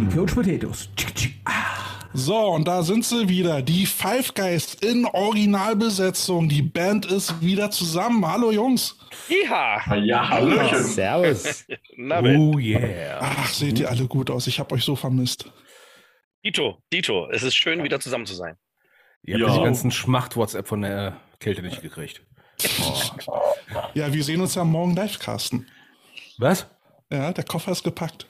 Die Coach Potatoes. So, und da sind sie wieder. Die Five Guys in Originalbesetzung. Die Band ist wieder zusammen. Hallo Jungs. Ja, Ja, Hallöchen. Servus. Oh yeah. Ach, seht ihr alle gut aus. Ich habe euch so vermisst. Dito, Dito, es ist schön, wieder zusammen zu sein. Ihr habt Ja. die ganzen Schmacht-WhatsApp von der Kälte nicht gekriegt. Ja, wir sehen uns ja morgen live, Carsten. Was? Ja, der Koffer ist gepackt.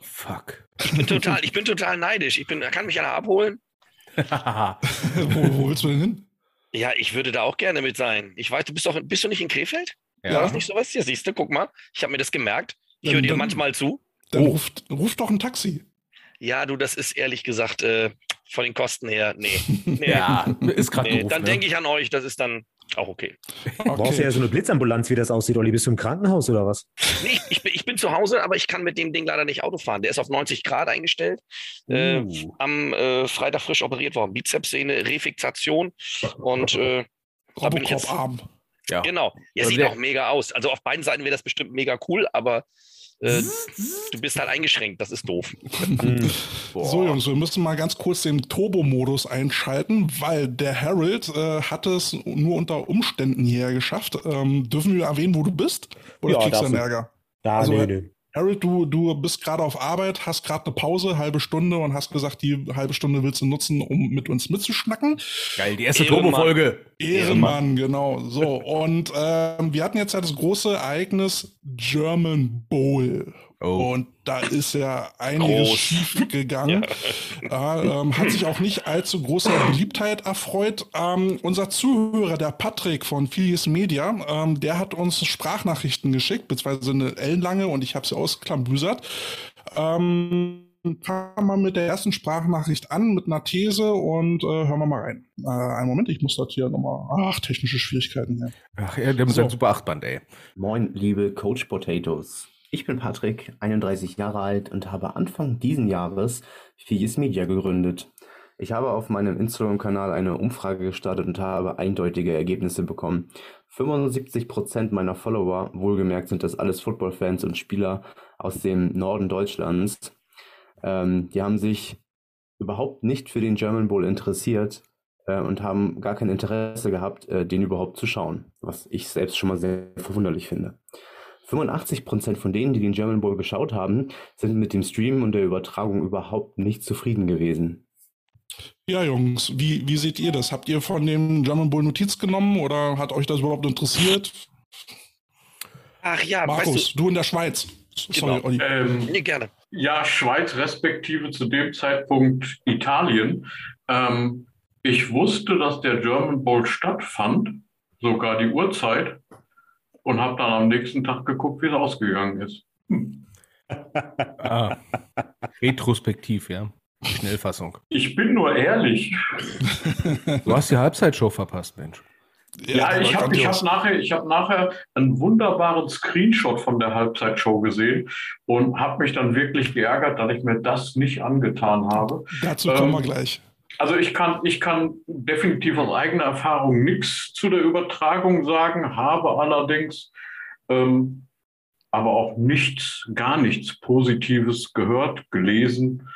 Fuck. Ich bin total, ich bin total neidisch. Ich bin, kann mich einer abholen? wo, wo willst du denn hin? Ja, ich würde da auch gerne mit sein. Ich weiß, du bist doch, bist du nicht in Krefeld? War ja. das nicht sowas? Ja, siehst du, guck mal. Ich habe mir das gemerkt. Ich höre dir dann- manchmal zu. Dann Oh. ruft, ruft doch ein Taxi. Ja, du, das ist ehrlich gesagt äh, von den Kosten her, nee. nee, ja, ist gerade nee. Dann ne? denke ich an euch, das ist dann auch okay. Brauchst du ja so eine Blitzambulanz, wie das aussieht, Olli? Bist du im Krankenhaus oder was? Nee, ich, bin, ich bin zu Hause, aber ich kann mit dem Ding leider nicht Auto fahren. Der ist auf 90 Grad eingestellt. Äh, Uh. am äh, Freitag frisch operiert worden. Bizepssehne, Refixation. Und äh, da bin ich jetzt. Robocop-Arm. Ja. Genau. Er Also sieht auch mega aus. Also auf beiden Seiten wäre das bestimmt mega cool, aber äh, du bist halt eingeschränkt. Das ist doof. Hm. So, Jungs, wir müssen mal ganz kurz den Turbo-Modus einschalten, weil der Harold äh, hat es nur unter Umständen hierher geschafft. Ähm, dürfen wir erwähnen, wo du bist? Oder Ja, kriegst du einen. Ärger? Da, Also, nö, nö. Harold, du, du bist gerade auf Arbeit, hast gerade eine Pause, halbe Stunde und hast gesagt, die halbe Stunde willst du nutzen, um mit uns mitzuschnacken. Geil, die erste Ehrenmann. Turbo-Folge. Ehrenmann, genau. So, und ähm, wir hatten jetzt ja das große Ereignis German Bowl. Oh. Und da ist ja einiges Groß. schief gegangen. Ja, ähm, hat sich auch nicht allzu großer Beliebtheit erfreut. Ähm, unser Zuhörer, der Patrick von Filius Media, ähm, der hat uns Sprachnachrichten geschickt, beziehungsweise eine ellenlange und ich habe sie ausklambüsert. Ähm, fangen wir mit der ersten Sprachnachricht an, mit einer These und äh, hören wir mal rein. Äh, einen Moment, ich muss dort hier nochmal. Ach, technische Schwierigkeiten hier. Ach ja, der mit So. seinem Super 8-Band, ey. Moin, liebe Coach Potatoes. Ich bin Patrick, 31 Jahre alt und habe Anfang diesen Jahres Figis Media gegründet. Ich habe auf meinem Instagram-Kanal eine Umfrage gestartet und habe eindeutige Ergebnisse bekommen. 75% meiner Follower, wohlgemerkt sind das alles Football-Fans und Spieler aus dem Norden Deutschlands, ähm, die haben sich überhaupt nicht für den German Bowl interessiert äh, und haben gar kein Interesse gehabt, äh, den überhaupt zu schauen, was ich selbst schon mal sehr verwunderlich finde. 85% von denen, die den German Bowl geschaut haben, sind mit dem Stream und der Übertragung überhaupt nicht zufrieden gewesen. Ja, Jungs, wie, wie seht ihr das? Habt ihr von dem German Bull Notiz genommen oder hat euch das überhaupt interessiert? Ach ja, Markus, weißt du, in der Schweiz. Sorry, Genau. Olli. Ähm, du, nee, gerne. ja, Schweiz respektive zu dem Zeitpunkt Italien. Ähm, ich wusste, dass der German Bowl stattfand, sogar die Uhrzeit, und habe dann am nächsten Tag geguckt, wie es ausgegangen ist. Hm. Ah. Retrospektiv, ja. Schnellfassung. Ich bin nur ehrlich. Du hast die Halbzeitshow verpasst, Mensch. Ja, der ich habe ich hab nachher, ich hab nachher einen wunderbaren Screenshot von der Halbzeitshow gesehen und habe mich dann wirklich geärgert, dass ich mir das nicht angetan habe. Dazu kommen wir ähm, gleich. Also ich kann, ich kann definitiv aus eigener Erfahrung nichts zu der Übertragung sagen, habe allerdings ähm, aber auch nichts, gar nichts Positives gehört, gelesen,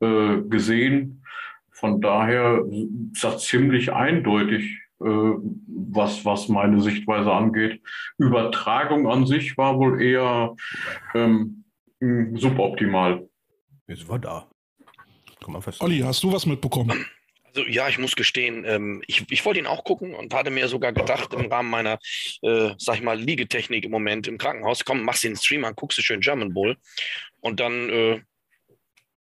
äh, gesehen. Von daher ist das ziemlich eindeutig, äh, was, was meine Sichtweise angeht. Übertragung an sich war wohl eher ähm, suboptimal. Jetzt war da. Komm mal fest. Olli, hast du was mitbekommen? Also ja, ich muss gestehen, ähm, ich, ich wollte ihn auch gucken und hatte mir sogar gedacht, im Rahmen meiner, äh, sag ich mal, Liegetechnik im Moment im Krankenhaus, komm, machst den Stream an, guckst du schön German Bowl. Und dann, äh,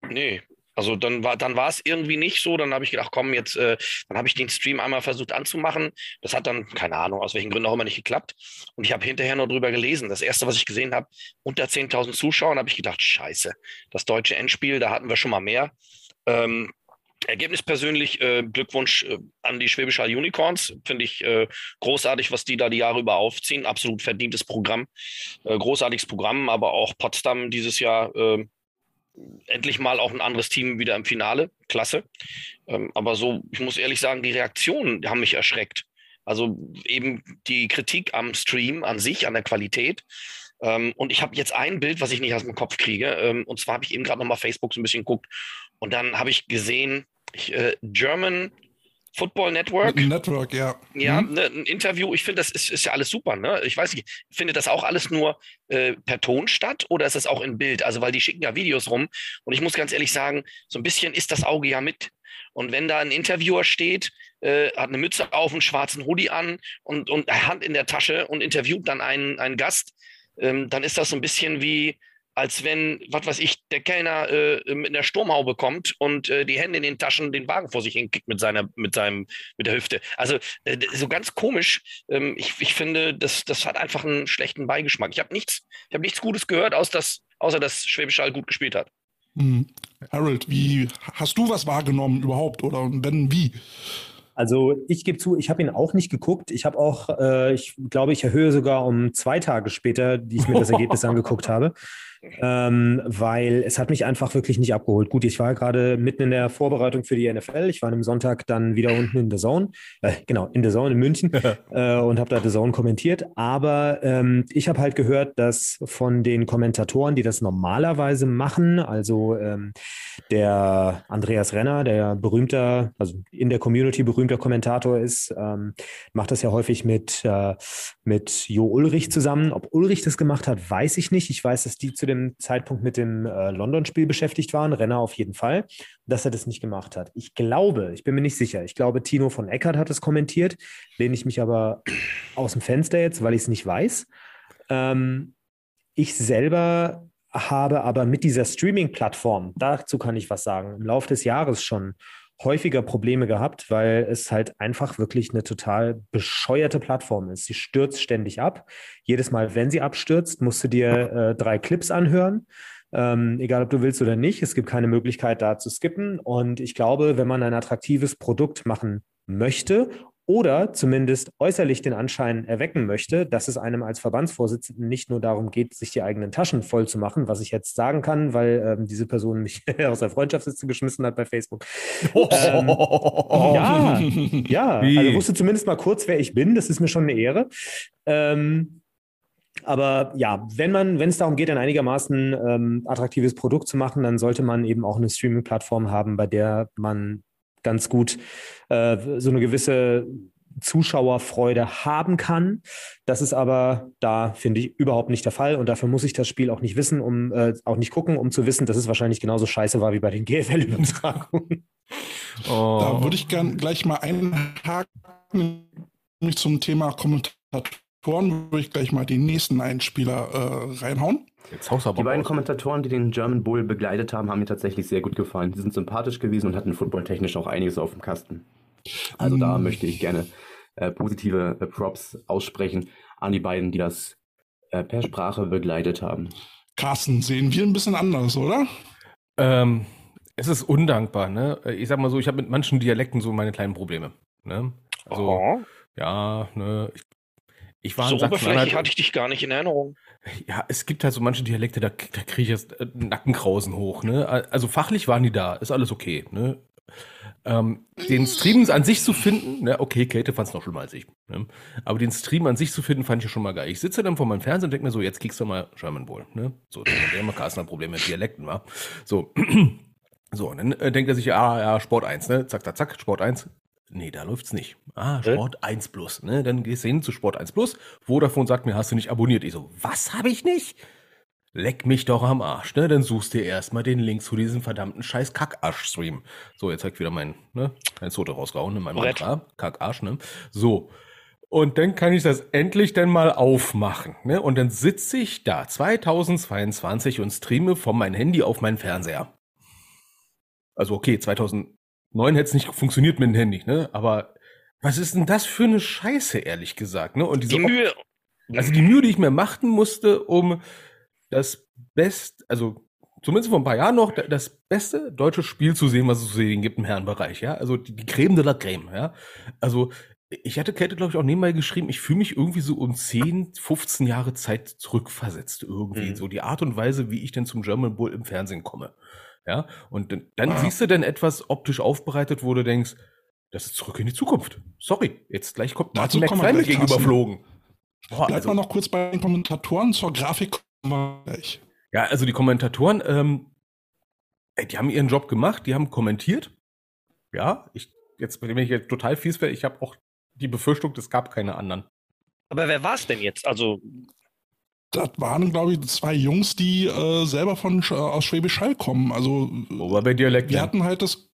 nee, also dann war dann war es irgendwie nicht so. Dann habe ich gedacht, komm, jetzt, äh, dann habe ich den Stream einmal versucht anzumachen. Das hat dann, keine Ahnung, aus welchen Gründen auch immer nicht geklappt. Und ich habe hinterher nur drüber gelesen. Das erste, was ich gesehen habe, unter 10.000 Zuschauern, habe ich gedacht, scheiße, das deutsche Endspiel, da hatten wir schon mal mehr. Ähm, Ergebnis persönlich, äh, Glückwunsch äh, an die Schwäbisch Hall Unicorns. Finde ich äh, großartig, was die da die Jahre über aufziehen. Absolut verdientes Programm. Äh, großartiges Programm, aber auch Potsdam dieses Jahr äh, endlich mal auch ein anderes Team wieder im Finale. Klasse. Ähm, aber so, ich muss ehrlich sagen, die Reaktionen haben mich erschreckt. Also eben die Kritik am Stream an sich, an der Qualität. Ähm, und ich habe jetzt ein Bild, was ich nicht aus dem Kopf kriege. Ähm, und zwar habe ich eben gerade nochmal Facebook so ein bisschen geguckt. Und dann habe ich gesehen, ich, äh, German Football Network. Network, ja. Ja, Mhm. ne, ein Interview, ich finde, das ist, ist ja alles super, ne? Ich weiß nicht, findet das auch alles nur äh, per Ton statt oder ist das auch in Bild? Also, weil die schicken ja Videos rum und ich muss ganz ehrlich sagen, so ein bisschen ist das Auge ja mit. Und wenn da ein Interviewer steht, äh, hat eine Mütze auf, einen schwarzen Hoodie an und, und Hand in der Tasche und interviewt dann einen, einen Gast, ähm, dann ist das so ein bisschen wie, als wenn, was weiß ich, der Kellner äh, mit einer Sturmhaube kommt und äh, die Hände in den Taschen den Wagen vor sich hinkickt mit seiner, mit seinem, mit der Hüfte. Also äh, so ganz komisch. Ähm, ich, ich finde, das, das hat einfach einen schlechten Beigeschmack. Ich habe nichts, ich habe nichts Gutes gehört, aus das, außer dass Schwäbisch Hall gut gespielt hat. Mhm. Harold, wie hast du was wahrgenommen überhaupt? Oder wenn wie? Also ich gebe zu, ich habe ihn auch nicht geguckt. Ich habe auch, äh, ich glaube, ich erhöhe sogar um zwei Tage später, die ich mir das Ergebnis angeguckt habe, ähm, weil es hat mich einfach wirklich nicht abgeholt. Gut, ich war gerade mitten in der Vorbereitung für die NFL. Ich war am Sonntag dann wieder unten in The Zone, äh, genau, in The Zone in München äh, und habe da The Zone kommentiert. Aber ähm, ich habe halt gehört, dass von den Kommentatoren, die das normalerweise machen, also ähm, der Andreas Renner, der berühmter, also in der Community berühmter Kommentator ist, ähm, macht das ja häufig mit, äh, mit Jo Ulrich zusammen. Ob Ulrich das gemacht hat, weiß ich nicht. Ich weiß, dass die zu dem Zeitpunkt mit dem äh, London-Spiel beschäftigt waren, Renner auf jeden Fall, dass er das nicht gemacht hat. Ich glaube, ich bin mir nicht sicher, ich glaube, Tino von Eckert hat es kommentiert, lehne ich mich aber aus dem Fenster jetzt, weil ich es nicht weiß. Ähm, ich selber habe aber mit dieser Streaming-Plattform, dazu kann ich was sagen, im Laufe des Jahres schon häufiger Probleme gehabt, weil es halt einfach wirklich eine total bescheuerte Plattform ist. Sie stürzt ständig ab. Jedes Mal, wenn sie abstürzt, musst du dir äh, drei Clips anhören. Ähm, egal ob du willst oder nicht, es gibt keine Möglichkeit da zu skippen. Und ich glaube, wenn man ein attraktives Produkt machen möchte oder zumindest äußerlich den Anschein erwecken möchte, dass es einem als Verbandsvorsitzenden nicht nur darum geht, sich die eigenen Taschen voll zu machen, was ich jetzt sagen kann, weil ähm, diese Person mich aus der Freundschaftsliste geschmissen hat bei Facebook. Ähm, ja, ja, Wie? also wusste zumindest mal kurz, wer ich bin. Das ist mir schon eine Ehre. Ähm, aber ja, wenn man, wenn es darum geht, ein einigermaßen ähm, attraktives Produkt zu machen, dann sollte man eben auch eine Streaming-Plattform haben, bei der man ganz gut äh, so eine gewisse Zuschauerfreude haben kann. Das ist aber da, finde ich, überhaupt nicht der Fall. Und dafür muss ich das Spiel auch nicht wissen, um äh, auch nicht gucken, um zu wissen, dass es wahrscheinlich genauso scheiße war wie bei den GFL-Übertragungen. Oh. Da würde ich gern gleich mal einhaken, nämlich zum Thema Kommentatoren, würde ich gleich mal die nächsten Einspieler äh, reinhauen. Jetzt haust du aber Die beiden raus. Kommentatoren, die den German Bowl begleitet haben, haben mir tatsächlich sehr gut gefallen. Sie sind sympathisch gewesen und hatten footballtechnisch auch einiges auf dem Kasten. Also da Mm. möchte ich gerne äh, positive äh, Props aussprechen an die beiden, die das äh, per Sprache begleitet haben. Carsten, sehen wir ein bisschen anders, oder? Ähm, es ist undankbar, ne? Ich sag mal so, ich habe mit manchen Dialekten so meine kleinen Probleme. Ne? Also, Oh, ja, ne? Ich, ich war so oberflächlich hatte ich dich gar nicht in Erinnerung. Ja, es gibt halt so manche Dialekte, da, da kriege ich jetzt äh, Nackenkrausen hoch, ne? Also fachlich waren die da, ist alles okay, ne? Ähm, den Stream an sich zu finden, ne, okay, Käthe fand es noch schlimmer als ich. Ne? Aber den Stream an sich zu finden, fand ich ja schon mal geil. Ich sitze dann vor meinem Fernseher und denke mir so, jetzt kriegst du mal German Bowl. Ne? So, der immer Carsten ein Problem mit Dialekten war. So, so und dann äh, denkt er sich, ah, ja, Sport 1, ne? Zack, zack, zack, Sport 1. Nee, da läuft's nicht. Ah? Sport 1 Plus, ne? Dann gehst du hin zu Sport 1 Plus. Vodafone sagt mir, hast du nicht abonniert? Ich so, was habe ich nicht? Leck mich doch am Arsch, ne? Dann suchst dir erstmal den Link zu diesem verdammten scheiß Kackarsch-Stream. So, jetzt hab ich wieder mein, ne, mein Zote rausgehauen, ne? Mein. Mantra. Kackarsch, ne? So. Und dann kann ich das endlich dann mal aufmachen, ne? Und dann sitze ich da 2022 und streame von meinem Handy auf meinen Fernseher. Also okay, 2009 hätte es nicht funktioniert mit dem Handy, ne? Aber was ist denn das für eine Scheiße, ehrlich gesagt, ne? Und diese Die Mühe. also die Mühe, die ich mir machen musste, um das Best, also zumindest vor ein paar Jahren noch, da- das beste deutsche Spiel zu sehen, was es zu sehen gibt im Herrenbereich, ja. Also die, die Creme de la Creme, ja. Also ich hatte Käthe, glaube ich, auch nebenbei geschrieben, ich fühle mich irgendwie so um 10, 15 Jahre Zeit zurückversetzt irgendwie. Mhm. So die Art und Weise, wie ich denn zum German Bull im Fernsehen komme. Ja, und dann, dann siehst du dann etwas optisch aufbereitet, wo du denkst, Das ist zurück in die Zukunft. Sorry, jetzt gleich kommt Dazu Martin kommen wir McFly mir gleich, gegenüber Carsten. geflogen. Boah, Bleibt also, mal noch kurz bei den Kommentatoren. Zur Grafik gleich. ja, also die Kommentatoren, ähm, die haben ihren Job gemacht, die haben kommentiert. Ja, ich, jetzt, wenn ich jetzt total fies wäre, ich habe auch die Befürchtung, es gab keine anderen. Aber wer war es denn jetzt? Also, Das waren, glaube ich, zwei Jungs, die äh, selber von Sch- aus Schwäbisch Hall kommen. Also bei Dialekt? wir hatten halt das,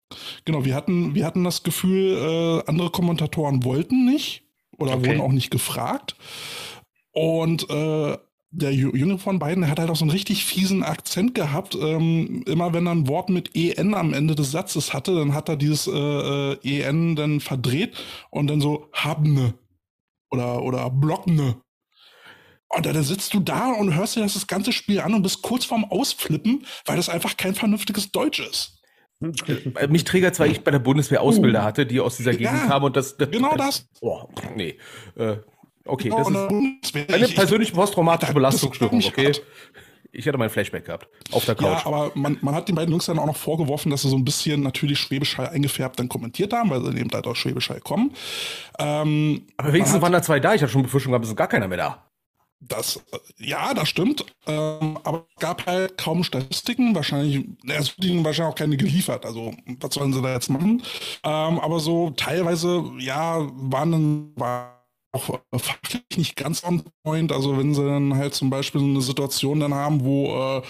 genau, wir hatten, wir hatten das Gefühl, äh, andere Kommentatoren wollten nicht oder Okay. wurden auch nicht gefragt. Und äh, der Jüngere von beiden, der hat halt auch so einen richtig fiesen Akzent gehabt. Ähm, immer wenn er ein Wort mit EN am Ende des Satzes hatte, dann hat er dieses äh, äh, EN dann verdreht und dann so habne oder, oder blockne. Und dann sitzt du da und hörst dir das, das ganze Spiel an und bist kurz vorm Ausflippen, weil das einfach kein vernünftiges Deutsch ist. Äh, Mich triggert, weil ich bei der Bundeswehr Ausbilder hatte, die aus dieser Gegend Ja, kamen und das, das Genau das. Oh, nee. Äh, okay, Genau, das ist eine ich- ich- persönliche posttraumatische das- Belastungsstörung, das okay? hart. Ich hatte mein Flashback gehabt. Auf der Couch. Ja, aber man, man hat den beiden Jungs dann auch noch vorgeworfen, dass sie so ein bisschen natürlich Schwäbisch Hall eingefärbt dann kommentiert haben, weil sie eben halt aus Schwäbisch Hall kommen. Ähm, aber wenigstens hat- waren da zwei da. Ich hatte schon Befürchtung gehabt, es ist gar keiner mehr da. Das, äh, ja, das stimmt. Ähm, aber es gab halt kaum Statistiken. Wahrscheinlich, es wurden wahrscheinlich auch keine geliefert. Also, was sollen sie da jetzt machen? Ähm, aber so teilweise, ja, waren dann, war auch äh, fachlich nicht ganz on point. Also, wenn sie dann halt zum Beispiel so eine Situation dann haben, wo, äh,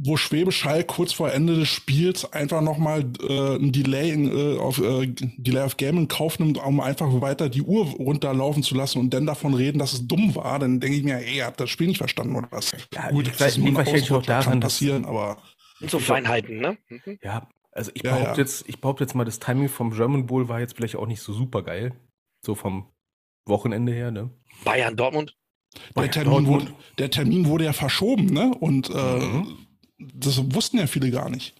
wo Schwäbisch Hall kurz vor Ende des Spiels einfach nochmal äh, ein Delay, in, äh, auf, äh, Delay of Game in Kauf nimmt, um einfach weiter die Uhr runterlaufen zu lassen und dann davon reden, dass es dumm war, dann denke ich mir, ey, ihr habt das Spiel nicht verstanden oder was? Ja, Gut, das ist wahrscheinlich auch daran, dass- passieren, aber sind so Feinheiten, ne? Mhm. Ja, also ich Ja, behaupte ja. jetzt, ich behaupte jetzt mal, das Timing vom German Bowl war jetzt vielleicht auch nicht so super geil. So vom Wochenende her, ne? Bayern, Dortmund. der Bayern Termin, Dortmund. wurde, der Termin wurde ja verschoben, ne? Und äh, Mhm. Das wussten ja viele gar nicht.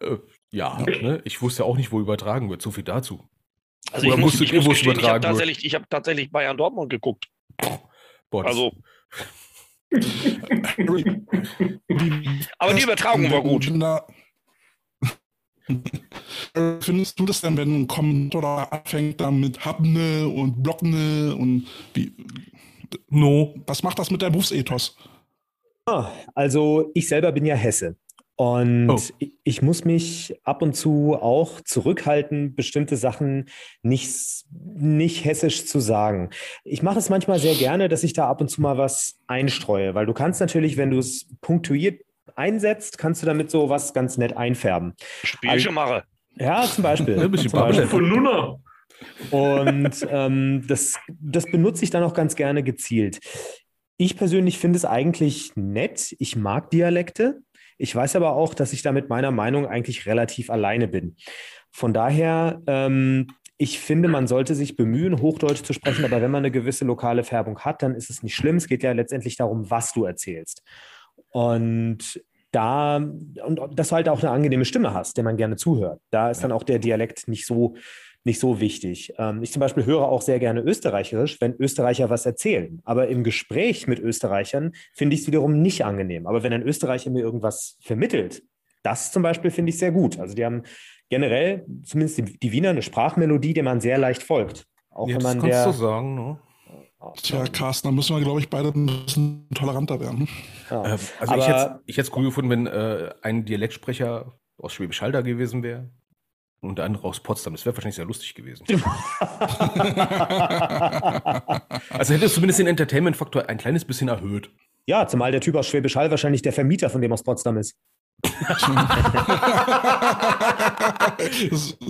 Äh, ja, ne? Ich wusste auch nicht, wo übertragen wird. So viel dazu. Also Oder ich muss, ich ihr, muss gestehen, ich habe tatsächlich, ich hab tatsächlich Bayern Dortmund geguckt. Boah, Also, aber die Übertragung war gut. Findest du das denn, wenn ein Kommentator anfängt dann mit Habne und Blockne und wie, no. was macht das mit deinem Berufsethos? Also ich selber bin ja Hesse. Und Oh. ich, ich muss mich ab und zu auch zurückhalten, bestimmte Sachen nicht, nicht hessisch zu sagen. Ich mache es manchmal sehr gerne, dass ich da ab und zu mal was einstreue, weil du kannst natürlich, wenn du es punktuiert einsetzt, kannst du damit so was ganz nett einfärben. Spielchen mache. Ja, zum Beispiel. Ein bisschen zum Beispiel. Von Nunna. Und ähm, das, das benutze ich dann auch ganz gerne gezielt. Ich persönlich finde es eigentlich nett. Ich mag Dialekte. Ich weiß aber auch, dass ich da mit meiner Meinung eigentlich relativ alleine bin. Von daher, ähm, ich finde, man sollte sich bemühen, Hochdeutsch zu sprechen, aber wenn man eine gewisse lokale Färbung hat, dann ist es nicht schlimm. Es geht ja letztendlich darum, was du erzählst. Und da, und dass du halt auch eine angenehme Stimme hast, der man gerne zuhört. Da ist dann auch der Dialekt nicht so, nicht so wichtig. Ähm, ich zum Beispiel höre auch sehr gerne Österreicherisch, wenn Österreicher was erzählen. Aber im Gespräch mit Österreichern finde ich es wiederum nicht angenehm. Aber wenn ein Österreicher mir irgendwas vermittelt, das zum Beispiel finde ich sehr gut. Also die haben generell, zumindest die, die Wiener, eine Sprachmelodie, der man sehr leicht folgt. Auch Ja, wenn das man kannst der. du sagen, ne? Tja, Carsten, da müssen wir, glaube ich, beide ein bisschen toleranter werden. Ja. Ähm, also Aber- ich hätte es cool gefunden, wenn äh, ein Dialektsprecher aus Schwäbisch Hall da gewesen wäre und der andere aus Potsdam. Das wäre wahrscheinlich sehr lustig gewesen. Also hätte es zumindest den Entertainment-Faktor ein kleines bisschen erhöht. ja, zumal der Typ aus Schwäbisch Hall wahrscheinlich der Vermieter von dem aus Potsdam ist.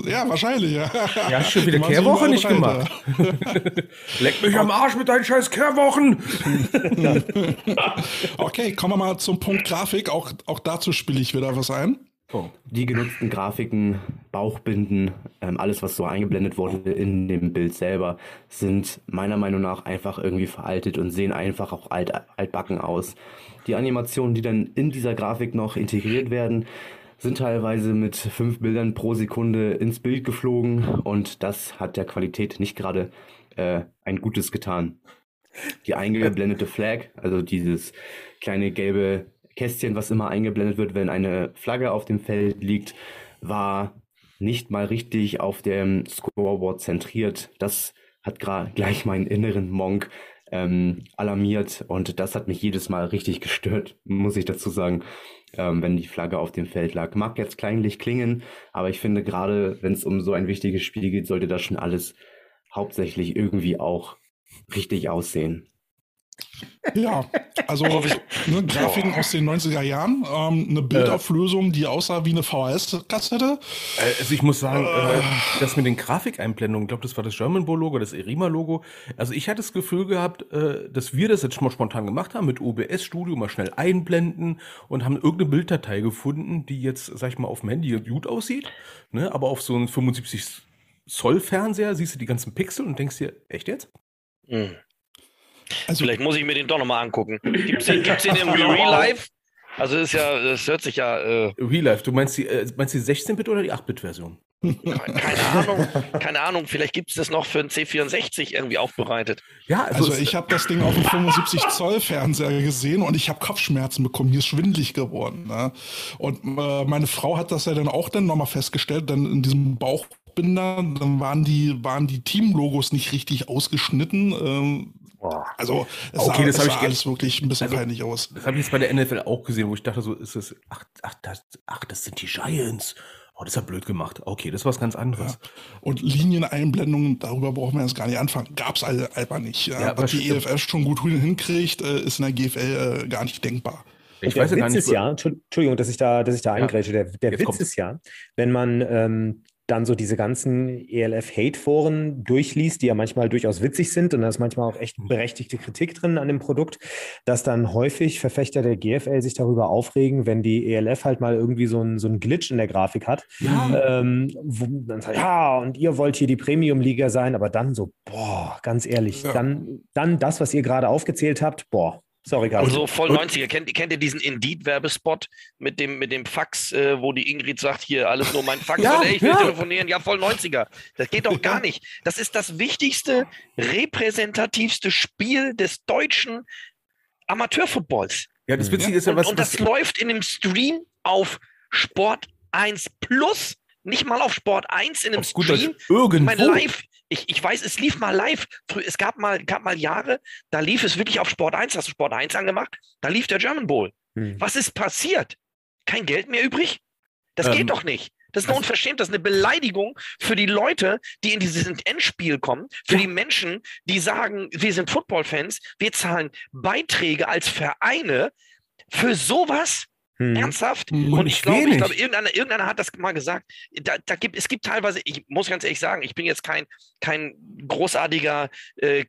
Ja, wahrscheinlich, ja. Ja, hast schon wieder Kehrwoche nicht überall gemacht. Leck mich am Arsch mit deinen scheiß Kehrwochen. Okay, kommen wir mal zum Punkt Grafik. Auch, auch dazu spiele ich wieder was ein. Die genutzten Grafiken, Bauchbinden, ähm, alles, was so eingeblendet wurde in dem Bild selber, sind meiner Meinung nach einfach irgendwie veraltet und sehen einfach auch alt, altbacken aus. Die Animationen, die dann in dieser Grafik noch integriert werden, sind teilweise mit fünf Bildern pro Sekunde ins Bild geflogen und das hat der Qualität nicht gerade äh, ein Gutes getan. Die eingeblendete Flag, also dieses kleine gelbe Kästchen, was immer eingeblendet wird, wenn eine Flagge auf dem Feld liegt, war nicht mal richtig auf dem Scoreboard zentriert. Das hat gleich meinen inneren Monk ähm, alarmiert und das hat mich jedes Mal richtig gestört, muss ich dazu sagen, ähm, wenn die Flagge auf dem Feld lag. Mag jetzt kleinlich klingen, aber ich finde gerade, wenn es um so ein wichtiges Spiel geht, sollte das schon alles hauptsächlich irgendwie auch richtig aussehen. Ja, also ne, Grafiken aus den 90er Jahren, ähm, eine Bildauflösung, die aussah wie eine VHS-Kassette. Äh, also ich muss sagen, äh, das mit den Grafikeinblendungen, ich glaube, das war das German Bowl Logo, das Erima Logo. Also ich hatte das Gefühl gehabt, äh, dass wir das jetzt mal spontan gemacht haben mit OBS Studio, mal schnell einblenden und haben irgendeine Bilddatei gefunden, die jetzt, sag ich mal, auf dem Handy gut aussieht, ne, aber auf so einem 75 Zoll Fernseher siehst du die ganzen Pixel und denkst dir, echt jetzt? Mhm. Also, Vielleicht muss ich mir den doch nochmal angucken. Gibt es den, gibt's den im Real Life? Also ist ja, das hört sich ja. Äh, Real Life, du meinst die, äh, meinst die 16-Bit oder die 8-Bit-Version? Keine Ahnung, keine Ahnung. Vielleicht gibt es das noch für einen C64 irgendwie aufbereitet. Ja, also, also ich habe das Ding auf dem 75 Zoll Fernseher gesehen und ich habe Kopfschmerzen bekommen. Mir ist schwindlig geworden. Ne? Und äh, meine Frau hat das ja dann auch dann nochmal festgestellt, dann in diesem Bauchbinder, dann waren die, waren die Team-Logos nicht richtig ausgeschnitten. Ähm, also, es okay, sah, das es ich alles wirklich ein bisschen also, peinlich aus. Das habe ich jetzt bei der NFL auch gesehen, wo ich dachte, so ist es, ach, ach, das, ach, das sind die Giants. Oh, das ja blöd gemacht. Okay, das ist was ganz anderes. Ja. Und Linieneinblendungen, darüber brauchen wir jetzt gar nicht anfangen. Gab es einfach nicht. Ja, ja was die EFL schon gut hinkriegt, äh, ist in der GFL äh, gar nicht denkbar. Ich weiß ja gar nicht. Ist ja, Entschuldigung, dass ich da, dass ich da eingrätsche. Der, der Witz kommt's. ist ja, wenn man ähm, dann so diese ganzen ELF-Hate-Foren durchliest, die ja manchmal durchaus witzig sind und da ist manchmal auch echt berechtigte Kritik drin an dem Produkt, dass dann häufig Verfechter der GFL sich darüber aufregen, wenn die ELF halt mal irgendwie so einen so Glitch in der Grafik hat. Ja. Ähm, wo dann sagt, ja, und ihr wollt hier die Premium-Liga sein, aber dann so, boah, ganz ehrlich, ja. dann, dann das, was ihr gerade aufgezählt habt, boah, Sorry, Karl. Also voll 90er. Kennt, kennt ihr diesen Indeed-Werbespot mit dem, mit dem Fax, äh, wo die Ingrid sagt, hier alles nur mein Fax, ja, oder ich will ja. telefonieren? Ja, voll 90er. Das geht doch gar nicht. Das ist das wichtigste, repräsentativste Spiel des deutschen Amateurfootballs. Ja, das Witzige ist ja was. Und, und das läuft in einem Stream auf Sport 1 Plus, nicht mal auf Sport 1 in einem Stream. Irgendwo. Mein Live, ich, ich weiß, es lief mal live. Es gab mal, gab mal Jahre, da lief es wirklich auf Sport 1, hast du Sport 1 angemacht, da lief der German Bowl. Hm. Was ist passiert? Kein Geld mehr übrig? Das ähm, geht doch nicht. Das ist eine Unverschämtheit, das ist eine Beleidigung für die Leute, die in dieses Endspiel kommen, für die Menschen, die sagen, wir sind Football-Fans, wir zahlen Beiträge als Vereine für sowas. Hm. Ernsthaft? Hm. Und, und ich glaube, ich glaube, irgendeiner, irgendeiner hat das mal gesagt. Da, da gibt, es gibt teilweise, ich muss ganz ehrlich sagen, ich bin jetzt kein, kein großartiger äh,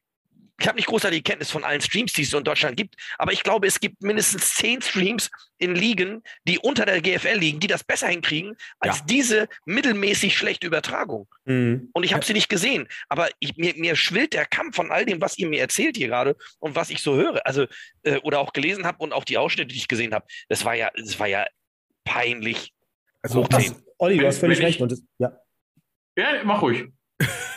ich habe nicht großartige Kenntnis von allen Streams, die es so in Deutschland gibt, aber ich glaube, es gibt mindestens zehn Streams in Ligen, die unter der GFL liegen, die das besser hinkriegen als ja. diese mittelmäßig schlechte Übertragung. Mhm. Und ich habe sie nicht gesehen, aber ich, mir, mir schwillt der Kampf von all dem, was ihr mir erzählt hier gerade und was ich so höre, also äh, oder auch gelesen habe und auch die Ausschnitte, die ich gesehen habe. Das war ja, das war ja peinlich. Also, Olli, du hast völlig recht. Und das, ja. ja, mach ruhig.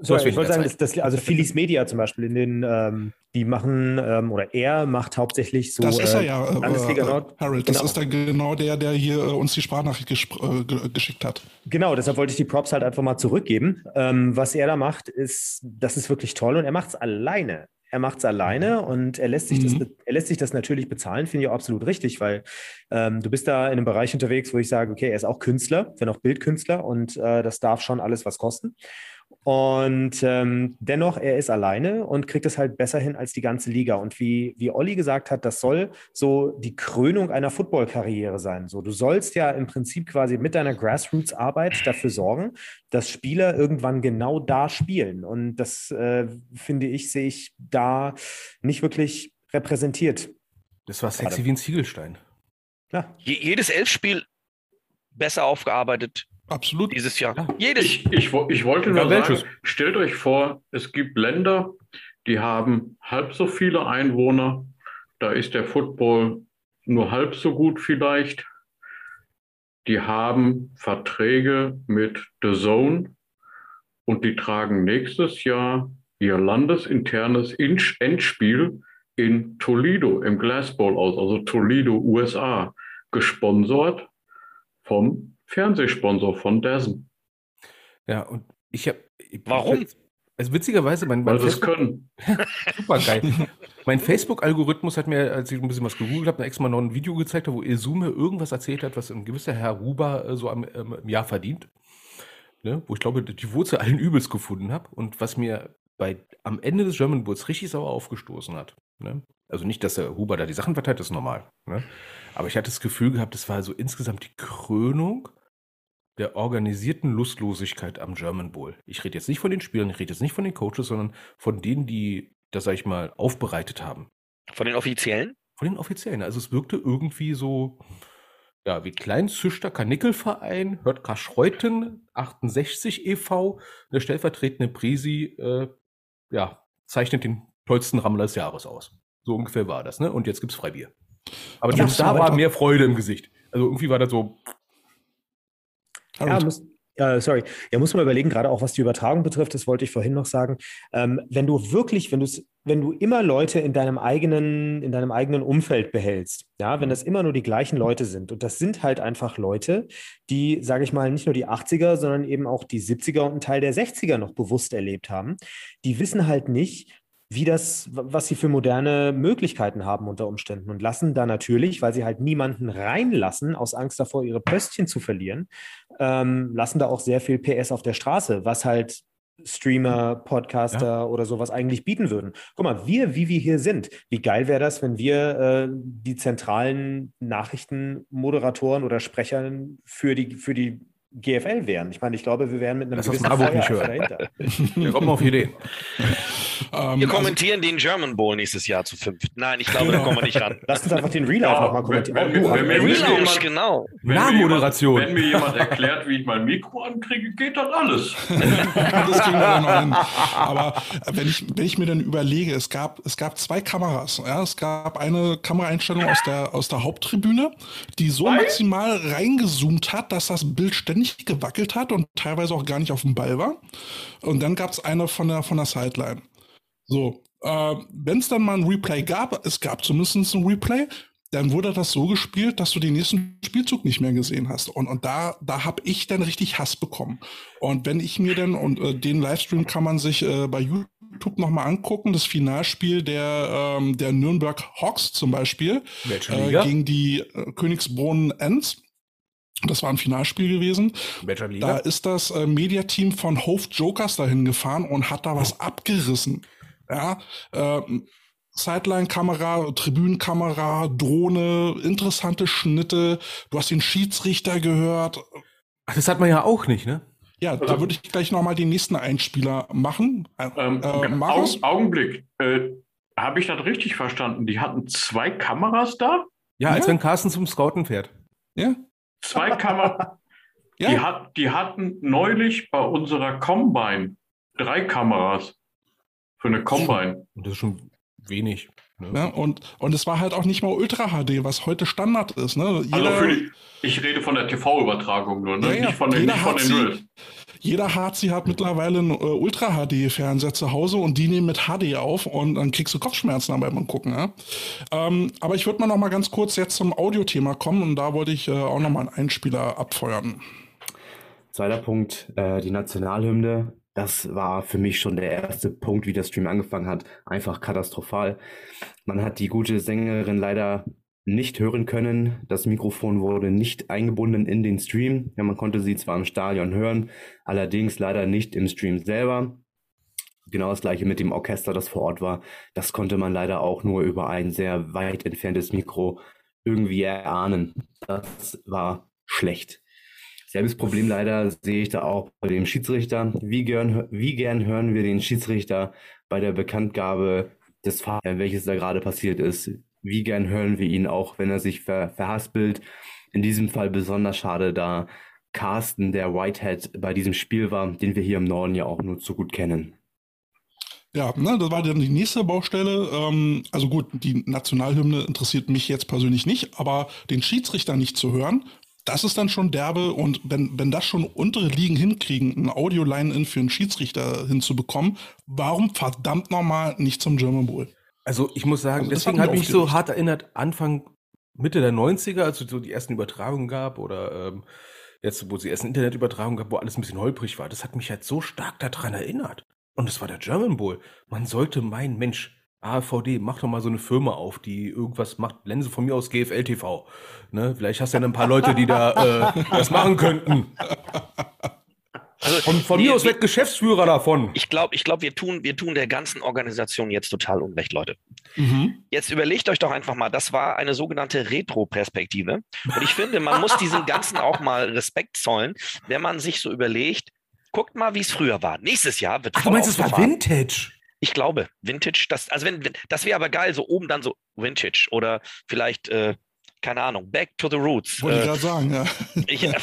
So, ich wollte sagen, dass, dass, also Philis Media zum Beispiel in den, ähm, die machen, ähm, oder er macht hauptsächlich so. Das ist er ja, äh, Landesliga äh, Nord. Harold, genau. das ist dann genau der, der hier äh, uns die Sprachnachricht äh, geschickt hat. Genau, deshalb wollte ich die Props halt einfach mal zurückgeben. Ähm, was er da macht, ist, das ist wirklich toll und er macht es alleine. Er macht es alleine und er lässt sich, mhm. das, er lässt sich das natürlich bezahlen, finde ich auch absolut richtig, weil ähm, du bist da in einem Bereich unterwegs, wo ich sage, okay, er ist auch Künstler, wenn auch Bildkünstler und äh, das darf schon alles was kosten. Und ähm, dennoch, er ist alleine und kriegt es halt besser hin als die ganze Liga. Und wie, wie Olli gesagt hat, das soll so die Krönung einer Footballkarriere sein. So, du sollst ja im Prinzip quasi mit deiner Grassroots-Arbeit dafür sorgen, dass Spieler irgendwann genau da spielen. Und das äh, finde ich, sehe ich da nicht wirklich repräsentiert. Das war sexy wie ein Ziegelstein. Ja. jedes Elfspiel besser aufgearbeitet Absolut. Dieses Jahr. Ja. Jedes. Ich, ich, ich wollte nur ja, sagen, stellt euch vor, es gibt Länder, die haben halb so viele Einwohner. Da ist der Football nur halb so gut vielleicht. Die haben Verträge mit The Zone und die tragen nächstes Jahr ihr landesinternes Endspiel in Toledo im Glass Bowl aus, also Toledo, USA, gesponsert vom Fernsehsponsor von Dazen. Ja, und ich habe. Warum? Also witzigerweise, mein, Weil mein sie es können. super geil. mein Facebook-Algorithmus hat mir, als ich ein bisschen was gegoogelt habe, extra mal noch ein Video gezeigt, wo Ilsume irgendwas erzählt hat, was ein gewisser Herr Huber äh, so am, ähm, im Jahr verdient. Ne? Wo ich glaube, die Wurzel allen Übels gefunden habe. Und was mir bei, am Ende des German Bulls richtig sauer aufgestoßen hat. Ne? Also nicht, dass der Huber da die Sachen verteilt, das ist normal. Ne? Aber ich hatte das Gefühl gehabt, das war so insgesamt die Krönung der organisierten Lustlosigkeit am German Bowl. Ich rede jetzt nicht von den Spielern, ich rede jetzt nicht von den Coaches, sondern von denen, die das, sag ich mal, aufbereitet haben. Von den Offiziellen? Von den Offiziellen. Also es wirkte irgendwie so, ja, wie Kleinzüchter Karnickelverein, hört Kaschreuten, 68 e.V., eine stellvertretende Prisi, äh, ja, zeichnet den tollsten Rammler des Jahres aus. So ungefähr war das, ne? Und jetzt gibt's Freibier. Aber Ja, da war mehr Freude im Gesicht. Also irgendwie war das so, Ja, muss, ja, sorry. Ja, muss man überlegen, gerade auch was die Übertragung betrifft, das wollte ich vorhin noch sagen. Ähm, wenn du wirklich, wenn du wenn du immer Leute in deinem eigenen, in deinem eigenen Umfeld behältst, ja, wenn das immer nur die gleichen Leute sind, und das sind halt einfach Leute, die, sage ich mal, nicht nur die 80er, sondern eben auch die 70er und einen Teil der 60er noch bewusst erlebt haben, die wissen halt nicht, wie das, was sie für moderne Möglichkeiten haben unter Umständen und lassen da natürlich, weil sie halt niemanden reinlassen, aus Angst davor, ihre Pöstchen zu verlieren, ähm, lassen da auch sehr viel PS auf der Straße, was halt Streamer, Podcaster oder sowas eigentlich bieten würden. Guck mal, wir, wie wir hier sind, wie geil wäre das, wenn wir äh, die zentralen Nachrichtenmoderatoren oder Sprecher für die, für die GFL wären. Ich meine, ich glaube, wir wären mit einem uns gewissen Marburg nicht Feuer hören. dahinter. wir kommen auf Ideen. Ähm, Wir also, kommentieren den German Bowl nächstes Jahr zu fünft. Nein, ich glaube, da Genau. kommen wir nicht ran. Lass uns einfach den Life Ja, nochmal kommentieren. wenn- wenn- wenn- Real wenn-. Relaunch, genau. Wenn mir Nachmoderation. Jemand, wenn mir jemand erklärt, wie ich mein Mikro ankriege, geht das alles. das kriegen wir dann noch hin. Aber wenn ich, wenn ich mir dann überlege, es gab, es gab zwei Kameras. Ja, es gab eine Kameraeinstellung aus der, aus der Haupttribüne, die so maximal reingezoomt hat, dass das Bild ständig gewackelt hat und teilweise auch gar nicht auf dem Ball war. Und dann gab es eine von der, von der Sideline. So, äh, wenn es dann mal ein Replay gab, es gab zumindest ein Replay, dann wurde das so gespielt, dass du den nächsten Spielzug nicht mehr gesehen hast. Und, und da, da habe ich dann richtig Hass bekommen. Und wenn ich mir dann, und äh, den Livestream kann man sich äh, bei YouTube nochmal angucken, das Finalspiel der, ähm, der Nürnberg Hawks zum Beispiel äh, gegen die äh, Königsbrunnen Ents. Das war ein Finalspiel gewesen. Da ist das äh, Mediateam von Hove Jokers dahin gefahren und hat da was abgerissen. Ja, ähm, Sideline-Kamera, Tribünenkamera, Drohne, interessante Schnitte. Du hast den Schiedsrichter gehört. Ach, das hat man ja auch nicht, ne? Ja, da würde ich gleich nochmal den nächsten Einspieler machen. Äh, Ähm, äh? Augen, Augenblick. Äh, Habe ich das richtig verstanden? Die hatten zwei Kameras da? Ja, als Ja. wenn Carsten zum Scouten fährt. Ja, Zwei Kameras. ja. Die, hat, die hatten neulich bei unserer Combine drei Kameras. Für eine Combine. Und das ist schon wenig. Ne? Ja, und, und es war halt auch nicht mal Ultra HD, was heute Standard ist. Ne? Also Jeder, für die, ich rede von der TV-Übertragung nur, ne? Ja, ja, nicht von den, jeder nicht von hat den sie- Reels. jeder HC hat mittlerweile einen äh, Ultra HD-Fernseher zu Hause und die nehmen mit HD auf und dann kriegst du Kopfschmerzen beim Gucken. Ja? Ähm, aber ich würde mal noch mal ganz kurz jetzt zum Audiothema kommen und da wollte ich äh, auch noch mal einen Einspieler abfeuern. Zweiter Punkt, äh, die Nationalhymne. Das war für mich schon der erste Punkt, wie der Stream angefangen hat. Einfach katastrophal. Man hat die gute Sängerin leider nicht hören können. Das Mikrofon wurde nicht eingebunden in den Stream. Ja, man konnte sie zwar im Stadion hören, allerdings leider nicht im Stream selber. Genau das gleiche mit dem Orchester, das vor Ort war. Das konnte man leider auch nur über ein sehr weit entferntes Mikro irgendwie erahnen. Das war schlecht. Selbes Problem leider sehe ich da auch bei dem Schiedsrichter. Wie gern, wie gern hören wir den Schiedsrichter bei der Bekanntgabe des Fahrens, welches da gerade passiert ist. Wie gern hören wir ihn auch, wenn er sich ver verhaspelt. In diesem Fall besonders schade, da Carsten, der Whitehead, bei diesem Spiel war, den wir hier im Norden ja auch nur zu gut kennen. Ja, ne, das war dann die nächste Baustelle. Ähm, also gut, die Nationalhymne interessiert mich jetzt persönlich nicht, aber den Schiedsrichter nicht zu hören, das ist dann schon derbe. Und wenn, wenn das schon untere Ligen hinkriegen, ein Audio-Line-In für einen Schiedsrichter hinzubekommen, warum verdammt nochmal nicht zum German Bowl? Also ich muss sagen, Also das deswegen hat hat mich so hart erinnert, Anfang, Mitte der 90er, als es so die ersten Übertragungen gab oder ähm, jetzt, wo sie erst eine Internetübertragung gab, wo alles ein bisschen holprig war, das hat mich halt so stark daran erinnert. Und es war der German Bowl. Man sollte meinen, Mensch, AVD, mach doch mal so eine Firma auf, die irgendwas macht. Lense von mir aus GFL TV. Ne? Vielleicht hast du ja ein paar Leute, die da äh, das machen könnten. Also, von, von mir aus wird Geschäftsführer davon. Ich glaube, ich glaub, wir, tun, wir tun der ganzen Organisation jetzt total unrecht, Leute. Mhm. Jetzt überlegt euch doch einfach mal, das war eine sogenannte Retro-Perspektive. Und ich finde, man muss diesem Ganzen auch mal Respekt zollen, wenn man sich so überlegt, guckt mal, wie es früher war. Nächstes Jahr wird Ach, du meinst, es war Vintage? Ich glaube, Vintage, das, also wenn, das wäre aber geil, so oben dann so Vintage oder vielleicht, äh, keine Ahnung, Back to the Roots. Wollte äh, ich gerade sagen, ja. Ich, äh,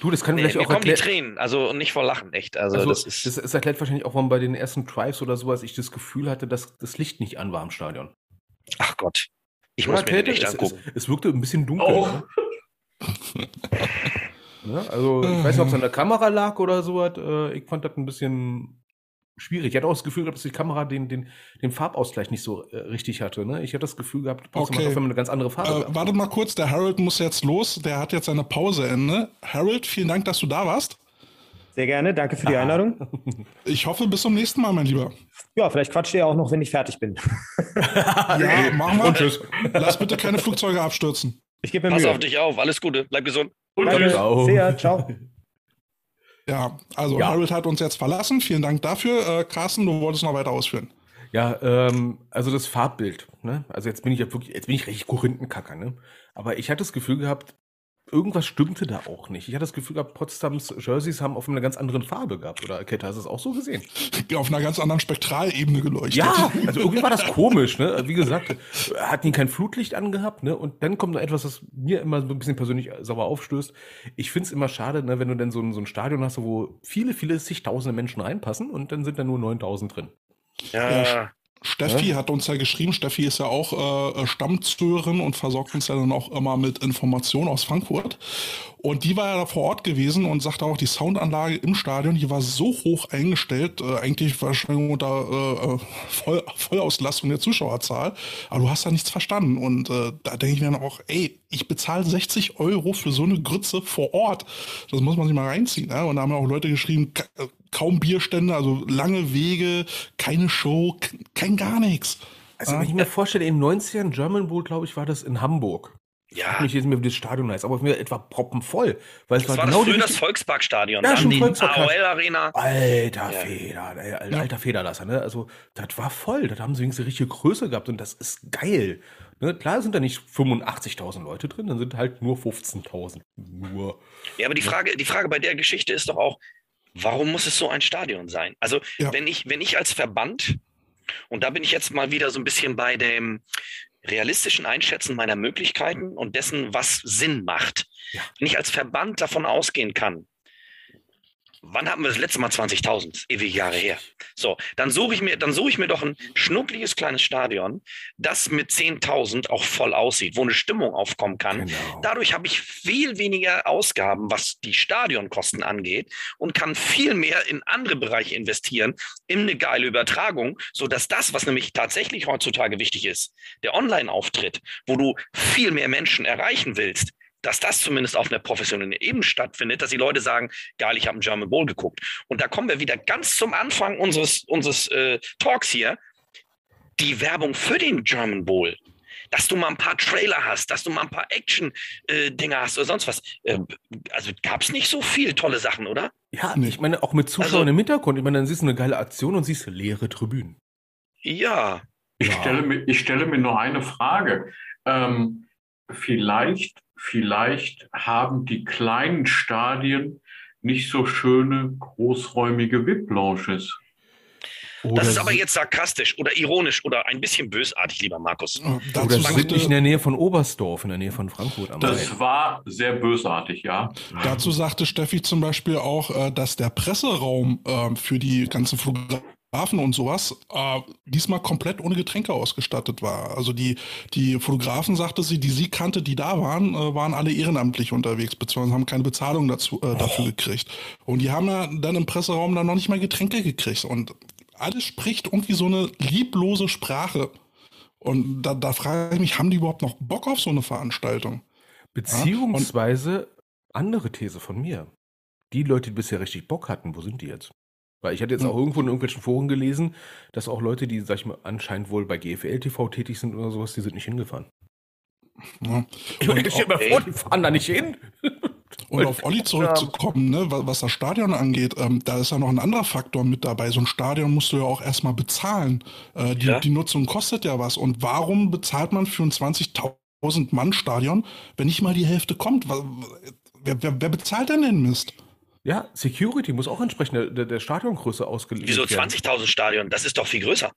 Du, das kann nee, vielleicht auch erklären. die Tränen, also nicht vor Lachen, echt. Also, also das, ist das, das erklärt wahrscheinlich auch, warum bei den ersten Drives oder sowas ich das Gefühl hatte, dass das Licht nicht an war im Stadion. Ach Gott. Ich oder muss mir den echt es, angucken. Es, es, wirkte ein bisschen dunkel. Oh. Ne? ja, also, ich weiß nicht, ob es an der Kamera lag oder sowas. Äh, ich fand das ein bisschen schwierig. Ich hatte auch das Gefühl gehabt, dass die Kamera den, den, den Farbausgleich nicht so äh, richtig hatte. Ne? Ich hatte das Gefühl gehabt, okay. wenn man eine ganz andere Farbe äh, Warte mal kurz, der Harold muss jetzt los. Der hat jetzt seine Pauseende. Harold, vielen Dank, dass du da warst. Sehr gerne, danke für die ah. Einladung. Ich hoffe, bis zum nächsten Mal, mein Lieber. Ja, vielleicht quatscht ihr auch noch, wenn ich fertig bin. ja, machen wir. Und tschüss. Lass bitte keine Flugzeuge abstürzen. Ich gebe mir Pass Mühe. auf dich auf, alles Gute, bleib gesund. Und tschüss. Sehr, ciao. Ja, also ja. Harold hat uns jetzt verlassen. Vielen Dank dafür. Äh, Carsten, du wolltest noch weiter ausführen. Ja, ähm, also das Farbbild. Ne? Also jetzt bin ich ja wirklich, jetzt bin ich richtig Korinthenkacker. Ne? Aber ich hatte das Gefühl gehabt, irgendwas stimmte da auch nicht. Ich hatte das Gefühl gehabt, Potsdams Jerseys haben auf einer ganz anderen Farbe gehabt. Oder Kette, hast du es auch so gesehen? Auf einer ganz anderen Spektralebene geleuchtet. Ja, also irgendwie war das komisch. Ne? Wie gesagt, hatten die kein Flutlicht angehabt. Ne? Und dann kommt noch etwas, was mir immer so ein bisschen persönlich sauer aufstößt. Ich finde es immer schade, ne, wenn du dann so ein, so ein Stadion hast, wo viele, viele zigtausende Menschen reinpassen und dann sind da nur 9000 drin. Ja. Steffi ja? hat uns ja geschrieben, Steffi ist ja auch äh, Stammzuhörerin und versorgt uns ja dann auch immer mit Informationen aus Frankfurt. Und die war ja da vor Ort gewesen und sagte auch, die Soundanlage im Stadion, die war so hoch eingestellt, äh, eigentlich wahrscheinlich unter äh, äh, Voll, Vollauslastung der Zuschauerzahl, aber du hast da nichts verstanden. Und äh, da denke ich mir dann auch, ey, ich bezahle 60 Euro für so eine Grütze vor Ort. Das muss man sich mal reinziehen. Ne? Und da haben ja auch Leute geschrieben, kaum Bierstände, also lange Wege, keine Show, kein gar nichts. Also wenn ich mir vorstelle, in den 90ern German Bowl, glaube ich, war das in Hamburg. Ja. Ich nicht jetzt mehr, wie das Stadion heißt, aber mir etwa proppenvoll. Weil das es war, war genau das früher das Volksparkstadion. Ja, schon die AOL-Arena. Alter ja. Feder, ey, alter, alter Federlasser, ne? Also, das war voll. Das haben sie wenigstens richtige Größe gehabt und das ist geil. Ne? Klar sind da nicht 85.000 Leute drin, dann sind halt nur 15.000. Nur. Ja, aber die Frage, die Frage bei der Geschichte ist doch auch, warum muss es so ein Stadion sein? Also, ja. wenn, ich, wenn ich als Verband, und da bin ich jetzt mal wieder so ein bisschen bei dem realistischen Einschätzen meiner Möglichkeiten und dessen, was Sinn macht. Ja. Wenn ich als Verband davon ausgehen kann, wann hatten wir das letzte Mal 20.000? Ewige Jahre her. So, dann suche ich mir, dann suche ich mir doch ein schnuckliges kleines Stadion, das mit 10.000 auch voll aussieht, wo eine Stimmung aufkommen kann. Genau. Dadurch habe ich viel weniger Ausgaben, was die Stadionkosten angeht und kann viel mehr in andere Bereiche investieren, in eine geile Übertragung, so dass das, was nämlich tatsächlich heutzutage wichtig ist, der Online-Auftritt, wo du viel mehr Menschen erreichen willst, dass das zumindest auf einer professionellen Ebene stattfindet, dass die Leute sagen, geil, ich habe einen German Bowl geguckt. Und da kommen wir wieder ganz zum Anfang unseres, unseres äh, Talks hier. Die Werbung für den German Bowl. Dass du mal ein paar Trailer hast, dass du mal ein paar Action-Dinger äh, hast oder sonst was. Äh, also gab es nicht so viel tolle Sachen, oder? Ja, ich meine, auch mit Zuschauern also, im Hintergrund. Ich meine, dann siehst du eine geile Aktion und siehst leere Tribünen. Ja. Ich, ja. Stelle, mir, ich stelle mir nur eine Frage. Ähm, vielleicht vielleicht haben die kleinen Stadien nicht so schöne, großräumige VIP-Lounges. Das ist aber jetzt sarkastisch oder ironisch oder ein bisschen bösartig, lieber Markus. Dazu oder sind nicht in der Nähe von Oberstdorf, in der Nähe von Frankfurt. Am das Rhein. war sehr bösartig, ja. Dazu sagte Steffi zum Beispiel auch, äh, dass der Presseraum ähm, für die ganzen Flugzeuge Fotografen und sowas äh, diesmal komplett ohne Getränke ausgestattet war. Also die, die Fotografen, sagte sie, die sie kannte, die da waren, äh, waren alle ehrenamtlich unterwegs, beziehungsweise haben keine Bezahlung dazu, äh, dafür oh. gekriegt. Und die haben ja dann im Presseraum dann noch nicht mal Getränke gekriegt. Und alles spricht irgendwie so eine lieblose Sprache. Und da, da frage ich mich, haben die überhaupt noch Bock auf so eine Veranstaltung? Beziehungsweise Andere These von mir. Die Leute, die bisher richtig Bock hatten, wo sind die jetzt? Weil ich hatte jetzt auch irgendwo in irgendwelchen Foren gelesen, dass auch Leute, die, sag ich mal, anscheinend wohl bei GFL TV tätig sind oder sowas, die sind nicht hingefahren. Ja. Ich meine, stell mal vor, die fahren da nicht hin. und auf Olli zurückzukommen, ne, wa- was das Stadion angeht, ähm, da ist ja noch ein anderer Faktor mit dabei. So ein Stadion musst du ja auch erstmal bezahlen. Äh, die, Ja. die Nutzung kostet ja was. Und warum bezahlt man für ein 20.000 Mann Stadion, wenn nicht mal die Hälfte kommt? Wer, wer, wer bezahlt denn den Mist? Ja, Security muss auch entsprechend der, der, Stadiongröße ausgelegt Wieso werden. 20.000 Stadion? Das ist doch viel größer.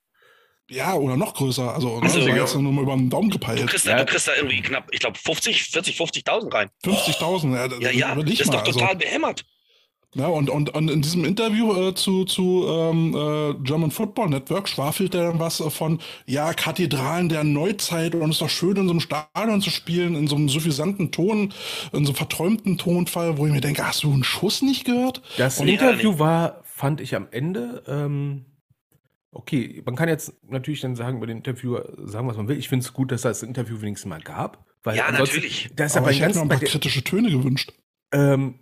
Ja, oder noch größer. Also, ne, Also, ja. jetzt nur mal über den Daumen Du gepeilt. kriegst, da, Ja. du kriegst da irgendwie knapp, ich glaube, 50, 40, 50.000 rein. 50.000, ja, Ja, ja, das ist mal. doch also. total behämmert. Ja, und, und, und in diesem Interview äh, zu, zu ähm, äh, German Football Network schwafelt er dann was äh, von, ja, Kathedralen der Neuzeit und es ist doch schön, in so einem Stadion zu spielen, in so einem suffisanten Ton, in so einem verträumten Tonfall, wo ich mir denke, hast du einen Schuss nicht gehört? Das Und Interview war, fand ich am Ende, ähm, okay, man kann jetzt natürlich dann sagen, über den Interviewer sagen, was man will. Ich finde es gut, dass es das Interview wenigstens mal gab. Weil Ja, natürlich. Da ist Aber aber ich hätte mir ein paar kritische Töne gewünscht. ähm,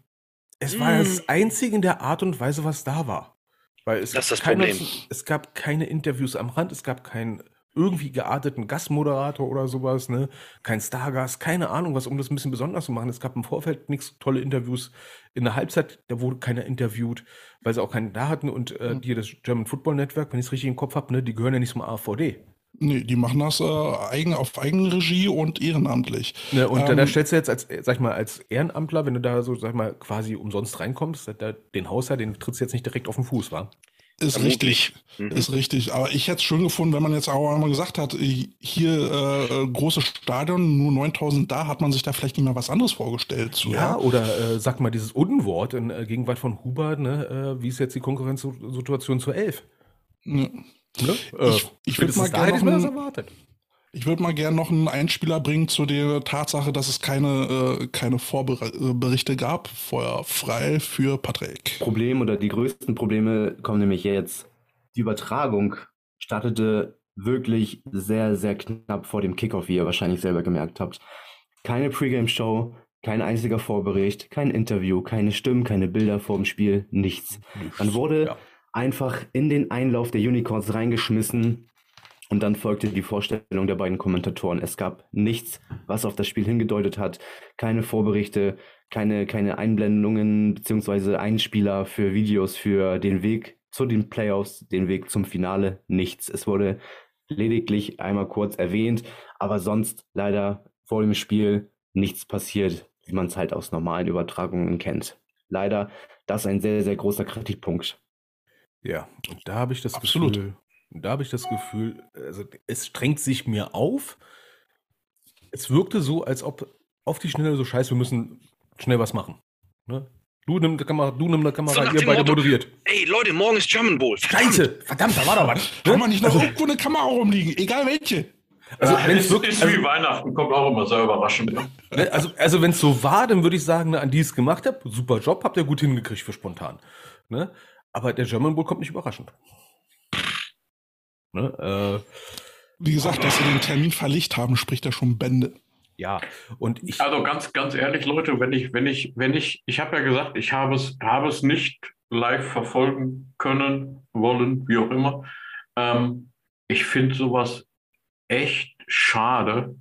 es war Mm. das einzige in der Art und Weise, was da war. Weil es, Das ist das keine, Problem. es gab keine Interviews am Rand, es gab keinen irgendwie gearteten Gastmoderator oder sowas, ne? Kein Stargast, keine Ahnung, was, um das ein bisschen besonders zu machen. Es gab im Vorfeld nichts tolle Interviews. In der Halbzeit, da wurde keiner interviewt, weil sie auch keinen da hatten. Und äh, Hm. die, das German Football Network, wenn ich es richtig im Kopf habe, ne, die gehören ja nicht zum AVD. Nee, die machen das äh, eigen, auf Eigenregie und ehrenamtlich. Ne, und da, da Ähm, stellst du jetzt als, äh, sag ich mal, als Ehrenamtler, wenn du da so, sag ich mal, quasi umsonst reinkommst, da, den Hausherr, den trittst du jetzt nicht direkt auf den Fuß, wa? Ist Vermutlich. richtig, Mhm. ist richtig. Aber ich hätte es schön gefunden, wenn man jetzt auch einmal gesagt hat, hier äh, großes Stadion, nur 9000 da, hat man sich da vielleicht nicht mal was anderes vorgestellt. Zu, Ja, oder äh, sag mal dieses Unwort in äh, Gegenwart von Huber, ne, äh, wie ist jetzt die Konkurrenzsituation zur Elf? Ja. Ne? Äh, Ich- ich würd spätestens mal gerne ich. Ich würde mal gerne noch einen Einspieler bringen zu der Tatsache, dass es keine, äh, keine Vorberichte gab. Feuer frei für Patrick. Problem oder die größten Probleme kommen nämlich jetzt. Die Übertragung startete wirklich sehr, sehr knapp vor dem Kickoff, wie ihr wahrscheinlich selber gemerkt habt. Keine Pre-Game-Show, kein einziger Vorbericht, kein Interview, keine Stimmen, keine Bilder vor dem Spiel, nichts. Dann wurde Ja. Einfach in den Einlauf der Unicorns reingeschmissen und dann folgte die Vorstellung der beiden Kommentatoren. Es gab nichts, was auf das Spiel hingedeutet hat, keine Vorberichte, keine, keine Einblendungen beziehungsweise Einspieler für Videos für den Weg zu den Playoffs, den Weg zum Finale, nichts. Es wurde lediglich einmal kurz erwähnt, aber sonst leider vor dem Spiel nichts passiert, wie man es halt aus normalen Übertragungen kennt. Leider, das ist ein sehr, sehr großer Kritikpunkt. Ja, und da habe ich das Absolut. Gefühl, da habe ich das Gefühl, also es strengt sich mir auf. Es wirkte so, als ob auf die Schnelle so scheiße, wir müssen schnell was machen. Ne? Du nimm die Kamera, du nimm die Kamera, So ihr beide Motto, moderiert. Ey, Leute, morgen ist German Bowl. Verdammt. Scheiße, verdammt, da war doch was. Kann Ne? man nicht noch irgendwo eine Kamera rumliegen, egal welche. Also, Ja, wenn es ist, wirklich, ist also, wie Weihnachten, kommt auch immer sehr überraschend. Ne? also, also wenn es so war, dann würde ich sagen, ne, an die es gemacht habt, super Job, habt ihr gut hingekriegt für spontan. Ne? Aber der German Bowl kommt nicht überraschend. Ne? Äh, Wie gesagt, dass sie den Termin verlegt haben, spricht ja schon Bände. ja, und ich, Also ganz, ganz ehrlich, Leute, wenn ich, wenn ich, wenn ich, ich habe ja gesagt, ich habe es, habe es nicht live verfolgen können, wollen, wie auch immer. Ähm, ich finde sowas echt schade,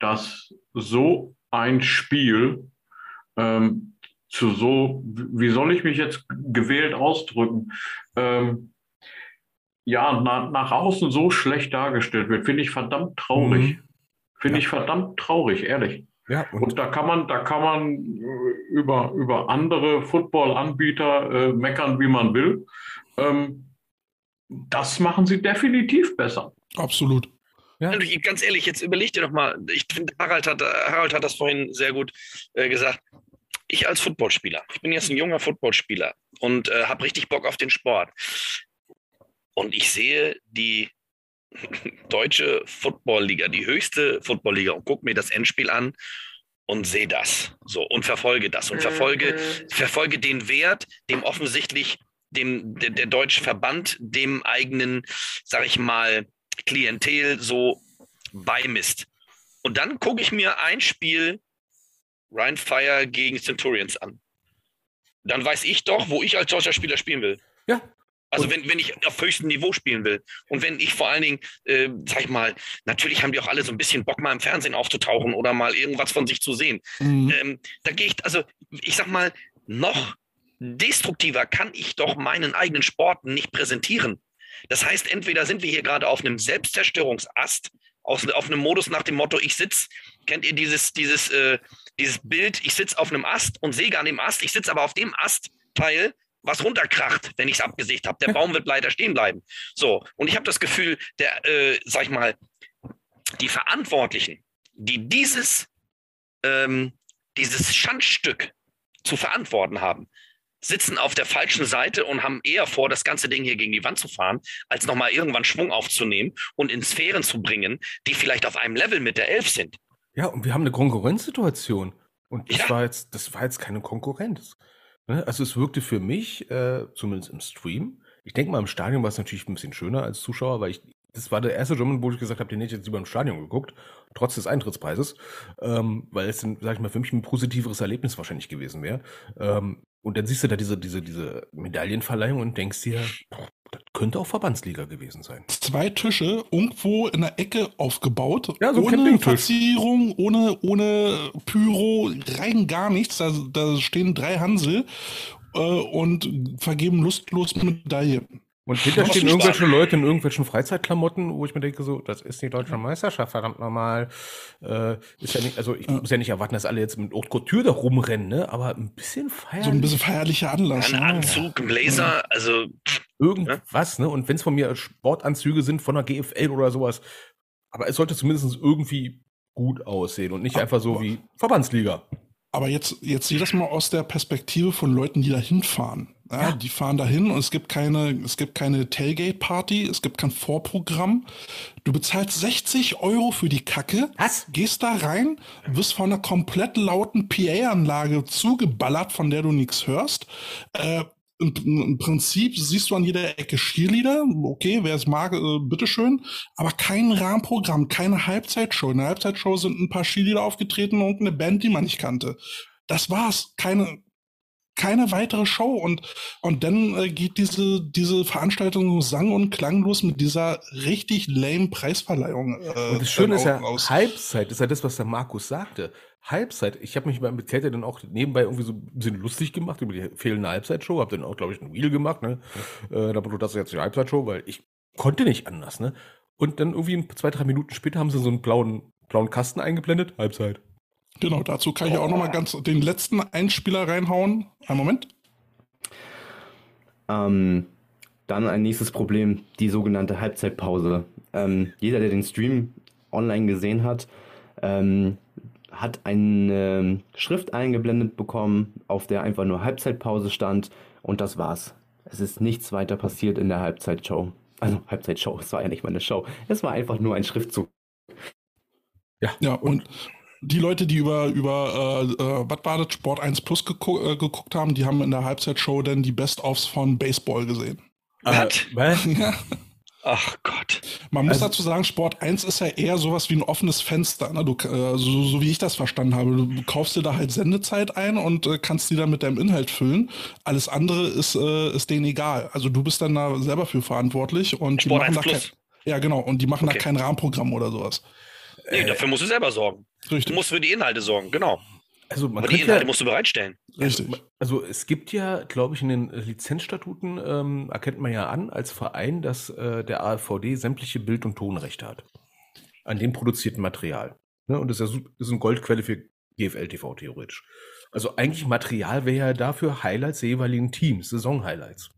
dass so ein Spiel ähm, zu so, wie soll ich mich jetzt gewählt ausdrücken, ähm, ja, na, nach außen so schlecht dargestellt wird, finde ich verdammt traurig. Mhm. Finde Ja. ich verdammt traurig, ehrlich. ja, und Und da kann man, da kann man äh, über, über andere Football-Anbieter äh, meckern, wie man will. Ähm, das machen sie definitiv besser. Absolut. Ja. Also, Ganz ehrlich, jetzt überleg dir doch mal, ich finde, Harald hat, Harald hat das vorhin sehr gut äh, gesagt. Ich als Footballspieler, ich bin jetzt ein junger Footballspieler und äh, habe richtig Bock auf den Sport. Und ich sehe die deutsche Footballliga, die höchste Footballliga und gucke mir das Endspiel an und sehe das so und verfolge das und verfolge, verfolge den Wert, dem offensichtlich dem der, der deutsche Verband dem eigenen, sag ich mal, Klientel so beimisst. Und dann gucke ich mir ein Spiel Ryan Fire gegen Centurions an. Dann weiß ich doch, wo ich als deutscher Spieler spielen will. Ja. Also wenn, wenn ich auf höchstem Niveau spielen will und wenn ich vor allen Dingen, äh, sag ich mal, natürlich haben die auch alle so ein bisschen Bock, mal im Fernsehen aufzutauchen oder mal irgendwas von sich zu sehen. Mhm. Ähm, da gehe ich, also ich sag mal, noch destruktiver kann ich doch meinen eigenen Sport nicht präsentieren. Das heißt, entweder sind wir hier gerade auf einem Selbstzerstörungsast, aus, auf einem Modus nach dem Motto, ich sitze, kennt ihr dieses, dieses, äh, dieses Bild, ich sitze auf einem Ast und säge an dem Ast, ich sitze aber auf dem Astteil, was runterkracht, wenn ich es abgesägt habe. Der Baum wird leider stehen bleiben. So, und ich habe das Gefühl, der, äh, sag ich mal, die Verantwortlichen, die dieses, ähm, dieses Schandstück zu verantworten haben, sitzen auf der falschen Seite und haben eher vor, das ganze Ding hier gegen die Wand zu fahren, als nochmal irgendwann Schwung aufzunehmen und in Sphären zu bringen, die vielleicht auf einem Level mit der Elf sind. Ja, und wir haben eine Konkurrenzsituation. Und das Ja. war jetzt, das war jetzt keine Konkurrenz. Ne? Also es wirkte für mich, äh, zumindest im Stream, ich denke mal, im Stadion war es natürlich ein bisschen schöner als Zuschauer, weil ich, das war der erste German, wo ich gesagt habe, den hätte ich jetzt lieber im Stadion geguckt, trotz des Eintrittspreises, ähm, weil es dann, sag ich mal, für mich ein positiveres Erlebnis wahrscheinlich gewesen wäre. Ähm, und dann siehst du da diese, diese, diese Medaillenverleihung und denkst dir, das könnte auch Verbandsliga gewesen sein. Zwei Tische irgendwo in der Ecke aufgebaut. Ja, so ohne. Verzierung, ohne, ohne Pyro, rein gar nichts. Da, da stehen drei Hansel äh, und vergeben lustlos Medaillen. Und hinter stehen irgendwelche Leute in irgendwelchen Freizeitklamotten, wo ich mir denke, so, das ist die deutsche Meisterschaft, verdammt normal. Äh, ist ja nicht, also ich muss ja nicht erwarten, dass alle jetzt mit Haute Couture da rumrennen, ne? Aber ein bisschen feiern. So ein bisschen feierlicher Anlass. Ein? Anzug, ein Blazer, also irgendwas, ne? Und wenn es von mir Sportanzüge sind von der GFL oder sowas, aber es sollte zumindest irgendwie gut aussehen und nicht einfach so wie Verbandsliga. Aber jetzt, jetzt sieh das mal aus der Perspektive von Leuten, die da hinfahren. Ja, Die fahren dahin und es gibt keine, es gibt keine Tailgate-Party, es gibt kein Vorprogramm. Du bezahlst 60 Euro für die Kacke, Was? gehst da rein, wirst von einer komplett lauten PA-Anlage zugeballert, von der du nichts hörst. Äh, im, Im Prinzip siehst du an jeder Ecke Cheerleader, okay, wer es mag, äh, bitteschön, aber kein Rahmenprogramm, keine Halbzeitshow. In der Halbzeitshow sind ein paar Cheerleader aufgetreten und eine Band, die man nicht kannte. Das war's. Keine, keine weitere Show. Und, und dann äh, geht diese, diese Veranstaltung sang- und klanglos mit dieser richtig lame Preisverleihung. Äh, Und das Schöne ist ja, aus. Halbzeit ist ja das, was der Markus sagte. Halbzeit, ich habe mich mal mit Kälte dann auch nebenbei irgendwie so ein bisschen lustig gemacht über die fehlende Halbzeitshow, habe dann auch, glaube ich, ein Reel gemacht, ne? Äh, da wurde das jetzt die Halbzeitshow, weil ich konnte nicht anders, ne? Und dann irgendwie zwei, drei Minuten später haben sie so einen blauen, blauen Kasten eingeblendet, Halbzeit. Genau, dazu kann ich auch noch mal ganz den letzten Einspieler reinhauen. Einen Moment. Ähm, dann ein nächstes Problem, die sogenannte Halbzeitpause. Ähm, jeder, der den Stream online gesehen hat, ähm, hat eine Schrift eingeblendet bekommen, auf der einfach nur Halbzeitpause stand und das war's. Es ist nichts weiter passiert in der Halbzeitshow. Also Halbzeitshow, es war ja nicht mal eine Show. Es war einfach nur ein Schriftzug. Ja, und die Leute, die über, über äh, äh, was war das, Sport 1 Plus geku äh, geguckt haben, die haben in der Halbzeitshow dann die Best-ofs von Baseball gesehen. Was? Äh, was? Ja. Ach Gott. Man muss Also- dazu sagen, Sport 1 ist ja eher sowas wie ein offenes Fenster. Ne? Du, äh, so, so wie ich das verstanden habe. Du kaufst dir da halt Sendezeit ein und äh, kannst die dann mit deinem Inhalt füllen. Alles andere ist, äh, ist denen egal. Also du bist dann da selber für verantwortlich und die Sport machen 1 da kein, Plus. Ja, genau. Und die machen Okay. da kein Rahmenprogramm oder sowas. Nee, dafür musst du selber sorgen. Du Richtig. musst für die Inhalte sorgen, genau. Also man Aber die Inhalte ja, musst du bereitstellen. richtig. Also es gibt ja, glaube ich, in den Lizenzstatuten ähm, erkennt man ja an als Verein, dass äh, der AVD sämtliche Bild- und Tonrechte hat an dem produzierten Material. Ne? Und das ist ja ist eine Goldquelle für GFL TV theoretisch. Also eigentlich Material wäre ja dafür Highlights der jeweiligen Teams, Saison-Highlights.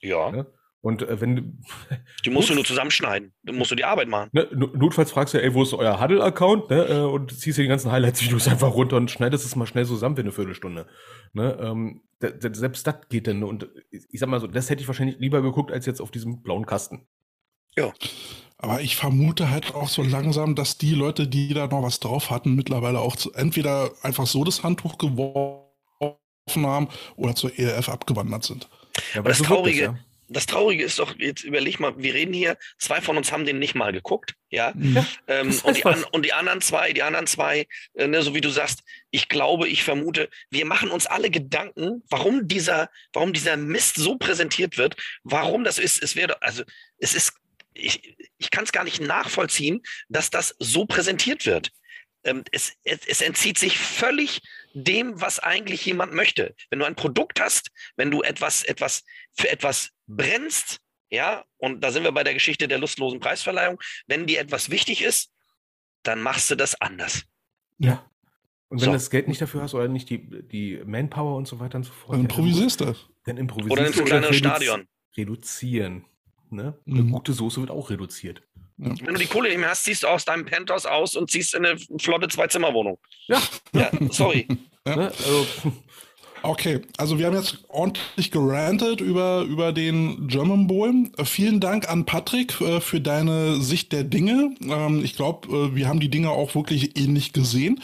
Ja. Ne? Und äh, wenn du Die musst du nur zusammenschneiden. Dann musst du die Arbeit machen. ne, no- notfalls fragst du, ey, wo ist euer Huddle-Account? Ne? äh, Und ziehst dir die ganzen Highlights-Videos einfach runter und schneidest es mal schnell zusammen für eine Viertelstunde. Ne? Ähm, da- da- selbst das geht dann. Und ich sag mal so, das hätte ich wahrscheinlich lieber geguckt, als jetzt auf diesem blauen Kasten. Aber ich vermute halt auch so langsam, dass die Leute, die da noch was drauf hatten, mittlerweile auch zu, entweder einfach so das Handtuch geworfen haben oder zur ELF abgewandert sind. Ja, Aber das so wirkt Traurige, ja. Das Traurige ist doch, jetzt überleg mal, wir reden hier, zwei von uns haben den nicht mal geguckt, ja. Mhm. Ähm, Das und, die an, und die anderen zwei, die anderen zwei, äh, ne, so wie du sagst, ich glaube, ich vermute, wir machen uns alle Gedanken, warum dieser, warum dieser Mist so präsentiert wird, warum das ist, es wäre, also es ist, ich, ich kann es gar nicht nachvollziehen, dass das so präsentiert wird. Ähm, es, es, es entzieht sich völlig dem, was eigentlich jemand möchte. Wenn du ein Produkt hast, wenn du etwas, etwas für etwas brennst, ja, und da sind wir bei der Geschichte der lustlosen Preisverleihung, wenn dir etwas wichtig ist, dann machst du das anders. Ja. Und wenn So. du das Geld nicht dafür hast oder nicht die, die Manpower und so weiter und so fort, Dann improvisierst du. Dann improvisierst Oder nimmst du ein kleineres Stadion. Reduzieren. Ne? Mhm. Eine gute Soße wird auch reduziert. Ja. Wenn du die Kohle nicht mehr hast, ziehst du aus deinem Penthouse aus und ziehst in eine flotte Zwei-Zimmer-Wohnung. Ja. Ja, sorry. Ja. Ne? Also, Okay, also wir haben jetzt ordentlich gerantet über, über den German Bowl. Äh, vielen Dank an Patrick äh, für deine Sicht der Dinge. Ähm, ich glaube, äh, wir haben die Dinge auch wirklich ähnlich gesehen.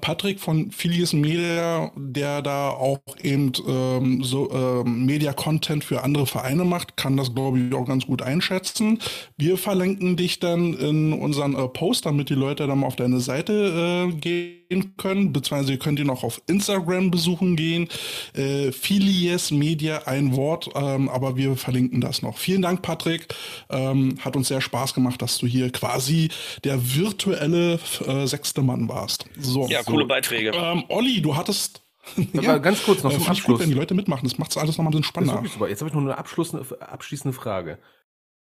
Patrick von Filius Media, der da auch eben ähm, so ähm, Media-Content für andere Vereine macht, kann das, glaube ich, auch ganz gut einschätzen. Wir verlinken dich dann in unseren Post, damit die Leute dann mal auf deine Seite gehen können, beziehungsweise ihr könnt ihn auch auf Instagram besuchen gehen. Äh, Filies Media, ein Wort, ähm, aber wir verlinken das noch. Vielen Dank, Patrick. Ähm, hat uns sehr Spaß gemacht, dass du hier quasi der virtuelle äh, sechste Mann warst. So. Ja, coole Beiträge. Ähm, Olli, du hattest. Aber ganz kurz noch äh, zum ich gut, Abschluss. wenn die Leute mitmachen. Das macht alles nochmal ein bisschen spannender. Jetzt habe ich noch eine abschließende, abschließende Frage.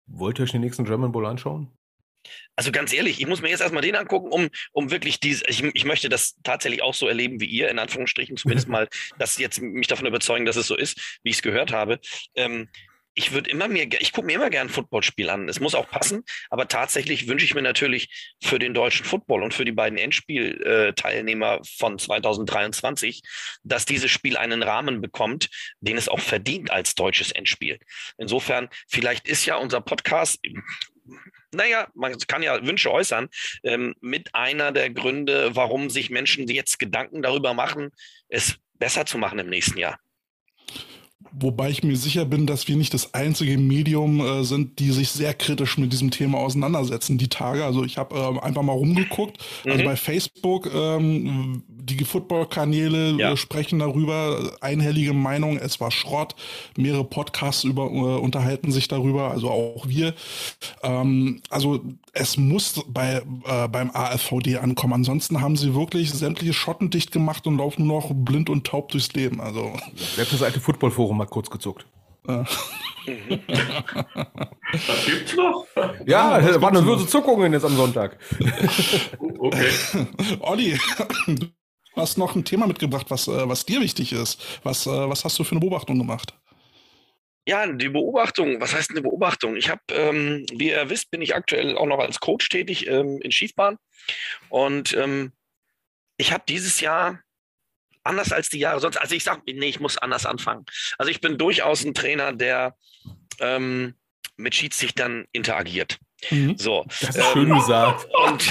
Wollt ihr euch den nächsten German Bowl anschauen? Also ganz ehrlich, ich muss mir jetzt erstmal den angucken, um, um wirklich diese, ich, ich möchte das tatsächlich auch so erleben wie ihr, in Anführungsstrichen, zumindest mal, dass jetzt mich davon überzeugen, dass es so ist, wie ich es gehört habe. Ähm, ich würde immer mir, ich gucke mir immer gerne ein Footballspiel an. Es muss auch passen, aber tatsächlich wünsche ich mir natürlich für den deutschen Football und für die beiden Endspielteilnehmer von 2023, dass dieses Spiel einen Rahmen bekommt, den es auch verdient als deutsches Endspiel. Insofern, vielleicht ist ja unser Podcast naja, man kann ja Wünsche äußern, ähm, mit einer der Gründe, warum sich Menschen jetzt Gedanken darüber machen, es besser zu machen im nächsten Jahr. Wobei ich mir sicher bin, dass wir nicht das einzige Medium äh, sind, die sich sehr kritisch mit diesem Thema auseinandersetzen, die Tage. Also ich habe ähm, einfach mal rumgeguckt. Also Mhm. bei Facebook, ähm, die Football-Kanäle Ja. äh, sprechen darüber, einhellige Meinung, es war Schrott. Mehrere Podcasts über, äh, unterhalten sich darüber, also auch wir. Ähm, also es muss bei, äh, beim AFVD ankommen. Ansonsten haben sie wirklich sämtliche Schotten dicht gemacht und laufen nur noch blind und taub durchs Leben. Also Selbst das alte Footballforum mal kurz gezuckt. äh, Das gibt's noch? Ja, das da waren nur so Zuckungen jetzt am Sonntag. Okay. Olli, du hast noch ein Thema mitgebracht, was, äh, was dir wichtig ist. Was, äh, was hast du für eine Beobachtung gemacht? Ja, die Beobachtung, was heißt eine Beobachtung? Ich habe, ähm, wie ihr wisst, bin ich aktuell auch noch als Coach tätig ähm, in Schiefbahn. Und ähm, ich habe dieses Jahr, anders als die Jahre sonst, also ich sage, nee, ich muss anders anfangen. Also ich bin durchaus ein Trainer, der ähm, mit Schiedsrichtern interagiert. So. Das ist schön gesagt. Und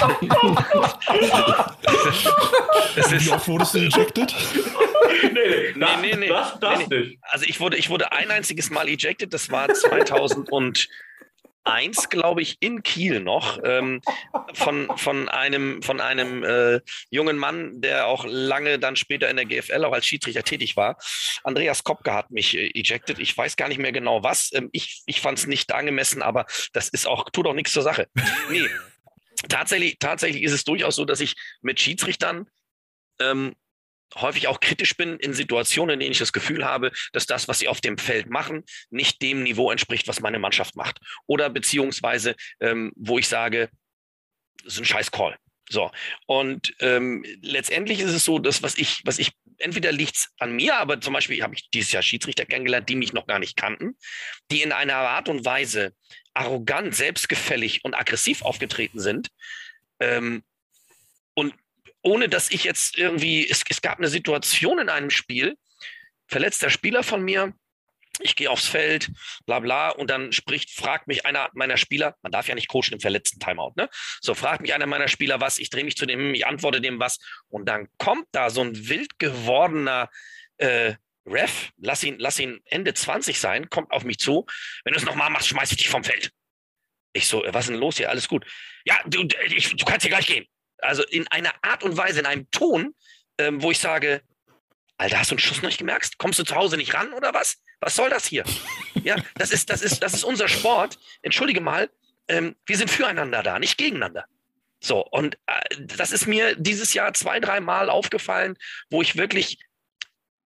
das Wie ist, oft wurdest du ejected? Nee, nee, Nee, nee, nee. Das, das Nee, nicht. also ich wurde, ich wurde ein einziges Mal ejected, das war 2001, glaube ich, in Kiel noch, ähm, von, von einem, von einem äh, jungen Mann, der auch lange dann später in der GFL auch als Schiedsrichter tätig war. Andreas Kopke hat mich äh, ejected. Ich weiß gar nicht mehr genau was. Ähm, ich ich fand es nicht angemessen, aber das ist auch, tut auch nichts zur Sache. Nee. Tatsächlich, tatsächlich ist es durchaus so, dass ich mit Schiedsrichtern ähm, häufig auch kritisch bin in Situationen, in denen ich das Gefühl habe, dass das, was sie auf dem Feld machen, nicht dem Niveau entspricht, was meine Mannschaft macht. Oder beziehungsweise, ähm, wo ich sage, das ist ein scheiß Call. So. Und ähm, letztendlich ist es so, dass was ich, was ich, entweder liegt es an mir, aber zum Beispiel habe ich dieses Jahr Schiedsrichter kennengelernt, die mich noch gar nicht kannten, die in einer Art und Weise arrogant, selbstgefällig und aggressiv aufgetreten sind. Ähm, ohne dass ich jetzt irgendwie, es, es gab eine Situation in einem Spiel, verletzter Spieler von mir, ich gehe aufs Feld, bla bla, und dann spricht, fragt mich einer meiner Spieler, man darf ja nicht coachen im verletzten Timeout, ne? So, fragt mich einer meiner Spieler was, ich drehe mich zu dem, ich antworte dem was, und dann kommt da so ein wild gewordener, äh, Ref, lass ihn, lass ihn Ende 20 sein, kommt auf mich zu. Wenn du es nochmal machst, schmeiß ich dich vom Feld. Ich so, was ist denn los hier? Alles gut. Ja, du, ich, du kannst hier gleich gehen. Also in einer Art und Weise, in einem Ton, ähm, wo ich sage, Alter, hast du einen Schuss noch nicht gemerkt? Kommst du zu Hause nicht ran oder was? Was soll das hier? Ja, das ist, das ist, das ist unser Sport. Entschuldige mal, ähm, wir sind füreinander da, nicht gegeneinander. So, und äh, das ist mir dieses Jahr zwei, dreimal aufgefallen, wo ich wirklich,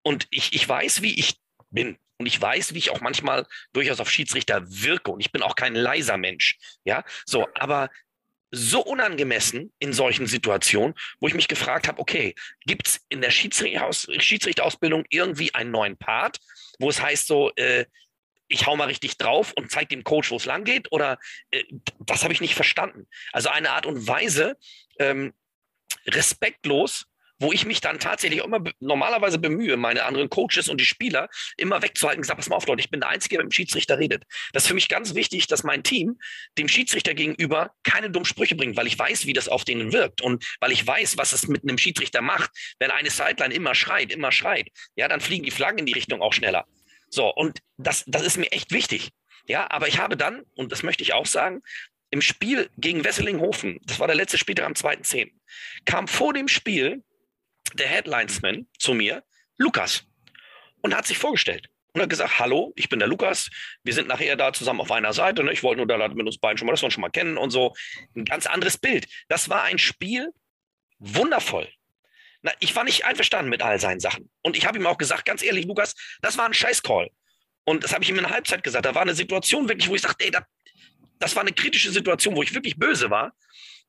und ich, ich weiß, wie ich bin. Und ich weiß, wie ich auch manchmal durchaus auf Schiedsrichter wirke. Und ich bin auch kein leiser Mensch. Ja, so, aber so unangemessen in solchen Situationen, wo ich mich gefragt habe, okay, gibt es in der Schiedsrichterausbildung irgendwie einen neuen Part, wo es heißt so, äh, ich hau mal richtig drauf und zeige dem Coach, wo es lang geht? Oder äh, das habe ich nicht verstanden. Also eine Art und Weise, ähm, respektlos wo ich mich dann tatsächlich immer normalerweise bemühe, meine anderen Coaches und die Spieler immer wegzuhalten gesagt, pass mal auf, Leute, ich bin der Einzige, der mit dem Schiedsrichter redet. Das ist für mich ganz wichtig, dass mein Team dem Schiedsrichter gegenüber keine dummen Sprüche bringt, weil ich weiß, wie das auf denen wirkt und weil ich weiß, was es mit einem Schiedsrichter macht, wenn eine Sideline immer schreit, immer schreit. Ja, dann fliegen die Flaggen in die Richtung auch schneller. So, und das, das ist mir echt wichtig. Ja, aber ich habe dann, und das möchte ich auch sagen, im Spiel gegen Wesselinghofen, das war der letzte Spieltag am 2.10., kam vor dem Spiel der Headlinesman zu mir, Lukas, und hat sich vorgestellt und hat gesagt, hallo, ich bin der Lukas, wir sind nachher da zusammen auf einer Seite, ne? ich wollte nur da mit uns beiden schon mal, das wir uns schon mal kennen und so. Ein ganz anderes Bild. Das war ein Spiel, wundervoll. Na, ich war nicht einverstanden mit all seinen Sachen. Und ich habe ihm auch gesagt, ganz ehrlich, Lukas, das war ein Scheiß-Call. Und das habe ich ihm in der Halbzeit gesagt. Da war eine Situation wirklich, wo ich sagte, ey, das, das war eine kritische Situation, wo ich wirklich böse war.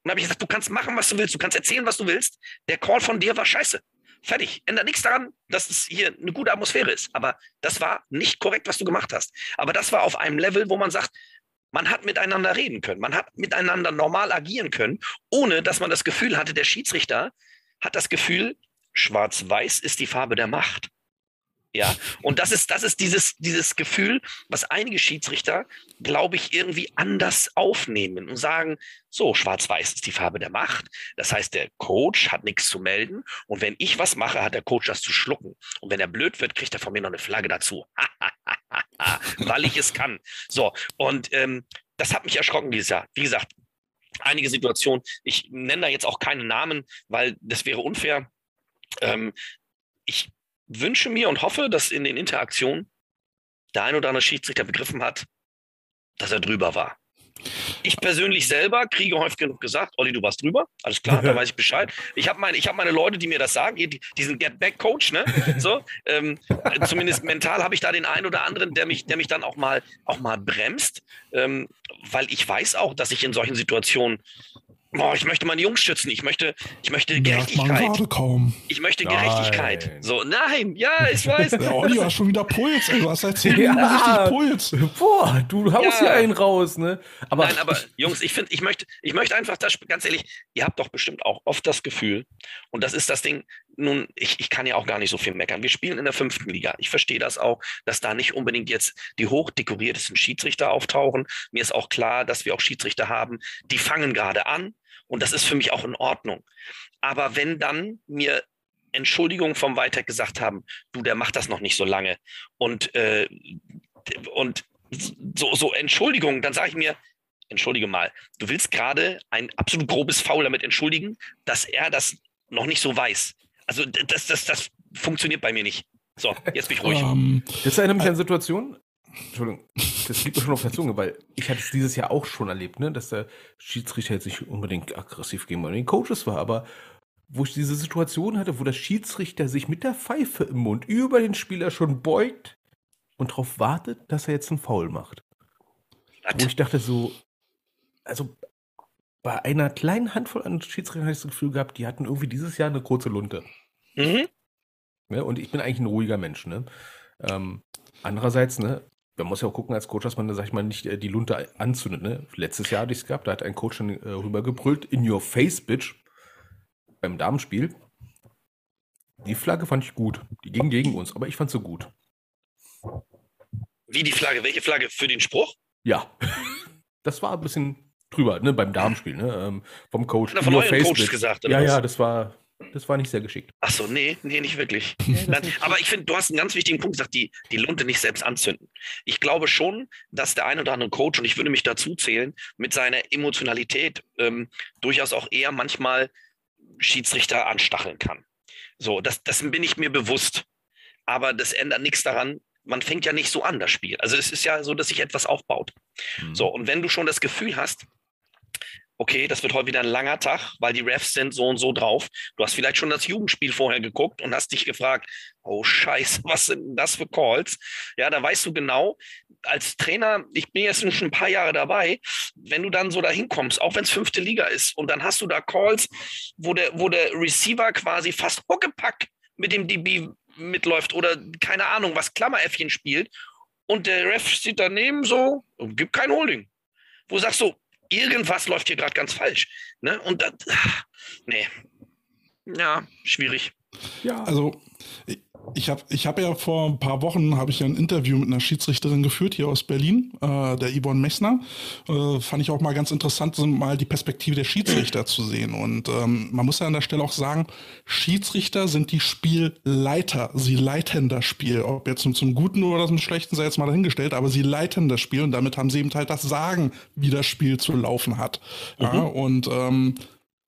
Und habe ich gesagt, du kannst machen, was du willst, du kannst erzählen, was du willst. Der Call von dir war scheiße. Fertig. Ändert nichts daran, dass es hier eine gute Atmosphäre ist. Aber das war nicht korrekt, was du gemacht hast. Aber das war auf einem Level, wo man sagt, man hat miteinander reden können, man hat miteinander normal agieren können, ohne dass man das Gefühl hatte, der Schiedsrichter hat das Gefühl, schwarz-weiß ist die Farbe der Macht. Ja, und das ist, das ist dieses, dieses Gefühl, was einige Schiedsrichter, glaube ich, irgendwie anders aufnehmen und sagen, so, schwarz-weiß ist die Farbe der Macht. Das heißt, der Coach hat nichts zu melden. Und wenn ich was mache, hat der Coach das zu schlucken. Und wenn er blöd wird, kriegt er von mir noch eine Flagge dazu. Weil ich es kann. So, und ähm, das hat mich erschrocken dieses Jahr. Wie gesagt, einige Situationen, ich nenne da jetzt auch keine Namen, weil das wäre unfair. Ähm, ich wünsche mir und hoffe, dass in den Interaktionen der ein oder andere Schiedsrichter begriffen hat, dass er drüber war. Ich persönlich selber kriege häufig genug gesagt, Olli, du warst drüber, alles klar, da weiß ich Bescheid. Ich habe meine, hab meine Leute, die mir das sagen, die, diesen Get-Back-Coach, ne? So, ähm, zumindest mental habe ich da den einen oder anderen, der mich, der mich dann auch mal, auch mal bremst, ähm, weil ich weiß auch, dass ich in solchen Situationen Oh, ich möchte meine Jungs schützen. Ich möchte, ich möchte Gerechtigkeit. kaum. Ich möchte Gerechtigkeit. Nein. So, nein, ja, ich weiß. Der Olli hat schon wieder Puls, ey. Du hast seit zehn Minuten ja. richtig Puls. Boah, du haust ja. hier einen raus, ne? Aber nein, aber Jungs, ich finde, ich möchte, ich möchte einfach das, ganz ehrlich, ihr habt doch bestimmt auch oft das Gefühl, und das ist das Ding, nun, ich, ich kann ja auch gar nicht so viel meckern. Wir spielen in der fünften Liga. Ich verstehe das auch, dass da nicht unbedingt jetzt die hochdekoriertesten Schiedsrichter auftauchen. Mir ist auch klar, dass wir auch Schiedsrichter haben, die fangen gerade an und das ist für mich auch in Ordnung. Aber wenn dann mir Entschuldigungen vom Weiter gesagt haben, du, der macht das noch nicht so lange und, äh, und so, so Entschuldigungen, dann sage ich mir, entschuldige mal, du willst gerade ein absolut grobes Foul damit entschuldigen, dass er das noch nicht so weiß. Also das, das, das funktioniert bei mir nicht. So, jetzt bin ich ruhig. Um, ähm, das erinnert mich an Situationen, Entschuldigung, das liegt mir schon auf der Zunge, weil ich hatte es dieses Jahr auch schon erlebt, ne, dass der Schiedsrichter jetzt nicht unbedingt aggressiv gegen den Coaches war, aber wo ich diese Situation hatte, wo der Schiedsrichter sich mit der Pfeife im Mund über den Spieler schon beugt und darauf wartet, dass er jetzt einen Foul macht. Wo ich dachte so, also bei einer kleinen Handvoll an Schiedsrichtern habe ich das Gefühl gehabt, die hatten irgendwie dieses Jahr eine kurze Lunte. Mhm. Ja, und ich bin eigentlich ein ruhiger Mensch, ne? Ähm, andererseits, ne, man muss ja auch gucken als Coach, dass man, sag ich mal, nicht äh, die Lunte anzündet. Ne? Letztes Jahr hatte ich es gehabt, da hat ein Coach schon äh, rübergebrüllt, in your face, bitch, beim Damenspiel. Die Flagge fand ich gut. Die ging gegen uns, aber ich fand sie gut. Wie die Flagge? Welche Flagge? Für den Spruch? Ja. Das war ein bisschen drüber, ne, beim Damenspiel, ne, ähm, vom Coach. Na, von eurem Coach gesagt, oder Ja, was? ja, das war, Das war nicht sehr geschickt. Ach so, nee, nee, nicht wirklich. Nein, aber ich finde, du hast einen ganz wichtigen Punkt gesagt, die, die Lunte nicht selbst anzünden. Ich glaube schon, dass der ein oder andere Coach, und ich würde mich dazu zählen, mit seiner Emotionalität ähm, durchaus auch eher manchmal Schiedsrichter anstacheln kann. So, das, das bin ich mir bewusst. Aber das ändert nichts daran, man fängt ja nicht so an, das Spiel. Also es ist ja so, dass sich etwas aufbaut. Mhm. So, und wenn du schon das Gefühl hast, okay, das wird heute wieder ein langer Tag, weil die Refs sind so und so drauf. Du hast vielleicht schon das Jugendspiel vorher geguckt und hast dich gefragt, oh Scheiße, was sind das für Calls? Ja, da weißt du genau, als Trainer, ich bin jetzt schon ein paar Jahre dabei, wenn du dann so da hinkommst, auch wenn es fünfte Liga ist, und dann hast du da Calls, wo der, wo der Receiver quasi fast Huckepack mit dem DB mitläuft oder keine Ahnung, was Klammeräffchen spielt und der Ref steht daneben so und gibt kein Holding. Wo sagst du, irgendwas läuft hier gerade ganz falsch. Ne? Und das, nee. Ja, schwierig. Ja. Also ich habe ich hab ja vor ein paar Wochen habe ich ja ein Interview mit einer Schiedsrichterin geführt hier aus Berlin, äh, der Yvonne Messner. Äh, fand ich auch mal ganz interessant, mal die Perspektive der Schiedsrichter zu sehen. Und ähm, man muss ja an der Stelle auch sagen, Schiedsrichter sind die Spielleiter. Sie leiten das Spiel. Ob jetzt zum, zum Guten oder zum Schlechten sei jetzt mal dahingestellt, aber sie leiten das Spiel und damit haben sie eben halt das Sagen, wie das Spiel zu laufen hat. Mhm. Ja, und ähm,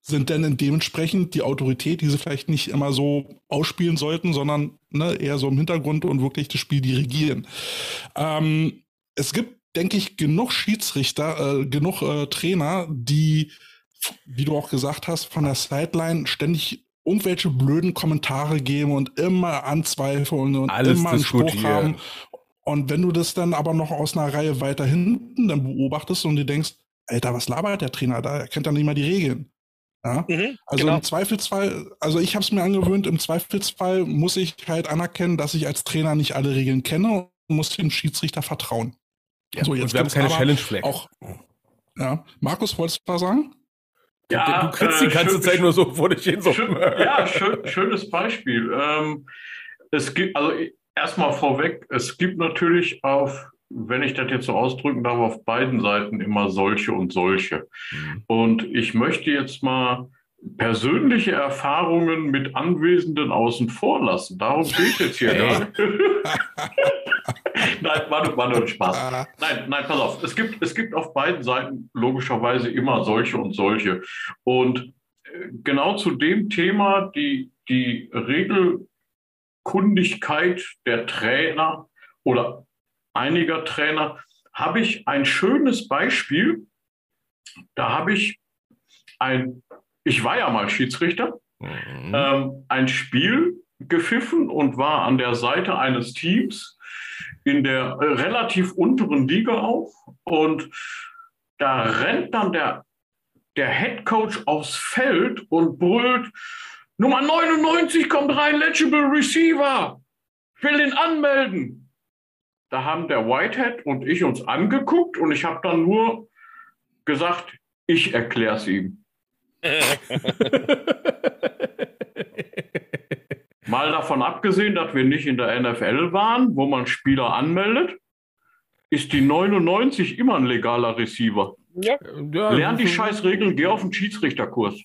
sind denn dementsprechend die Autorität, die sie vielleicht nicht immer so ausspielen sollten, sondern ne, eher so im Hintergrund und wirklich das Spiel dirigieren. Ähm, es gibt, denke ich, genug Schiedsrichter, äh, genug äh, Trainer, die, wie du auch gesagt hast, von der Sideline ständig irgendwelche blöden Kommentare geben und immer anzweifeln und Alles immer einen Spruch haben. Und wenn du das dann aber noch aus einer Reihe weiter hinten dann beobachtest und dir denkst, Alter, was labert der Trainer da? Er kennt ja nicht mal die Regeln. Ja? Mhm, also genau. im Zweifelsfall, also ich habe es mir angewöhnt, im Zweifelsfall muss ich halt anerkennen, dass ich als Trainer nicht alle Regeln kenne und muss dem Schiedsrichter vertrauen. Ja, so, jetzt und wir haben keine Challenge Flag. Auch, ja. Markus, wolltest du was sagen? Ja, du, du kriegst äh, die ganze schön, Zeit nur so vor dich hin. So. Schön, ja, schön, schönes Beispiel. Ähm, es gibt, also erstmal vorweg, es gibt natürlich auf wenn ich das jetzt so ausdrücken darf, auf beiden Seiten immer solche und solche. Mhm. Und ich möchte jetzt mal persönliche Erfahrungen mit Anwesenden außen vor lassen. Darum geht es hier gerade. nein, war nur, war nur Spaß. Nein, nein, pass auf. Es gibt, es gibt auf beiden Seiten logischerweise immer solche und solche. Und äh, genau zu dem Thema, die, die Regelkundigkeit der Trainer oder einiger Trainer, habe ich ein schönes Beispiel. Da habe ich ein, ich war ja mal Schiedsrichter, mhm. ähm, ein Spiel gepfiffen und war an der Seite eines Teams in der äh, relativ unteren Liga auch. Und da rennt dann der, der Head Coach aufs Feld und brüllt, Nummer 99 kommt rein, Legible Receiver. Will den anmelden. Da haben der Whitehead und ich uns angeguckt und ich habe dann nur gesagt, ich erkläre es ihm. Mal davon abgesehen, dass wir nicht in der NFL waren, wo man Spieler anmeldet, ist die 99 immer ein legaler Receiver. Ja. Lern die Scheißregeln, geh auf den Schiedsrichterkurs.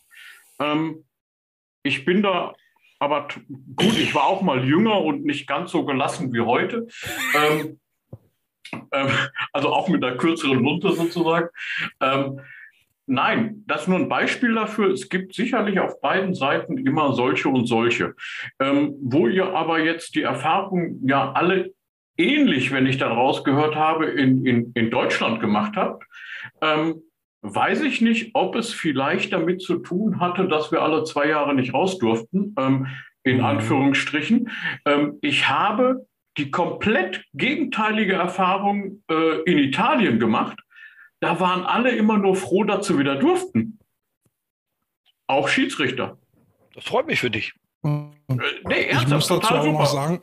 Ähm, ich bin da aber gut, ich war auch mal jünger und nicht ganz so gelassen wie heute. Ähm, ähm, also auch mit einer kürzeren Lunte sozusagen. Ähm, nein, das ist nur ein Beispiel dafür. Es gibt sicherlich auf beiden Seiten immer solche und solche. Ähm, wo ihr aber jetzt die Erfahrung ja alle ähnlich, wenn ich dann rausgehört habe, in, in, in Deutschland gemacht habt, ähm, Weiß ich nicht, ob es vielleicht damit zu tun hatte, dass wir alle zwei Jahre nicht raus durften, ähm, in mhm. Anführungsstrichen. Ähm, ich habe die komplett gegenteilige Erfahrung äh, in Italien gemacht. Da waren alle immer nur froh, dass sie wieder durften. Auch Schiedsrichter. Das freut mich für dich. Äh, nee, ernsthaft, ich muss dazu auch noch sagen,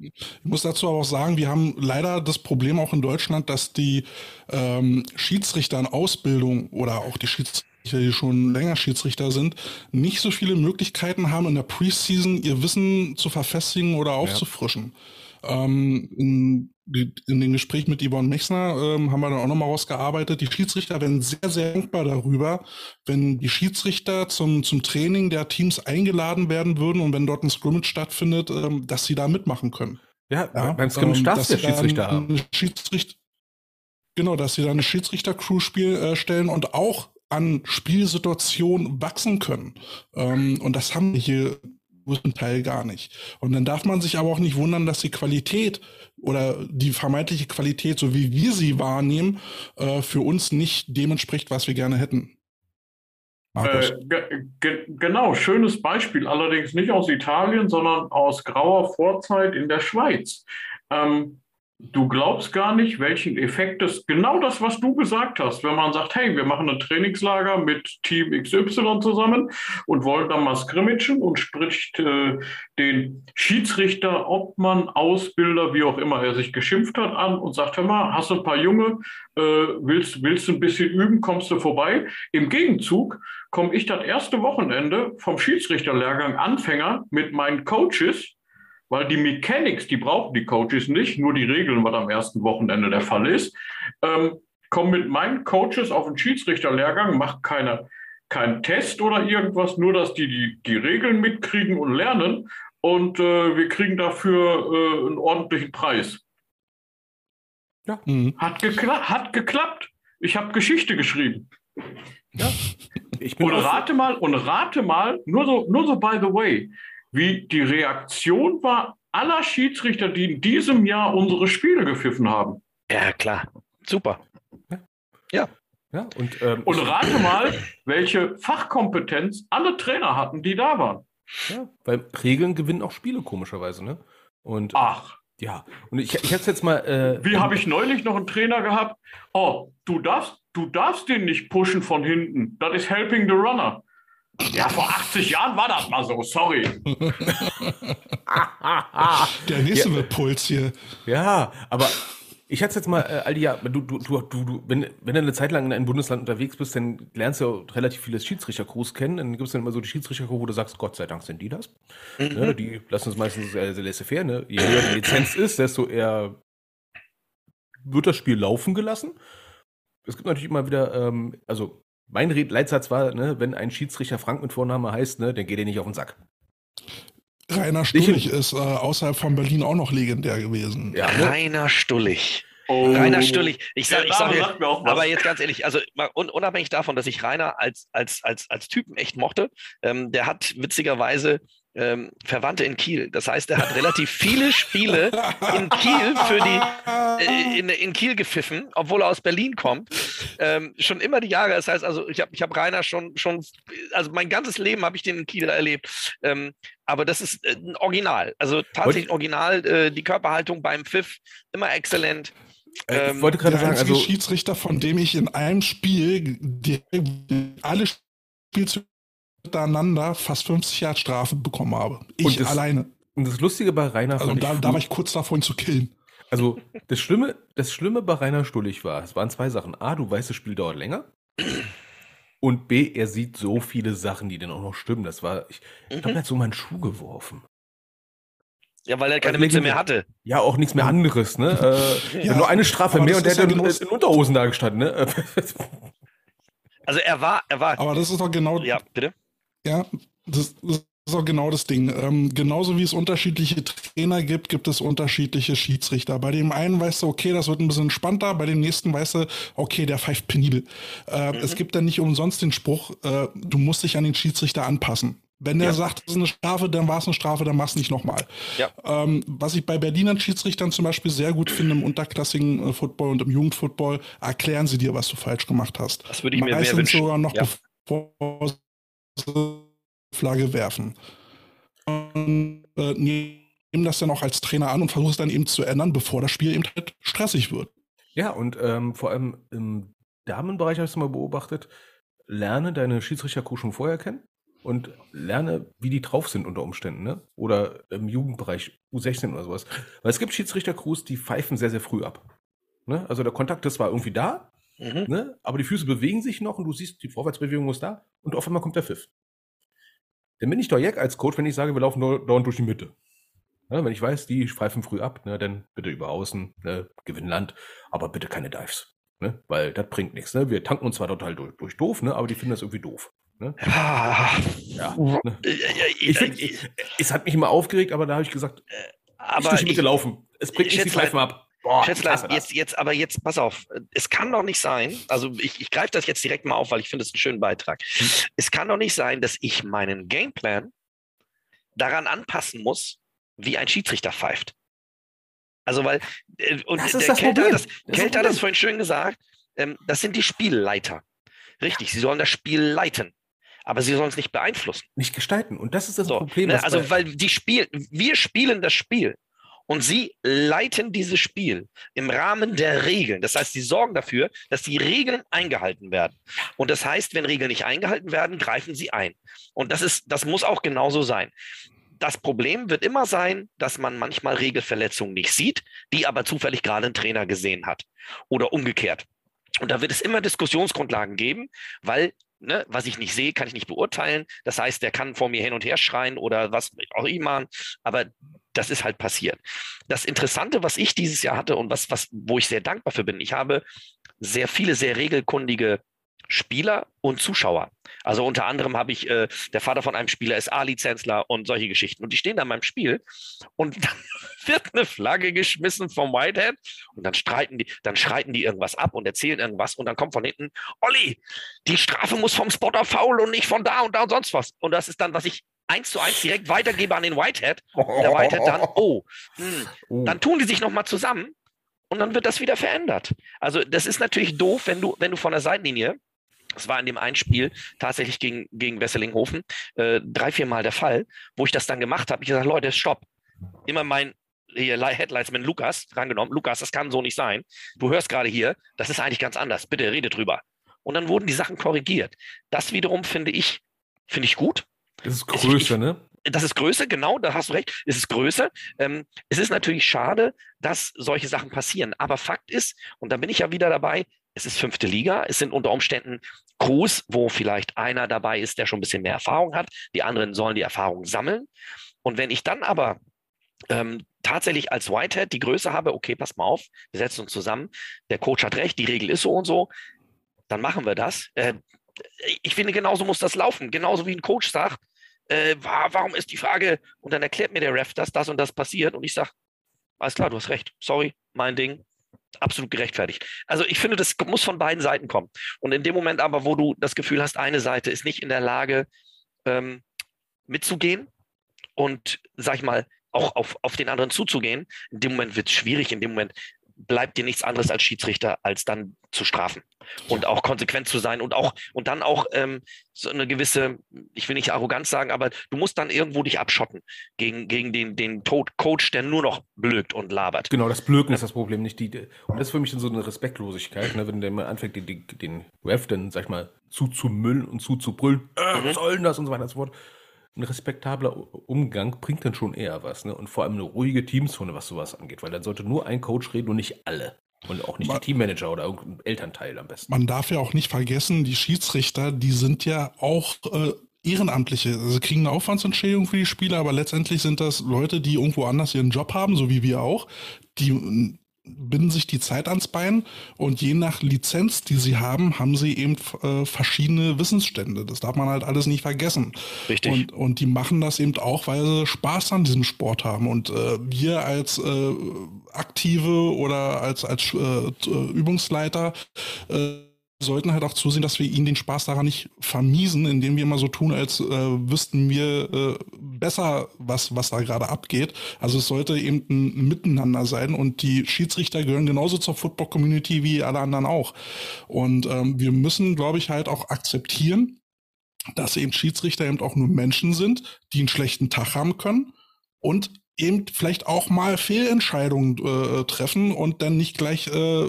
ich muss dazu aber auch sagen, wir haben leider das Problem auch in Deutschland, dass die ähm, Schiedsrichter in Ausbildung oder auch die Schiedsrichter, die schon länger Schiedsrichter sind, nicht so viele Möglichkeiten haben, in der Preseason ihr Wissen zu verfestigen oder aufzufrischen. Ja. Ähm, in in dem Gespräch mit Yvonne Mechsner ähm, haben wir dann auch nochmal rausgearbeitet, die Schiedsrichter werden sehr, sehr dankbar darüber, wenn die Schiedsrichter zum, zum Training der Teams eingeladen werden würden und wenn dort ein Scrimmage stattfindet, ähm, dass sie da mitmachen können. Ja, ja beim Scrimmage ähm, darfst du ja Schiedsrichter haben. Schiedsrichter, genau, dass sie da eine Schiedsrichter-Crew spiel, äh, stellen und auch an Spielsituationen wachsen können. Ähm, und das haben wir hier größten Teil gar nicht. Und dann darf man sich aber auch nicht wundern, dass die Qualität oder die vermeintliche Qualität, so wie wir sie wahrnehmen, äh, für uns nicht dem entspricht, was wir gerne hätten. Äh, ge genau, schönes Beispiel, allerdings nicht aus Italien, sondern aus grauer Vorzeit in der Schweiz. Ähm, du glaubst gar nicht, welchen Effekt es, genau das, was du gesagt hast, wenn man sagt, hey, wir machen ein Trainingslager mit Team XY zusammen und wollen dann mal scrimmagen und spricht äh, den Schiedsrichter, Obmann, Ausbilder, wie auch immer er sich geschimpft hat, an und sagt, hör mal, hast du ein paar Junge, äh, willst, willst du ein bisschen üben, kommst du vorbei? Im Gegenzug komme ich das erste Wochenende vom Schiedsrichterlehrgang Anfänger mit meinen Coaches weil die Mechanics, die brauchen die Coaches nicht, nur die Regeln, was am ersten Wochenende der Fall ist. Ähm, komm mit meinen Coaches auf den Schiedsrichterlehrgang, mach keine, keinen Test oder irgendwas, nur dass die, die die Regeln mitkriegen und lernen und äh, wir kriegen dafür äh, einen ordentlichen Preis. Ja. Mhm. Hat, gekla hat geklappt. Ich habe Geschichte geschrieben. Ja. und rate mal, und rate mal, nur so, nur so by the way, wie die Reaktion war aller Schiedsrichter, die in diesem Jahr unsere Spiele gepfiffen haben. Ja, klar. Super. Ja. ja. und, ähm, und rate mal, welche Fachkompetenz alle Trainer hatten, die da waren. Ja, weil Regeln gewinnen auch Spiele, komischerweise, ne? Und, Ach. Ja, und ich, ich hätte jetzt mal. Äh, Wie habe ich neulich noch einen Trainer gehabt? Oh, du darfst, du darfst den nicht pushen von hinten. Das ist helping the runner. Ja, vor 80 Jahren war das mal so, sorry. Der nächste ja. Puls hier. Ja, aber ich hatte jetzt mal, äh, Aldi, ja, du, du, du, du, wenn, wenn du eine Zeit lang in einem Bundesland unterwegs bist, dann lernst du ja relativ viele Schiedsrichtercrews kennen. Dann gibt es dann immer so die Schiedsrichtercrew, wo du sagst, Gott sei Dank sind die das. Mhm. Ne, die lassen es meistens sehr, sehr laissez-faire. Ne? Je höher die Lizenz ist, desto eher wird das Spiel laufen gelassen. Es gibt natürlich immer wieder, ähm, also mein Leitsatz war, ne, wenn ein Schiedsrichter Frank mit Vorname heißt, ne, dann geht er nicht auf den Sack. Rainer Stullig ist äh, außerhalb von Berlin auch noch legendär gewesen. Ja, ne? Rainer Stullig. Oh. Rainer Stullig. Ich sage, ich sage, aber jetzt ganz ehrlich, also unabhängig davon, dass ich Rainer als, als, als, als Typen echt mochte, ähm, der hat witzigerweise ähm, Verwandte in Kiel. Das heißt, er hat relativ viele Spiele in Kiel für die äh, in, in, Kiel gepfiffen, obwohl er aus Berlin kommt. Ähm, schon immer die Jahre. Das heißt, also ich habe ich hab Rainer schon schon also mein ganzes Leben habe ich den in Kiel erlebt. Ähm, aber das ist äh, ein Original. Also tatsächlich ein Original. Äh, die Körperhaltung beim Pfiff immer exzellent. Äh, ich ähm, wollte gerade sagen, also Schiedsrichter, von dem ich in einem Spiel die, alle Spielzüge miteinander fast 50 Jahre Strafe bekommen habe. Ich das, alleine. Und das Lustige bei Rainer also da, da war ich kurz davor, ihn zu killen. Also das Schlimme, das Schlimme bei Rainer Stullig war, es waren zwei Sachen. A, du weißt, das Spiel dauert länger. Und B, er sieht so viele Sachen, die dann auch noch stimmen. Das war, ich, ich glaube, er hat so mal einen Schuh geworfen. Ja, weil er keine also, Mütze mehr hatte. Ja, auch nichts mehr anderes, ne? Äh, ja, nur eine Strafe mehr und der hat ja in, in Unterhosen da gestanden, ne? also er war, er war. Aber das ist doch genau. Ja, bitte. Ja, das, das ist auch genau das Ding. Ähm, genauso wie es unterschiedliche Trainer gibt, gibt es unterschiedliche Schiedsrichter. Bei dem einen weißt du, okay, das wird ein bisschen entspannter, bei dem nächsten weißt du, okay, der pfeift penibel. Äh, mhm. Es gibt dann nicht umsonst den Spruch, äh, du musst dich an den Schiedsrichter anpassen. Wenn der ja. sagt, es ist eine Strafe, dann war es eine Strafe, dann mach's nicht nochmal. Ja. Ähm, was ich bei Berlinern Schiedsrichtern zum Beispiel sehr gut finde im unterklassigen äh, Football und im Jugendfootball, erklären sie dir, was du falsch gemacht hast. Das würde ich mir Meistens mehr wünschen. sogar noch ja. bevor Flagge werfen. Und äh, nehmen das dann auch als Trainer an und versuchen es dann eben zu ändern, bevor das Spiel eben halt stressig wird. Ja, und ähm, vor allem im Damenbereich habe ich es mal beobachtet, lerne deine Schiedsrichterkuh schon vorher kennen und lerne, wie die drauf sind unter Umständen, ne? Oder im Jugendbereich U16 oder sowas. Weil es gibt Schiedsrichtercrews, die pfeifen sehr, sehr früh ab. Ne? Also der Kontakt ist zwar irgendwie da, mhm. ne? aber die Füße bewegen sich noch und du siehst, die Vorwärtsbewegung ist da und auf einmal kommt der Pfiff. Dann bin ich doch Jack als Coach, wenn ich sage, wir laufen dauernd durch die Mitte. Ne, wenn ich weiß, die pfeifen früh ab, ne, dann bitte über außen, ne, gewinnen Land, aber bitte keine Dives. Ne, weil das bringt nichts. Ne? Wir tanken uns zwar total durch, durch doof, ne, aber die finden das irgendwie doof. Ne? Ja. Ne? äh, äh, Ich find, äh, es hat mich immer aufgeregt, aber da habe ich gesagt, ich aber durch die ich, Mitte laufen. Es bringt nichts, die pfeifen ab. Boah, das. jetzt, jetzt, aber jetzt, pass auf, es kann doch nicht sein, also ich, ich greife das jetzt direkt mal auf, weil ich finde es einen schönen Beitrag. Es kann doch nicht sein, dass ich meinen Gameplan daran anpassen muss, wie ein Schiedsrichter pfeift. Also, weil, äh, und Das ist der Problem. hat das, Das ist das Kelter hat das vorhin schön gesagt, ähm, das sind die Spielleiter. Richtig, sie sollen das Spiel leiten, aber sie sollen es nicht beeinflussen. Nicht gestalten. Und das ist das So, Problem. ne, also, weil die Spiel, wir spielen das Spiel und sie leiten dieses Spiel im Rahmen der Regeln. Das heißt, sie sorgen dafür, dass die Regeln eingehalten werden. Und das heißt, wenn Regeln nicht eingehalten werden, greifen sie ein. Und das ist, das muss auch genauso sein. Das Problem wird immer sein, dass man manchmal Regelverletzungen nicht sieht, die aber zufällig gerade ein Trainer gesehen hat. Oder umgekehrt. Und da wird es immer Diskussionsgrundlagen geben, weil ne, was ich nicht sehe, kann ich nicht beurteilen. Das heißt, der kann vor mir hin und her schreien oder was auch immer, aber das ist halt passiert. Das Interessante, was ich dieses Jahr hatte und was, was, wo ich sehr dankbar für bin, ich habe sehr viele, sehr regelkundige Spieler und Zuschauer. Also unter anderem habe ich, äh, der Vater von einem Spieler ist A-Lizenzler und solche Geschichten. Und die stehen da in meinem Spiel und dann wird eine Flagge geschmissen vom Whitehead und dann streiten die, dann schreiten die irgendwas ab und erzählen irgendwas und dann kommt von hinten, Olli, die Strafe muss vom Spotter faul und nicht von da und da und sonst was. Und das ist dann, was ich eins zu eins direkt weitergebe an den Whitehead. Der Whitehead dann, oh, hm, Oh. dann tun die sich nochmal zusammen und dann wird das wieder verändert. Also das ist natürlich doof, wenn du, wenn du von der Seitenlinie, das war in dem einen Spiel tatsächlich gegen, gegen Wesselinghofen, äh, drei, vier Mal der Fall, wo ich das dann gemacht habe. Ich gesagt, Leute, stopp. Immer mein hier, Headlinesman Lukas rangenommen. Lukas, das kann so nicht sein. Du hörst gerade hier, das ist eigentlich ganz anders. Bitte rede drüber. Und dann wurden die Sachen korrigiert. Das wiederum finde ich, finde ich gut das ist ich- Größe, ne? das ist Größe, genau, da hast du recht. Es ist Größe. Ähm, es ist natürlich schade, dass solche Sachen passieren. Aber Fakt ist, und da bin ich ja wieder dabei, es ist fünfte Liga. Es sind unter Umständen Crews, wo vielleicht einer dabei ist, der schon ein bisschen mehr Erfahrung hat. Die anderen sollen die Erfahrung sammeln. Und wenn ich dann aber ähm, tatsächlich als Whitehead die Größe habe, okay, pass mal auf, wir setzen uns zusammen, der Coach hat recht, die Regel ist so und so, dann machen wir das. Äh, ich finde, genauso muss das laufen. Genauso wie ein Coach sagt, äh, wa- warum ist die Frage, und dann erklärt mir der Ref, dass das und das passiert und ich sage, alles klar, du hast recht, sorry, mein Ding, absolut gerechtfertigt. Also ich finde, das muss von beiden Seiten kommen. Und in dem Moment aber, wo du das Gefühl hast, eine Seite ist nicht in der Lage, ähm, mitzugehen und, sag ich mal, auch auf, auf den anderen zuzugehen, in dem Moment wird es schwierig, in dem Moment bleibt dir nichts anderes als Schiedsrichter, als dann zu strafen und auch konsequent zu sein und auch und dann auch ähm, so eine gewisse, ich will nicht Arroganz sagen, aber du musst dann irgendwo dich abschotten gegen, gegen den, den Tod Coach, der nur noch blökt und labert. Genau, das Blöken ist das Problem, nicht die. Und das ist für mich dann so eine Respektlosigkeit, ne, wenn der mal anfängt, den, den, den Ref dann, sag ich mal, zuzumüllen und zuzubrüllen, äh, was soll denn das und so weiter und so fort. Ein respektabler Umgang bringt dann schon eher was, ne? Und vor allem eine ruhige Teamzone, was sowas angeht, weil dann sollte nur ein Coach reden und nicht alle. Und auch nicht Ma- die Teammanager oder irgendein Elternteil am besten. Man darf ja auch nicht vergessen, die Schiedsrichter, die sind ja auch äh, Ehrenamtliche. Also kriegen eine Aufwandsentschädigung für die Spieler, aber letztendlich sind das Leute, die irgendwo anders ihren Job haben, so wie wir auch. Die binden sich die Zeit ans Bein und je nach Lizenz, die sie haben, haben sie eben äh, verschiedene Wissensstände. Das darf man halt alles nicht vergessen. Richtig. Und, und die machen das eben auch, weil sie Spaß an diesem Sport haben. Und äh, wir als äh, Aktive oder als, als äh, Übungsleiter äh, sollten halt auch zusehen, dass wir ihnen den Spaß daran nicht vermiesen, indem wir immer so tun, als äh, wüssten wir äh, besser, was, was da gerade abgeht. Also es sollte eben ein Miteinander sein und die Schiedsrichter gehören genauso zur Football-Community wie alle anderen auch. Und ähm, wir müssen, glaube ich, halt auch akzeptieren, dass eben Schiedsrichter eben auch nur Menschen sind, die einen schlechten Tag haben können und eben vielleicht auch mal Fehlentscheidungen äh, treffen und dann nicht gleich äh,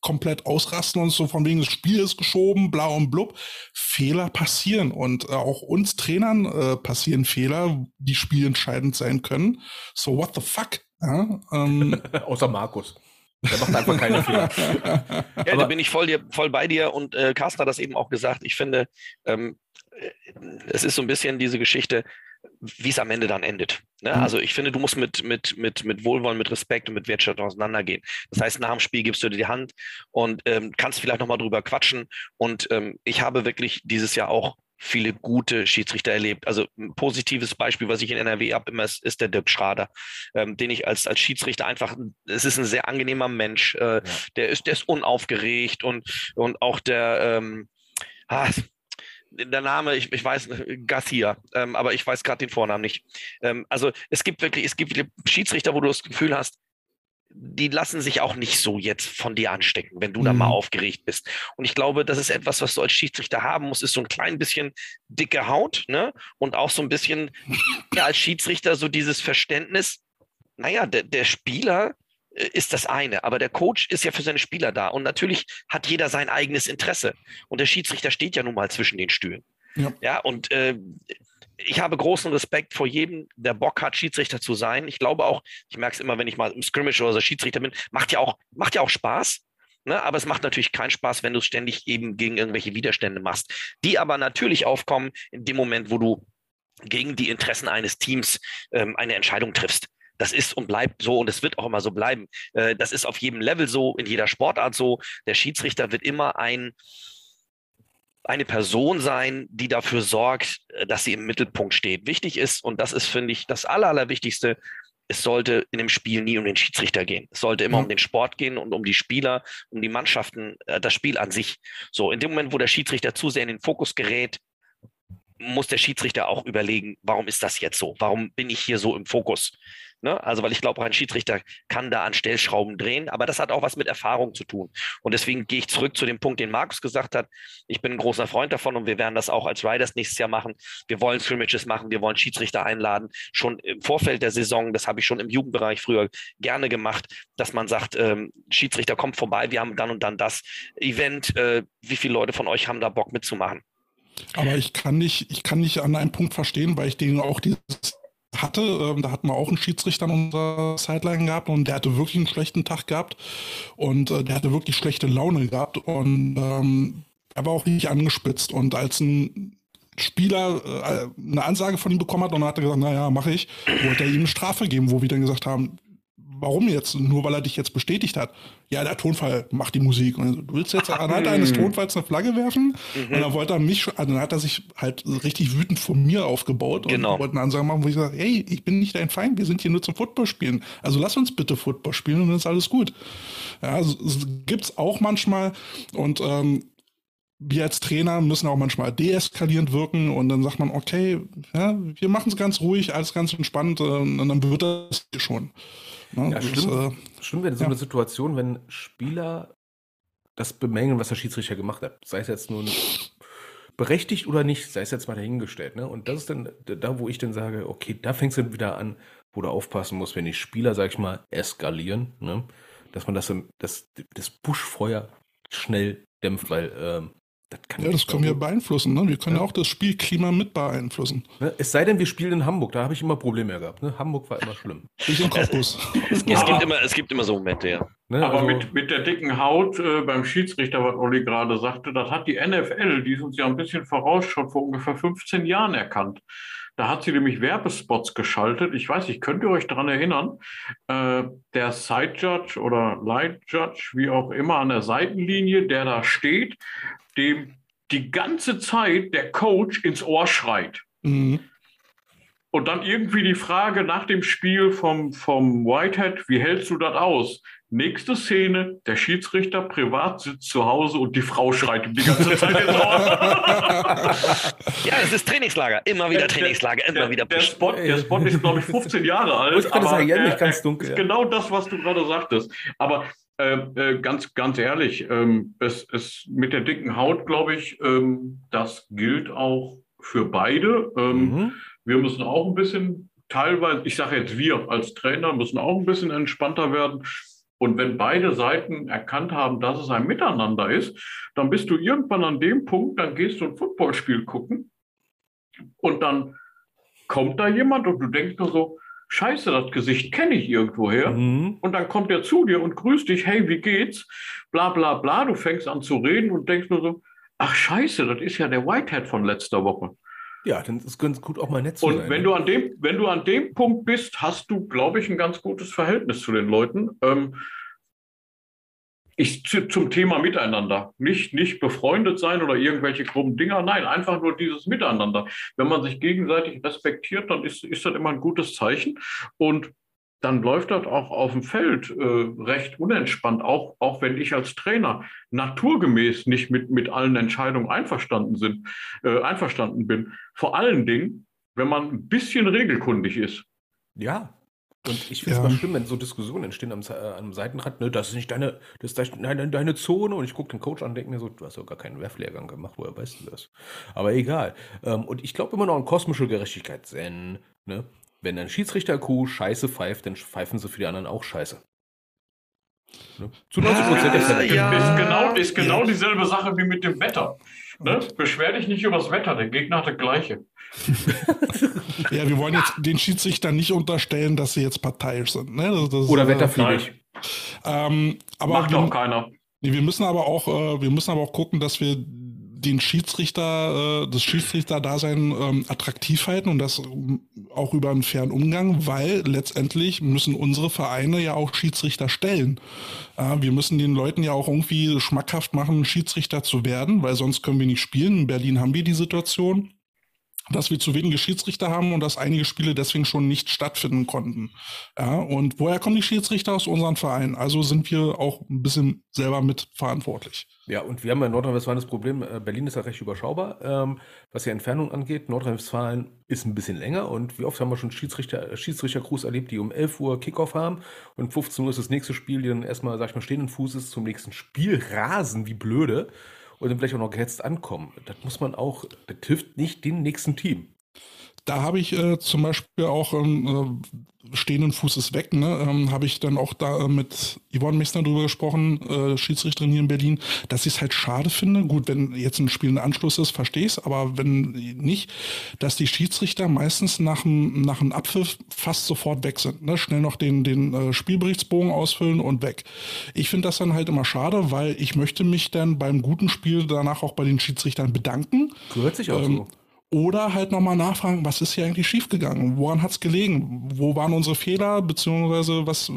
komplett ausrasten und so von wegen das Spiel ist geschoben, bla und blub. Fehler passieren und äh, auch uns Trainern äh, passieren Fehler, die spielentscheidend sein können. So what the fuck? Ja, ähm, Außer Markus. Der macht einfach keine Fehler. Ja, da bin ich voll, dir, voll bei dir und äh, Carsten hat das eben auch gesagt. Ich finde, ähm, äh, es ist so ein bisschen diese Geschichte, wie es am Ende dann endet. Ne? Mhm. Also ich finde, du musst mit, mit, mit, mit Wohlwollen, mit Respekt und mit Wertschätzung auseinandergehen. Das heißt, nach dem Spiel gibst du dir die Hand und ähm, kannst vielleicht nochmal drüber quatschen. Und ähm, ich habe wirklich dieses Jahr auch viele gute Schiedsrichter erlebt. Also ein positives Beispiel, was ich in NRW habe, immer ist, ist der Dirk Schrader, ähm, den ich als, als Schiedsrichter einfach, es ist ein sehr angenehmer Mensch, äh, ja. der ist, der ist unaufgeregt und, und auch der, ähm, ah, der Name, ich, ich weiß, Garcia, ähm, aber ich weiß gerade den Vornamen nicht. Ähm, also es gibt wirklich, es gibt viele Schiedsrichter, wo du das Gefühl hast, die lassen sich auch nicht so jetzt von dir anstecken, wenn du mhm. da mal aufgeregt bist. Und ich glaube, das ist etwas, was du als Schiedsrichter haben musst, ist so ein klein bisschen dicke Haut, ne? Und auch so ein bisschen, ja, als Schiedsrichter so dieses Verständnis, naja, der, der Spieler ist das eine, aber der Coach ist ja für seine Spieler da. Und natürlich hat jeder sein eigenes Interesse. Und der Schiedsrichter steht ja nun mal zwischen den Stühlen. Ja, ja und äh, ich habe großen Respekt vor jedem, der Bock hat, Schiedsrichter zu sein. Ich glaube auch, ich merke es immer, wenn ich mal im Scrimmage oder so Schiedsrichter bin, macht ja auch, macht ja auch Spaß. Ne? Aber es macht natürlich keinen Spaß, wenn du es ständig eben gegen irgendwelche Widerstände machst, die aber natürlich aufkommen in dem Moment, wo du gegen die Interessen eines Teams ähm, eine Entscheidung triffst. Das ist und bleibt so und es wird auch immer so bleiben. Äh, das ist auf jedem Level so, in jeder Sportart so. Der Schiedsrichter wird immer ein, eine Person sein, die dafür sorgt, äh, dass sie im Mittelpunkt steht. Wichtig ist, und das ist, finde ich, das Aller, Allerwichtigste, es sollte in dem Spiel nie um den Schiedsrichter gehen. Es sollte immer mhm. um den Sport gehen und um die Spieler, um die Mannschaften, äh, das Spiel an sich. So, in dem Moment, wo der Schiedsrichter zu sehr in den Fokus gerät, muss der Schiedsrichter auch überlegen, warum ist das jetzt so? Warum bin ich hier so im Fokus? Ne? Also, weil ich glaube, ein Schiedsrichter kann da an Stellschrauben drehen, aber das hat auch was mit Erfahrung zu tun. Und deswegen gehe ich zurück zu dem Punkt, den Markus gesagt hat. Ich bin ein großer Freund davon und wir werden das auch als Riders nächstes Jahr machen. Wir wollen Scrimmages machen, wir wollen Schiedsrichter einladen. Schon im Vorfeld der Saison, das habe ich schon im Jugendbereich früher gerne gemacht, dass man sagt, ähm, Schiedsrichter kommt vorbei, wir haben dann und dann das Event. Äh, wie viele Leute von euch haben da Bock mitzumachen? Aber ich kann nicht, ich kann nicht an einem Punkt verstehen, weil ich den auch dieses hatte. Ähm, da hatten wir auch einen Schiedsrichter an unserer Sideline gehabt und der hatte wirklich einen schlechten Tag gehabt und äh, der hatte wirklich schlechte Laune gehabt und ähm, er war auch nicht angespitzt. Und als ein Spieler äh, eine Ansage von ihm bekommen hat und hat er gesagt, naja, mache ich, wollte er ihm eine Strafe geben, wo wir dann gesagt haben, warum jetzt? Nur weil er dich jetzt bestätigt hat. Ja, der Tonfall macht die Musik. Und du willst jetzt anhand eines Tonfalls eine Flagge werfen? Mhm. Und dann wollte er mich, also dann hat er sich halt richtig wütend von mir aufgebaut genau. und wollte eine Ansage machen, wo ich sage, hey, ich bin nicht dein Feind, wir sind hier nur zum Football spielen. Also lass uns bitte Football spielen und dann ist alles gut. Ja, also, gibt's auch manchmal und ähm, wir als Trainer müssen auch manchmal deeskalierend wirken und dann sagt man, okay, ja, wir machen es ganz ruhig, alles ganz entspannt und dann wird das schon. Ne? Ja, schlimm, äh, schlimm wäre so ja. eine Situation, wenn Spieler das bemängeln, was der Schiedsrichter gemacht hat. Sei es jetzt nun berechtigt oder nicht, sei es jetzt mal dahingestellt. Ne? Und das ist dann da, wo ich dann sage, okay, da fängt es dann wieder an, wo du aufpassen musst, wenn die Spieler, sag ich mal, eskalieren, ne? dass man das, das, das Buschfeuer schnell dämpft, weil ähm, das kann ja, das können wir beeinflussen. Ne? Wir können ja. auch das Spielklima mit beeinflussen. Ne? Es sei denn, wir spielen in Hamburg. Da habe ich immer Probleme gehabt. Ne? Hamburg war immer schlimm. Ich im Cottbus. es, es, gibt immer, es gibt immer so Momente, ja. Ne? Aber also, mit, mit der dicken Haut äh, beim Schiedsrichter, was Olli gerade sagte, das hat die NFL, die ist uns ja ein bisschen voraus, schon vor ungefähr 15 Jahren erkannt. Da hat sie nämlich Werbespots geschaltet. Ich weiß, ich könnte euch daran erinnern. Äh, der Side Judge oder Light Judge, wie auch immer, an der Seitenlinie, der da steht, dem die ganze Zeit der Coach ins Ohr schreit. Mhm. Und dann irgendwie die Frage nach dem Spiel vom, vom Whitehead, wie hältst du das aus? Nächste Szene, der Schiedsrichter privat sitzt zu Hause und die Frau schreit ihm die ganze Zeit ins Ohr. ja, es ist Trainingslager, immer wieder Trainingslager, immer der, wieder der Spot, der Spot ist, glaube ich, 15 Jahre alt. Ich aber sagen, ja, nicht ganz dunkel. Ist ja. genau das, was du gerade sagtest. Aber äh, äh, ganz, ganz ehrlich, ähm, es, es mit der dicken Haut, glaube ich, ähm, das gilt auch für beide. Ähm, mhm. Wir müssen auch ein bisschen teilweise, ich sage jetzt wir als Trainer, müssen auch ein bisschen entspannter werden. Und wenn beide Seiten erkannt haben, dass es ein Miteinander ist, dann bist du irgendwann an dem Punkt, dann gehst du ein Footballspiel gucken und dann kommt da jemand und du denkst nur so, Scheiße, das Gesicht kenne ich irgendwoher. Mhm. Und dann kommt er zu dir und grüßt dich, hey, wie geht's? Bla bla bla. Du fängst an zu reden und denkst nur so, ach Scheiße, das ist ja der Whitehead von letzter Woche. Ja, dann ist es ganz gut, auch mal nett zu Und sein. wenn ne? du an dem, wenn du an dem Punkt bist, hast du, glaube ich, ein ganz gutes Verhältnis zu den Leuten. Ähm, ich, zu, zum Thema Miteinander. Nicht, nicht befreundet sein oder irgendwelche krummen Dinger. Nein, einfach nur dieses Miteinander. Wenn man sich gegenseitig respektiert, dann ist, ist das immer ein gutes Zeichen. Und dann läuft das auch auf dem Feld äh, recht unentspannt, auch, auch wenn ich als Trainer naturgemäß nicht mit, mit allen Entscheidungen einverstanden, sind, äh, einverstanden bin. Vor allen Dingen, wenn man ein bisschen regelkundig ist. Ja. Und ich finde es Ja. mal schlimm, wenn so Diskussionen entstehen am, äh, am Seitenrand, ne, das ist nicht deine, das ist deine, deine Zone. Und ich gucke den Coach an und denke mir so, du hast ja gar keinen Werflehrgang gemacht, woher weißt du das? Aber egal. Ähm, und ich glaube immer noch an kosmische Gerechtigkeit. Denn, ne, wenn ein Schiedsrichter-Kuh scheiße pfeift, dann pfeifen sie für die anderen auch scheiße. Ne? Zu 90 Prozent der Ah, Fälle. ja. Ist genau, ist genau dieselbe Sache wie mit dem Wetter. Ne? Beschwer dich nicht übers Wetter, der Gegner hat das Gleiche. Ja, wir wollen jetzt den Schiedsrichtern nicht unterstellen, dass sie jetzt parteiisch sind. Ne? Das, das, Oder äh, wetterfliebig. Ähm, aber Macht wir, auch keiner. nee, wir müssen aber auch, äh, wir müssen aber auch gucken, dass wir den Schiedsrichter, äh, das Schiedsrichter-Dasein ähm, attraktiv halten und das ähm, auch über einen fairen Umgang, weil letztendlich müssen unsere Vereine ja auch Schiedsrichter stellen. Wir müssen den Leuten ja auch irgendwie schmackhaft machen, Schiedsrichter zu werden, weil sonst können wir nicht spielen. In Berlin haben wir die Situation dass wir zu wenige Schiedsrichter haben und dass einige Spiele deswegen schon nicht stattfinden konnten. Ja, und woher kommen die Schiedsrichter aus unseren Vereinen? Also sind wir auch ein bisschen selber mit verantwortlich. Ja, und wir haben in Nordrhein-Westfalen das Problem, äh, Berlin ist ja recht überschaubar, ähm, was die Entfernung angeht. Nordrhein-Westfalen ist ein bisschen länger und wie oft haben wir schon Schiedsrichter, äh, Schiedsrichter-Crews erlebt, die um 11 Uhr Kickoff haben und um 15 Uhr ist das nächste Spiel, die dann erstmal, sag ich mal, stehenden Fußes zum nächsten Spiel rasen, wie blöde und dann vielleicht auch noch gehetzt ankommen. Das muss man auch, das hilft nicht dem nächsten Team. Da habe ich äh, zum Beispiel auch ähm, äh, stehenden Fußes weg, ne, ähm, habe ich dann auch da äh, mit Yvonne Messner drüber gesprochen, äh, Schiedsrichterin hier in Berlin, dass ich es halt schade finde. Gut, wenn jetzt ein Spiel ein Anschluss ist, verstehe ich es, aber wenn nicht, dass die Schiedsrichter meistens nach dem nach Abpfiff fast sofort weg sind. Ne? Schnell noch den, den äh, Spielberichtsbogen ausfüllen und weg. Ich finde das dann halt immer schade, weil ich möchte mich dann beim guten Spiel danach auch bei den Schiedsrichtern bedanken. Gehört sich auch Ähm, so. Oder halt nochmal nachfragen, was ist hier eigentlich schiefgegangen? Woran hat's gelegen? Wo waren unsere Fehler? Beziehungsweise was,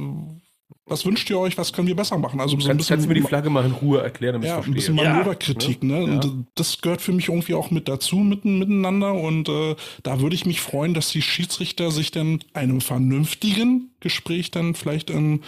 was wünscht ihr euch? Was können wir besser machen? Also so ein Kannst, kannst du mir die Flagge mal in Ruhe erklären, damit ja, ich ein bisschen verstehe? Manöverkritik, ne? Und das gehört für mich irgendwie auch mit dazu, mitten, miteinander. Und äh, da würde ich mich freuen, dass die Schiedsrichter sich dann einem vernünftigen Gespräch dann vielleicht im,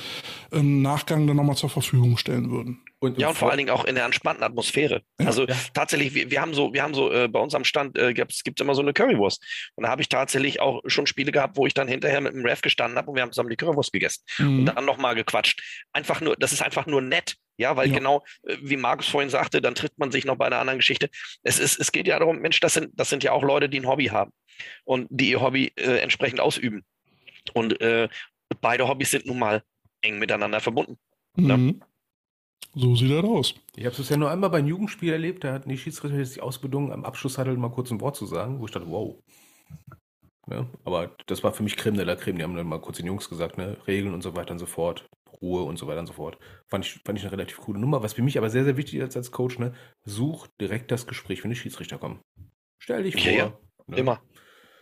im Nachgang dann nochmal zur Verfügung stellen würden. Und, Ja, und vor allen Dingen auch in der entspannten Atmosphäre. Also tatsächlich, wir, wir haben so, wir haben so äh, bei uns am Stand äh, gibt's immer so eine Currywurst. Und da habe ich tatsächlich auch schon Spiele gehabt, wo ich dann hinterher mit dem Ref gestanden habe und wir haben zusammen die Currywurst gegessen und Mhm. dann nochmal gequatscht. Einfach nur, das ist einfach nur nett. Ja, weil Ja. genau, äh, wie Markus vorhin sagte, dann trifft man sich noch bei einer anderen Geschichte. Es, ist, es geht ja darum, Mensch, das sind, das sind ja auch Leute, die ein Hobby haben und die ihr Hobby äh, entsprechend ausüben. Und äh, beide Hobbys sind nun mal eng miteinander verbunden. Ja. Mhm. So sieht das aus. Ich habe es bisher nur einmal bei einem Jugendspiel erlebt, da hatten die Schiedsrichter sich ausbedungen, am Abschlusshattel mal kurz ein Wort zu sagen, wo ich dachte, wow. Ja, aber das war für mich Creme de la Creme. Die haben dann mal kurz den Jungs gesagt, ne, Regeln und so weiter und so fort, Ruhe und so weiter und so fort. Fand ich, fand ich eine relativ coole Nummer. Was für mich aber sehr, sehr wichtig ist als Coach, ne, such direkt das Gespräch, wenn die Schiedsrichter kommen. Stell dich Ja, vor. ja. ne? Immer.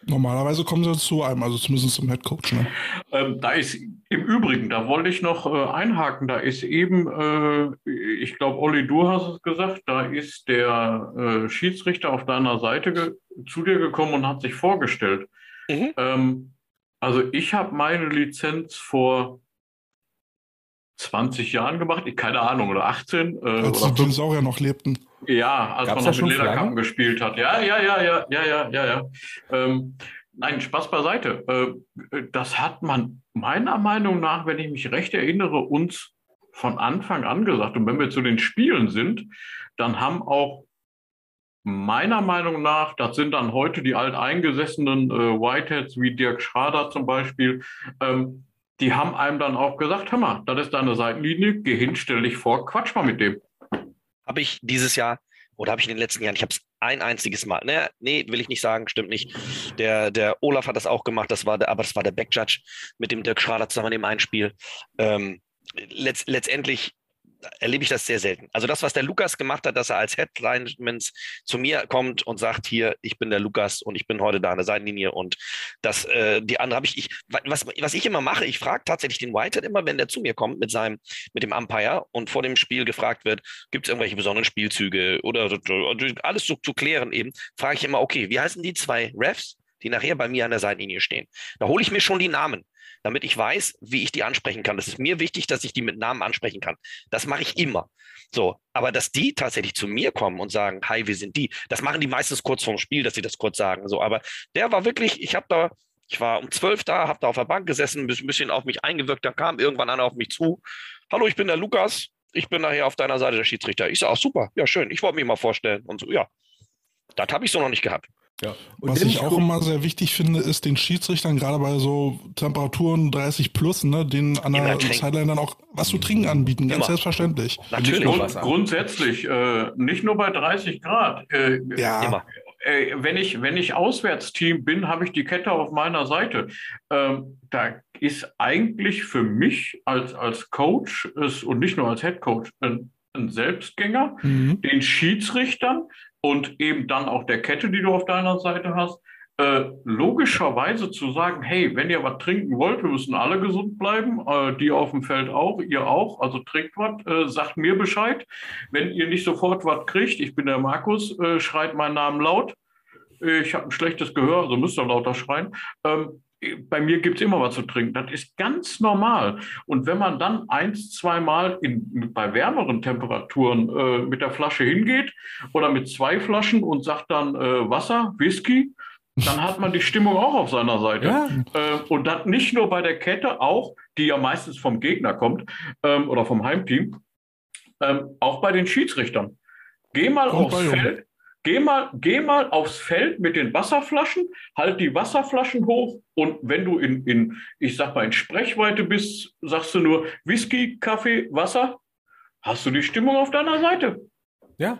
Normalerweise kommen sie zu einem, also zumindest zum Headcoach. Ne? Ähm, da ist im Übrigen, da wollte ich noch äh, einhaken, da ist eben, äh, ich glaube, Olli, du hast es gesagt, da ist der äh, Schiedsrichter auf deiner Seite zu dir gekommen und hat sich vorgestellt. Mhm. Ähm, also ich habe meine Lizenz vor 20 Jahren gemacht, ich, keine Ahnung, oder 18 äh, Als oder die 15. Dinosaurier noch lebten. Ja, als Gab's man noch mit Lederkappen gespielt hat. Ja, ja, ja, ja, ja, ja, ja, ja. Ähm, nein, Spaß beiseite. Äh, das hat man meiner Meinung nach, wenn ich mich recht erinnere, uns von Anfang an gesagt. Und wenn wir zu den Spielen sind, dann haben auch meiner Meinung nach, das sind dann heute die alteingesessenen äh, Whiteheads wie Dirk Schrader zum Beispiel, ähm, die haben einem dann auch gesagt, hör mal, das ist deine Seitenlinie, geh hin, stell dich vor, quatsch mal mit dem. Habe ich dieses Jahr oder habe ich in den letzten Jahren, ich habe es ein einziges Mal, ne, nee, will ich nicht sagen, stimmt nicht. Der, der Olaf hat das auch gemacht, das war der, aber das war der Backjudge mit dem Dirk Schrader zusammen dem Einspiel. Ähm, letzt, letztendlich erlebe ich das sehr selten. Also das, was der Lukas gemacht hat, dass er als Headlineman zu mir kommt und sagt, hier, ich bin der Lukas und ich bin heute da an der Seitenlinie und das, äh, die andere habe ich, ich, was, was ich immer mache, ich frage tatsächlich den Whitehead immer, wenn der zu mir kommt mit seinem, mit dem Umpire und vor dem Spiel gefragt wird, gibt es irgendwelche besonderen Spielzüge oder, alles so zu klären eben, frage ich immer, okay, wie heißen die zwei Refs, die nachher bei mir an der Seitenlinie stehen? Da hole ich mir schon die Namen damit ich weiß, wie ich die ansprechen kann. Das ist mir wichtig, dass ich die mit Namen ansprechen kann. Das mache ich immer. So, aber dass die tatsächlich zu mir kommen und sagen, hi, wir sind die, das machen die meistens kurz vorm Spiel, dass sie das kurz sagen. So, aber der war wirklich, ich habe da, ich war um zwölf da, habe da auf der Bank gesessen, ein bisschen auf mich eingewirkt, dann kam irgendwann einer auf mich zu. Hallo, ich bin der Lukas, ich bin nachher auf deiner Seite der Schiedsrichter. Ich sage, super, ja schön, ich wollte mich mal vorstellen und so, ja. Das habe ich so noch nicht gehabt. Ja. Was ich auch immer sehr wichtig finde, ist den Schiedsrichtern, gerade bei so Temperaturen 30 plus, ne, den an der Sideline dann auch was zu trinken anbieten, ganz immer. selbstverständlich. Natürlich. Grund, grundsätzlich, äh, nicht nur bei 30 Grad. Äh, ja. Immer. Äh, wenn ich, wenn ich Auswärtsteam bin, habe ich die Kette auf meiner Seite. Ähm, da ist eigentlich für mich als, als Coach ist, und nicht nur als Head Coach ein, ein Selbstgänger, mhm. den Schiedsrichtern und eben dann auch der Kette, die du auf deiner Seite hast, äh, logischerweise zu sagen, hey, wenn ihr was trinken wollt, wir müssen alle gesund bleiben, äh, die auf dem Feld auch, ihr auch, also trinkt was, äh, sagt mir Bescheid. Wenn ihr nicht sofort was kriegt, ich bin der Markus, äh, schreit meinen Namen laut. Ich habe ein schlechtes Gehör, also müsst ihr lauter schreien. Ähm, bei mir gibt es immer was zu trinken. Das ist ganz normal. Und wenn man dann eins, zweimal in, bei wärmeren Temperaturen äh, mit der Flasche hingeht oder mit zwei Flaschen und sagt dann äh, Wasser, Whisky, dann hat man die Stimmung auch auf seiner Seite. Ja. Äh, und das nicht nur bei der Kette, auch, die ja meistens vom Gegner kommt ähm, oder vom Heimteam, ähm, auch bei den Schiedsrichtern. Geh mal aufs Feld, Geh mal, geh mal aufs Feld mit den Wasserflaschen, halt die Wasserflaschen hoch und wenn du in, in, ich sag mal, in Sprechweite bist, sagst du nur Whisky, Kaffee, Wasser, hast du die Stimmung auf deiner Seite. Ja.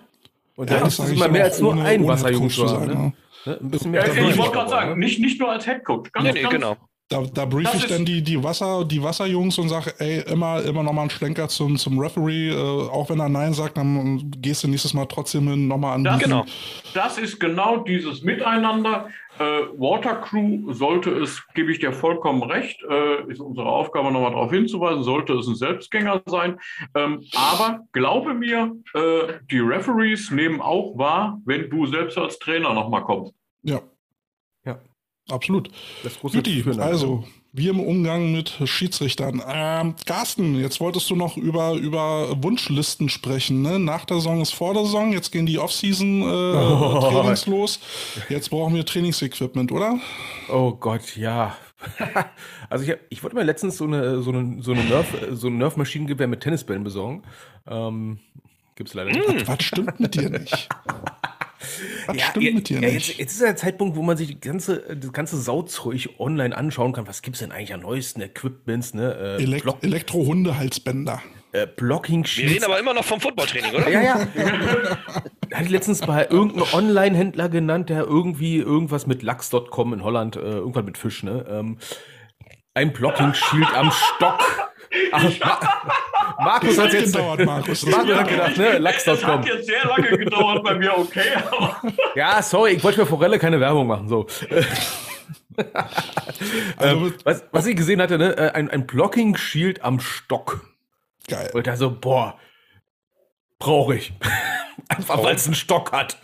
Und da ja, ist es immer mehr als nur ein Wasserjungs. Ne? Ne? Ein bisschen mehr ja, ich wollte gerade sagen, ne? nicht, nicht nur als Headcoach. Ganz, nee, nee, genau. Da, da brief ich dann die, die, Wasser, die Wasserjungs und sage, ey, immer, immer nochmal einen Schlenker zum, zum Referee. Äh, auch wenn er Nein sagt, dann gehst du nächstes Mal trotzdem nochmal an. Das, genau. das ist genau dieses Miteinander. Äh, Watercrew sollte es, gebe ich dir vollkommen recht, äh, ist unsere Aufgabe nochmal darauf hinzuweisen, sollte es ein Selbstgänger sein. Ähm, aber glaube mir, äh, die Referees nehmen auch wahr, wenn du selbst als Trainer nochmal kommst. Ja. Absolut. Das Juti, also wir im Umgang mit Schiedsrichtern. Ähm, Carsten, jetzt wolltest du noch über, über Wunschlisten sprechen. Ne? Nach der Saison ist vor der Saison, jetzt gehen die Off-Season-Trainings äh, oh. los. Jetzt brauchen wir Trainingsequipment, oder? Oh Gott, ja. also ich, ich wollte mir letztens so eine, so eine, so eine Nerf, so ein Nerf-Maschinengewehr mit Tennisbällen besorgen. Ähm, Gibt es leider nicht. Was stimmt mit dir nicht? Was ja, stimmt ja, mit dir ja, nicht? Jetzt, jetzt, ist der Zeitpunkt, wo man sich die ganze, das ganze Sauzeug online anschauen kann. Was gibt es denn eigentlich an neuesten Equipments? Ne? Äh, Elekt Elektro-Hundehalsbänder. Äh, Blocking Wir reden aber immer noch vom Footballtraining, oder? ja, ja. Hatte ich letztens bei irgendeinem Online-Händler genannt, der irgendwie irgendwas mit Lachs.com in Holland, äh, irgendwann mit Fisch, ne? Ähm, ein Blocking-Shield am Stock. Markus hat jetzt gedauert, Markus. Markus hat gedacht, ne? Lachs.com. Das hat jetzt sehr lange gedauert bei mir, okay. ja, sorry, ich wollte für Forelle keine Werbung machen. So. also, ähm, was, was ich gesehen hatte, ne? Äh, ein, ein Blocking Shield am Stock. Geil. Und da so, boah, brauche ich. Einfach weil es einen Stock hat.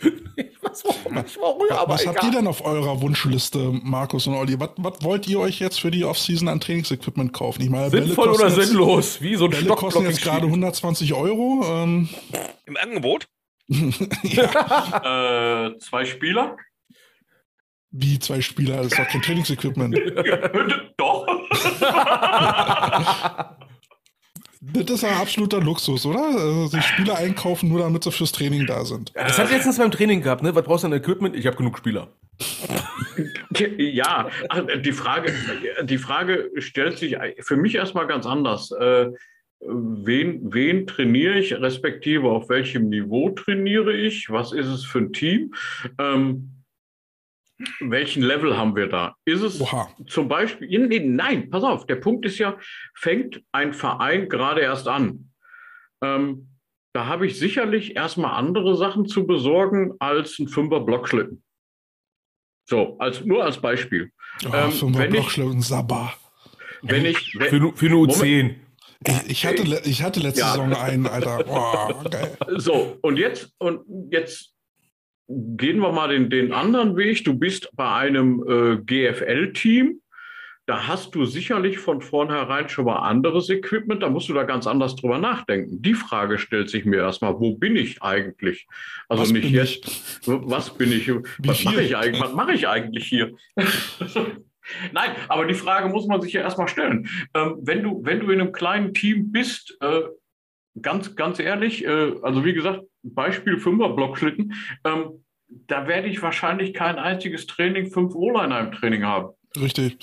Ich weiß warum nicht, warum, aber Was egal. habt ihr denn auf eurer Wunschliste, Markus und Olli? Was, was wollt ihr euch jetzt für die Offseason an Trainingsequipment kaufen? Ich meine, Sinnvoll oder jetzt, sinnlos? Wie so ein Bälle Stock kosten jetzt gerade 120 Euro. Ähm. Im Angebot? äh, zwei Spieler? Wie zwei Spieler? Das ist doch kein Trainingsequipment. doch. Das ist ein absoluter Luxus, oder? Also sich Spieler einkaufen, nur damit sie fürs Training da sind. Das hat letztens beim Training gehabt, ne? Was brauchst du an Equipment? Ich habe genug Spieler. Ja, die Frage, die Frage stellt sich für mich erstmal ganz anders. Äh, wen, wen trainiere ich, respektive auf welchem Niveau trainiere ich? Was ist es für ein Team? Ähm, welchen Level haben wir da? Ist es Oha. zum Beispiel, nee, nein, pass auf, der Punkt ist ja, fängt ein Verein gerade erst an. ähm, da habe ich sicherlich erstmal andere Sachen zu besorgen als ein Fünfer Blockschlitten. So, als, nur als Beispiel. Oh, Ähm, Fünfer Blockschlitten, Sabba. Wenn ich, wenn, Für, nu- für eine U10. Ich, ich, hatte, ich hatte letzte Ja. Saison einen, Alter. Boah, geil. So, und jetzt, und jetzt gehen wir mal den, den anderen Weg. Du bist bei einem äh, GFL-Team. Da hast du sicherlich von vornherein schon mal anderes Equipment. Da musst du da ganz anders drüber nachdenken. Die Frage stellt sich mir erstmal, wo bin ich eigentlich? Also Was nicht jetzt, was bin ich, was mache ich, eigentlich- was mache ich eigentlich hier? Nein, aber die Frage muss man sich ja erstmal stellen. Ähm, wenn, du, wenn du in einem kleinen Team bist, äh, ganz, ganz ehrlich, äh, also wie gesagt, Beispiel Fünfer-Blockschlitten, ähm, da werde ich wahrscheinlich kein einziges Training, fünf O-Liner im Training haben. Richtig.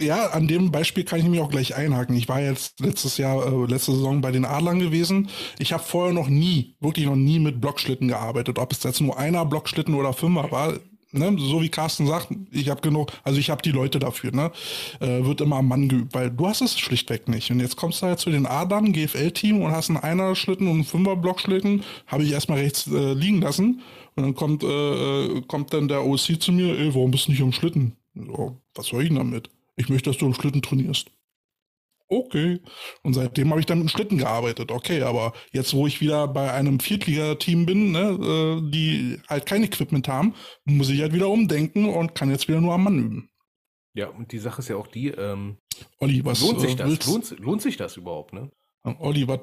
Ja, an dem Beispiel kann ich mich auch gleich einhaken. Ich war jetzt letztes Jahr, äh, letzte Saison bei den Adlern gewesen. Ich habe vorher noch nie, wirklich noch nie mit Blockschlitten gearbeitet. Ob es jetzt nur einer Blockschlitten oder Fünfer war, ne? so wie Carsten sagt, ich habe genug, also ich habe die Leute dafür, ne? Äh, wird immer am Mann geübt, weil du hast es schlichtweg nicht. Und jetzt kommst du halt zu den Adlern, GFL-Team und hast einen Einer-Schlitten und einen Fünfer-Blockschlitten, habe ich erstmal rechts äh, liegen lassen. Und dann kommt, äh, äh, kommt dann der OC zu mir, ey, warum bist du nicht am Schlitten? So, was soll ich denn damit? Ich möchte, dass du am Schlitten trainierst. Okay. Und seitdem habe ich dann mit Schlitten gearbeitet. Okay, aber jetzt, wo ich wieder bei einem Viertliga-Team bin, ne, äh, die halt kein Equipment haben, muss ich halt wieder umdenken und kann jetzt wieder nur am Mann üben. Ja, und die Sache ist ja auch die, ähm, Olli, was lohnt sich äh, das? willst, Lohnt, lohnt sich das überhaupt, ne? Olli, was,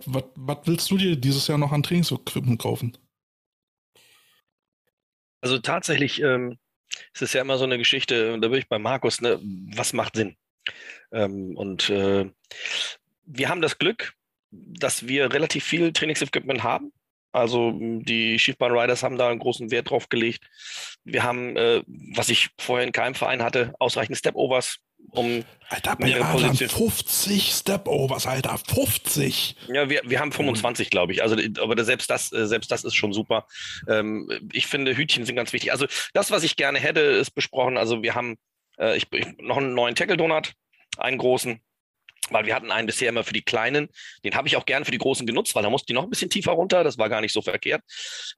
willst du dir dieses Jahr noch an Trainingsequipment kaufen? Also tatsächlich ähm, es ist ja immer so eine Geschichte, und da bin ich bei Markus, ne, was macht Sinn? Ähm, und äh, wir haben das Glück, dass wir relativ viel Trainingsequipment haben. Also die Schiefbahn Riders haben da einen großen Wert drauf gelegt. Wir haben, äh, was ich vorher in keinem Verein hatte, ausreichend Stepovers, um Alter, Mehrere Positionen. 50 Step-Overs, Alter, 50! Ja, wir, wir haben 25, glaube ich. Also, aber selbst das, äh, selbst das ist schon super. Ähm, ich finde, Hütchen sind ganz wichtig. Also, das, was ich gerne hätte, ist besprochen. Also, wir haben äh, ich, ich, noch einen neuen Tackle-Donut, einen großen, weil wir hatten einen bisher immer für die Kleinen. Den habe ich auch gerne für die Großen genutzt, weil da musste die noch ein bisschen tiefer runter. Das war gar nicht so verkehrt.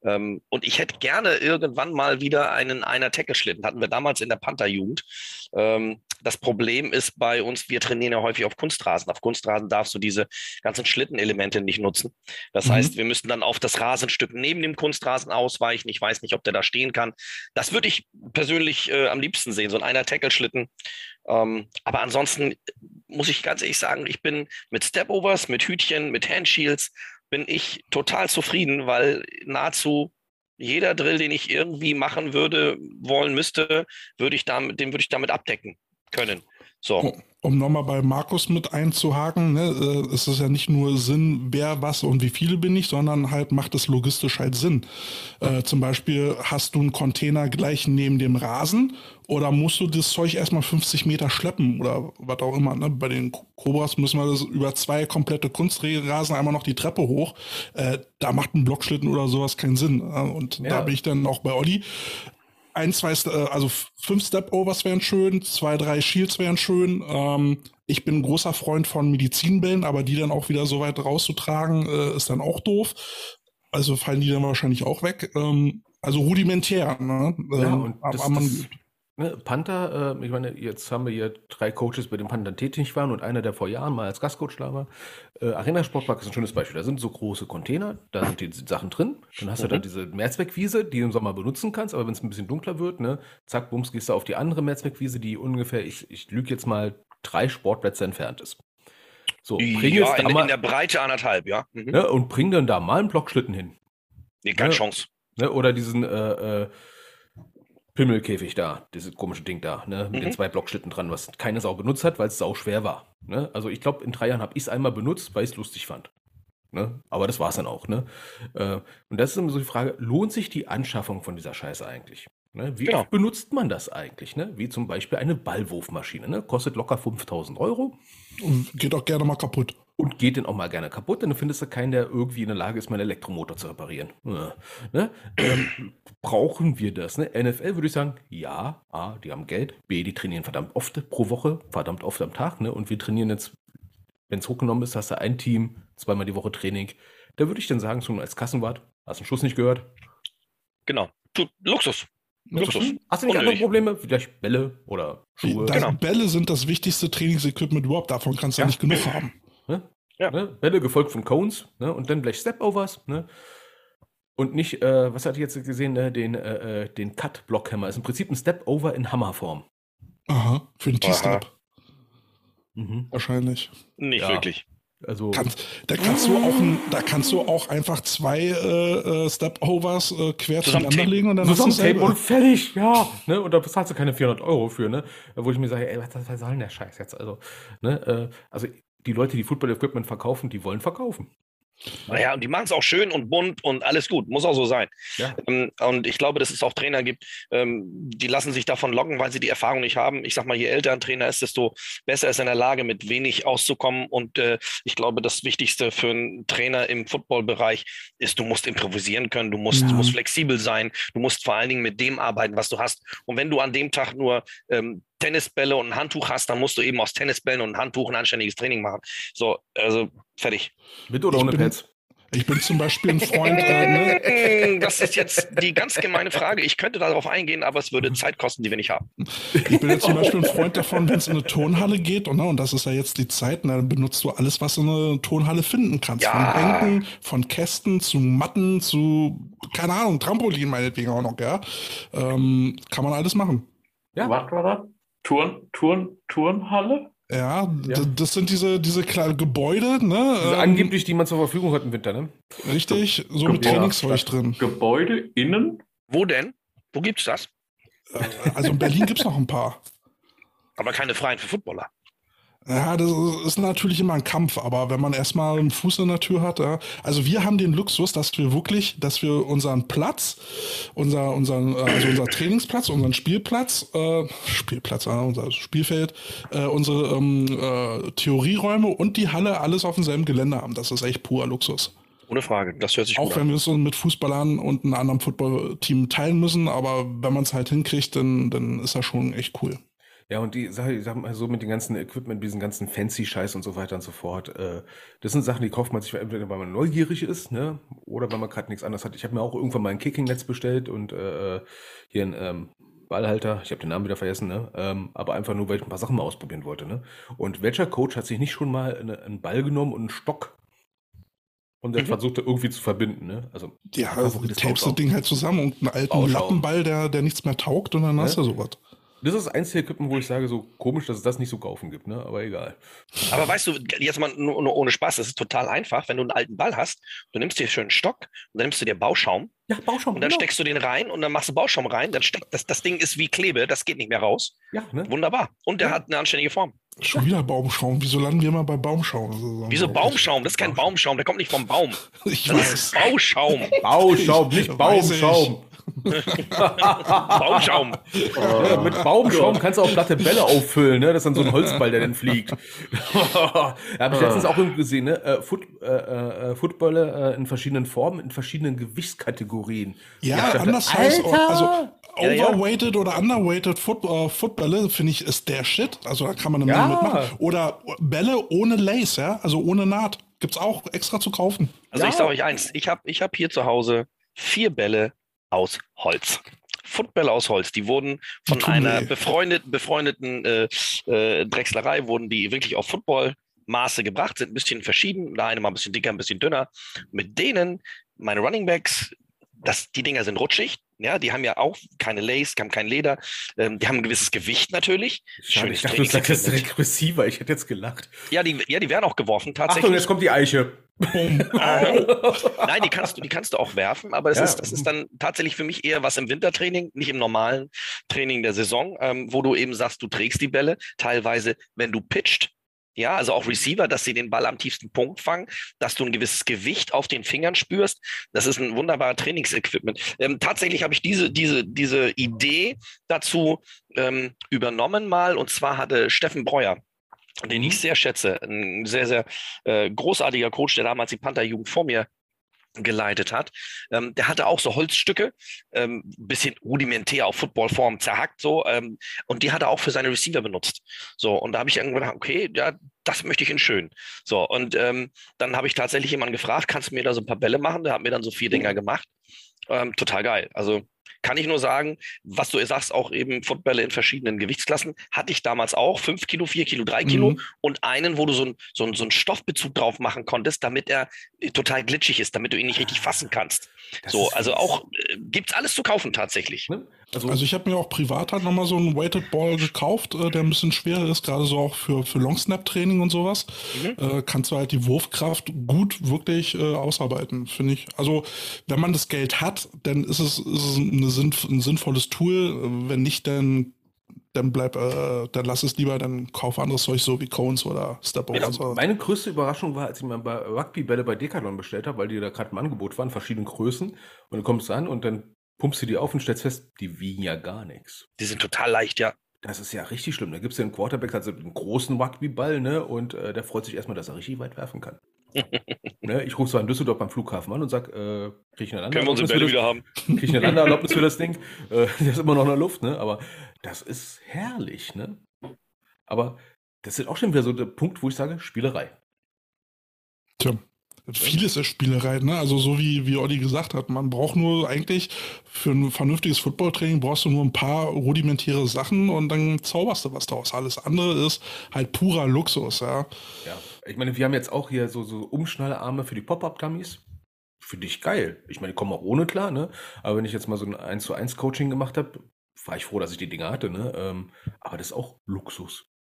Ähm, und ich hätte gerne irgendwann mal wieder einen einer Tackle-Schlitten. Hatten wir damals in der Panther-Jugend. Ähm, das Problem ist bei uns, wir trainieren ja häufig auf Kunstrasen. Auf Kunstrasen darfst du diese ganzen Schlittenelemente nicht nutzen. Das Mhm. heißt, wir müssten dann auf das Rasenstück neben dem Kunstrasen ausweichen. Ich weiß nicht, ob der da stehen kann. Das würde ich persönlich äh, am liebsten sehen, so ein einer Tackle-Schlitten. Ähm, aber ansonsten muss ich ganz ehrlich sagen, ich bin mit Stepovers, mit Hütchen, mit Handshields, bin ich total zufrieden, weil nahezu jeder Drill, den ich irgendwie machen würde, wollen müsste, würde ich damit, den würde ich damit abdecken können. So. Um- nochmal bei Markus mit einzuhaken, ne, äh, es ist ja nicht nur Sinn, wer, was und wie viele bin ich, sondern halt macht es logistisch halt Sinn. Äh, zum Beispiel hast du einen Container gleich neben dem Rasen oder musst du das Zeug erstmal 50 Meter schleppen oder was auch immer. Ne? Bei den Cobras müssen wir das über zwei komplette Kunstrasen einmal noch die Treppe hoch. Äh, da macht ein Blockschlitten oder sowas keinen Sinn. Äh, und Ja. da bin ich dann auch bei Olli ein, zwei, äh, also fünf Step-Overs wären schön, zwei, drei Shields wären schön. Ähm, ich bin ein großer Freund von Medizinbällen, aber die dann auch wieder so weit rauszutragen, äh, ist dann auch doof. Also fallen die dann wahrscheinlich auch weg. Ähm, also rudimentär, ne? Ja, Ähm, aber das, man- das, ne, Panther, äh, ich meine, jetzt haben wir hier drei Coaches, bei den Panthern tätig waren und einer, der vor Jahren mal als Gastcoach da war. Äh, Arena Sportpark ist ein schönes Beispiel. Da sind so große Container, da sind die Sachen drin. Dann hast du da diese Mehrzweckwiese, die du im Sommer benutzen kannst, aber wenn es ein bisschen dunkler wird, ne, zack, bums, gehst du auf die andere Mehrzweckwiese, die ungefähr, ich, ich lüge jetzt mal, drei Sportplätze entfernt ist. So, bring Ja, jetzt da in, mal, in der Breite anderthalb, ja. Mhm. ne, und bring dann da mal einen Blockschlitten hin. Nee, keine Ja. Chance. Ne? Oder diesen äh, äh, Pimmelkäfig da, dieses komische Ding da, ne? mit den Mhm. zwei Blockschlitten dran, was keine Sau benutzt hat, weil es sau schwer war. Ne? Also ich glaube, in drei Jahren habe ich es einmal benutzt, weil ich es lustig fand. Ne? Aber das war es dann auch. Ne? Äh, und das ist immer so die Frage, lohnt sich die Anschaffung von dieser Scheiße eigentlich? Ne? Wie Genau. oft benutzt man das eigentlich? Ne? Wie zum Beispiel eine Ballwurfmaschine. Ne? Kostet locker 5000 Euro geht auch gerne mal kaputt. und geht dann auch mal gerne kaputt, dann findest du keinen, der irgendwie in der Lage ist, meinen Elektromotor zu reparieren. Ja. Ne? Ähm, brauchen wir das? Ne? NFL würde ich sagen, ja, A, die haben Geld, B, die trainieren verdammt oft pro Woche, verdammt oft am Tag, ne? Und wir trainieren jetzt, wenn es hochgenommen ist, hast du ein Team, zweimal die Woche Training. da würde ich dann sagen, so als Kassenwart, hast du einen Schuss nicht gehört? Genau. Luxus. Luxus. Hast du nicht andere. Probleme? Vielleicht Bälle oder Schuhe? Da, Genau. Bälle sind das wichtigste Trainingsequipment überhaupt. Davon kannst du ja nicht genug haben. Ja. Ne? Bälle gefolgt von Cones ne? und dann gleich Stepovers. Ne? Und nicht, äh, was hatte ich jetzt gesehen, ne? den, äh, äh, den Cut-Blockhammer. Ist im Prinzip ein Stepover in Hammerform. Aha, für den T-Step Mhm. wahrscheinlich. Nicht Ja. wirklich. Also, Kannst, da kannst du auch, ein, da kannst du auch einfach zwei äh, äh, Stepovers äh, quer zueinander legen und dann hast du und fertig, ja. Ne? Und da bezahlst du keine 400 Euro für, ne? Wo ich mir sage, ey, was, was soll denn der Scheiß jetzt? Also, ne? Äh, also die Leute, die Football-Equipment verkaufen, die wollen verkaufen. Naja, und die machen es auch schön und bunt und alles gut. Muss auch so sein. Ja. Ähm, und ich glaube, dass es auch Trainer gibt, ähm, die lassen sich davon locken, weil sie die Erfahrung nicht haben. Ich sag mal, je älter ein Trainer ist, desto besser ist er in der Lage, mit wenig auszukommen. Und äh, ich glaube, das Wichtigste für einen Trainer im Footballbereich ist, du musst improvisieren können, du musst, Ja. du musst flexibel sein, du musst vor allen Dingen mit dem arbeiten, was du hast. Und wenn du an dem Tag nur ähm, Tennisbälle und ein Handtuch hast, dann musst du eben aus Tennisbällen und einem Handtuch ein anständiges Training machen. So, also fertig. Mit oder Ich ohne bin- Pads? Ich bin zum Beispiel ein Freund, äh, ne? Das ist jetzt die ganz gemeine Frage. Ich könnte darauf eingehen, aber es würde Zeit kosten, die wir nicht haben. ich bin jetzt zum Beispiel ein Freund davon, wenn es in eine Turnhalle geht, und, ne, und das ist ja jetzt die Zeit, dann benutzt du alles, was du in einer Turnhalle finden kannst. Ja. Von Bänken, von Kästen zu Matten zu, keine Ahnung, Trampolin meinetwegen auch noch, ja. Ähm, kann man alles machen. Ja. Was war das? Turn, Turn, Turnhalle? Ja, Ja. das sind diese, diese kleinen Gebäude, ne? Also ähm, angeblich, die man zur Verfügung hat im Winter, ne? Richtig, so mit Ja, Trainingszeug drin. Gebäude innen? Wo denn? Wo gibt's das? Äh, Also in Berlin gibt's noch ein paar. Aber keine freien für Footballer. Ja, das ist natürlich immer ein Kampf, aber wenn man erstmal einen Fuß in der Tür hat, ja. Also wir haben den Luxus, dass wir wirklich, dass wir unseren Platz, unser, unseren, äh, also unser Trainingsplatz, unseren Spielplatz, äh, Spielplatz, ja, unser Spielfeld, äh, unsere ähm, äh, Theorieräume und die Halle alles auf demselben Gelände haben. Das ist echt purer Luxus. Ohne Frage. Das hört sich Auch wenn wir es so mit Fußballern und einem anderen Footballteam teilen müssen, aber wenn man es halt hinkriegt, dann, dann ist das schon echt cool. Ja, und die Sache, ich sag mal so mit dem ganzen Equipment, diesen ganzen Fancy-Scheiß und so weiter und so fort, äh, das sind Sachen, die kauft man sich entweder, weil man neugierig ist, ne, oder weil man gerade nichts anderes hat. Ich habe mir auch irgendwann mal ein Kicking-Netz bestellt und äh, hier ein ähm, Ballhalter, ich habe den Namen wieder vergessen, ne, ähm, aber einfach nur, weil ich ein paar Sachen mal ausprobieren wollte, ne. Und welcher Coach hat sich nicht schon mal eine, einen Ball genommen und einen Stock und dann Mhm. versucht er irgendwie zu verbinden, ne? Also, Ja, ist tapest das. Ding halt zusammen und einen alten Bauschaum. Lappenball, der, der nichts mehr taugt und dann hast du sowas. Das ist das einzige Equipment, wo ich sage, so komisch, dass es das nicht so kaufen gibt, ne? Aber egal. Aber weißt du, jetzt mal nur, nur ohne Spaß, das ist total einfach. Wenn du einen alten Ball hast, du nimmst dir schön einen Stock und dann nimmst du dir Bauschaum Ja, Bauschaum. und dann steckst du den rein und dann machst du Bauschaum rein, dann steckt das, das Ding ist wie Klebe, das geht nicht mehr raus. Ja, ne? Wunderbar. Und der Ja. hat eine anständige Form. Schon wieder Baumschaum. Wieso landen wir immer bei Baumschaum? Das ist Wieso so- Baumschaum? Das ist kein Baumschaum, der kommt nicht vom Baum. Ich Das weiß. ist Bauschaum. Bauschaum, nicht. Baumschaum. Baumschaum. Ja, mit Baumschaum kannst du auch platte Bälle auffüllen, ne? Das ist dann so ein Holzball, der dann fliegt. da habe ich letztens auch irgendwie gesehen, ne? Äh, Foot, äh, äh, Footballer äh, in verschiedenen Formen, in verschiedenen Gewichtskategorien. Ja, anders heißt, also Ja, ja. overweighted oder underweighted Foot, äh, Footbälle, finde ich, ist der Shit. Also da kann man eine Ja. Menge mitmachen. Oder Bälle ohne Lace, ja, also ohne Naht. Gibt's auch extra zu kaufen. Also Ja. ich sage euch eins, ich habe ich hab hier zu Hause vier Bälle aus Holz. Footbälle aus Holz, die wurden von tun einer weh. befreundet, befreundeten äh, äh, Drechslerei, wurden die wirklich auf Footballmaße gebracht, sind ein bisschen verschieden, der eine mal ein bisschen dicker, ein bisschen dünner. Mit denen, meine Running Backs, das, die Dinger sind rutschig, ja, die haben ja auch keine Lace, haben kein Leder, ähm, die haben ein gewisses Gewicht natürlich. Schade, Schönes ich dachte, du sagst Trainingsequipment. direkt Receiver. Ich hätte jetzt gelacht. Ja, die, ja, die werden auch geworfen, tatsächlich. Achtung, jetzt kommt die Eiche. Nein, die kannst du, die kannst du auch werfen, aber das, Ja. ist, das ist dann tatsächlich für mich eher was im Wintertraining, nicht im normalen Training der Saison, ähm, wo du eben sagst, du trägst die Bälle. Teilweise, wenn du pitcht, ja, also auch Receiver, dass sie den Ball am tiefsten Punkt fangen, dass du ein gewisses Gewicht auf den Fingern spürst. Das ist ein wunderbarer Trainingsequipment. Ähm, tatsächlich habe ich diese, diese, diese Idee dazu ähm, übernommen mal, und zwar hatte Steffen Breuer, den ich sehr schätze, ein sehr, sehr äh, großartiger Coach, der damals die Panther-Jugend vor mir geleitet hat, ähm, der hatte auch so Holzstücke, ähm, bisschen rudimentär auf Footballform zerhackt so, ähm, und die hat er auch für seine Receiver benutzt. So, und da habe ich irgendwann gedacht, okay, ja, das möchte ich in schön. So, und ähm, dann habe ich tatsächlich jemanden gefragt, kannst du mir da so ein paar Bälle machen? Der hat mir dann so vier Dinger gemacht. Ähm, total geil. Also kann ich nur sagen, was du sagst, auch eben Footbälle in verschiedenen Gewichtsklassen, hatte ich damals auch, 5 Kilo, 4 Kilo, 3 Kilo Mhm. und einen, wo du so, ein, so, ein, so einen Stoffbezug drauf machen konntest, damit er äh, total glitschig ist, damit du ihn nicht richtig fassen kannst. Das so, also auch äh, gibt's alles zu kaufen tatsächlich. Ne? Also, Also ich habe mir auch privat halt nochmal so einen Weighted Ball gekauft, äh, der ein bisschen schwerer ist, gerade so auch für, für Long-Snap-Training und sowas. Mhm. Äh, kannst du halt die Wurfkraft gut wirklich äh, ausarbeiten, finde ich. Also wenn man das Geld hat, dann ist es, ist es eine sinn, ein sinnvolles Tool. Wenn nicht, dann, dann bleib, äh, dann lass es lieber, dann kauf anderes Zeug so wie Cones oder Stepper Ja, oder so. meine größte Überraschung war, als ich mir bei Rugby-Bälle bei Decathlon bestellt habe, weil die da gerade im Angebot waren, verschiedenen Größen. Und dann kommst du an und dann pumpst du die auf und stellst fest, die wiegen ja gar nichts. Die sind total leicht, ja. Das ist ja richtig schlimm. Da gibt es ja einen Quarterback, also einen großen Rugby-Ball, ne? Und äh, der freut sich erstmal, dass er richtig weit werfen kann. Ne? Ich rufe so an Düsseldorf beim Flughafen an und sag, äh, krieg ich eine Können wir unsere Bälle das- wieder haben? krieg ich eine Landeerlaubnis für das Ding? Äh, der ist immer noch in der Luft, ne? Aber das ist herrlich, ne? Aber das ist auch schon wieder so der Punkt, wo ich sage, Spielerei. Tja. Vieles ist Spielerei, ne? Also so wie, wie Olli gesagt hat, man braucht nur eigentlich für ein vernünftiges Footballtraining brauchst du nur ein paar rudimentäre Sachen und dann zauberst du was draus. Alles andere ist halt purer Luxus, ja. Ja, ich meine, wir haben jetzt auch hier so, so Umschnallarme für die Pop-Up-Dummies. Finde ich geil. Ich meine, die kommen auch ohne klar, ne? Aber wenn ich jetzt mal so ein 1 zu 1 Coaching gemacht habe, war ich froh, dass ich die Dinger hatte, ne? Ähm, aber das ist auch Luxus.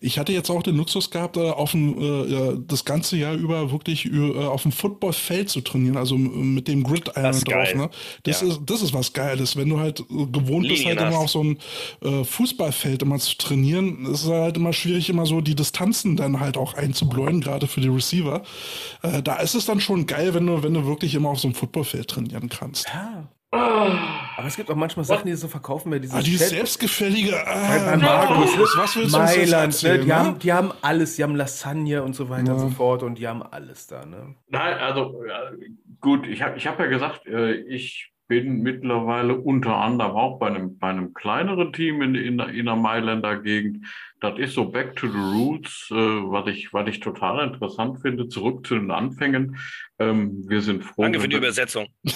Ich hatte jetzt auch den Luxus gehabt, äh, auf dem, äh, das ganze Jahr über wirklich äh, auf dem Footballfeld zu trainieren, also mit dem Gridiron drauf. Ne? Das, Ja. ist, das ist was Geiles, wenn du halt gewohnt bist, Linien halt immer hast. auf so ein äh, Fußballfeld immer zu trainieren. Es ist halt immer schwierig, immer so die Distanzen dann halt auch einzubläuen, gerade für die Receiver. Da ist es dann schon geil, wenn du, wenn du wirklich immer auf so einem Footballfeld trainieren kannst. Ja. Aber es gibt auch manchmal Sachen, die so verkaufen, dieses Ah, die Feld- selbstgefällige. Ah, bei Markus, was willst du uns Mailand, ne? erzählen, die, ne? haben, die haben alles, die haben Lasagne und so weiter und Ja. so fort und die haben alles da, ne? Nein, also gut, ich habe ich hab ja gesagt, äh, ich bin mittlerweile unter anderem auch bei einem, bei einem kleineren Team in, in, der- in der Mailänder Gegend. Das ist so Back to the Roots, äh, was, ich, was ich total interessant finde, zurück zu den Anfängen. Ähm, wir sind froh. Danke für die Übersetzung.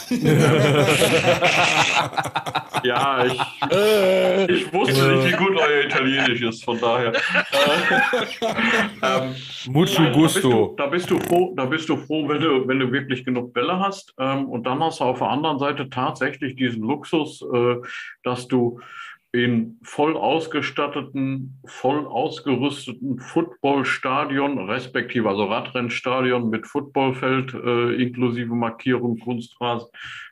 Ja, ich, ich wusste nicht, wie gut euer Italienisch ist, von daher. Äh, ähm, Mucho Nein, gusto. Da bist, du, da bist du froh, da bist du froh, wenn du, wenn du wirklich genug Bälle hast. Ähm, und dann hast du auf der anderen Seite tatsächlich diesen Luxus, äh, dass du in voll ausgestatteten, voll ausgerüsteten Footballstadion, respektive also Radrennstadion mit Footballfeld äh, inklusive Markierung, Kunstrasen,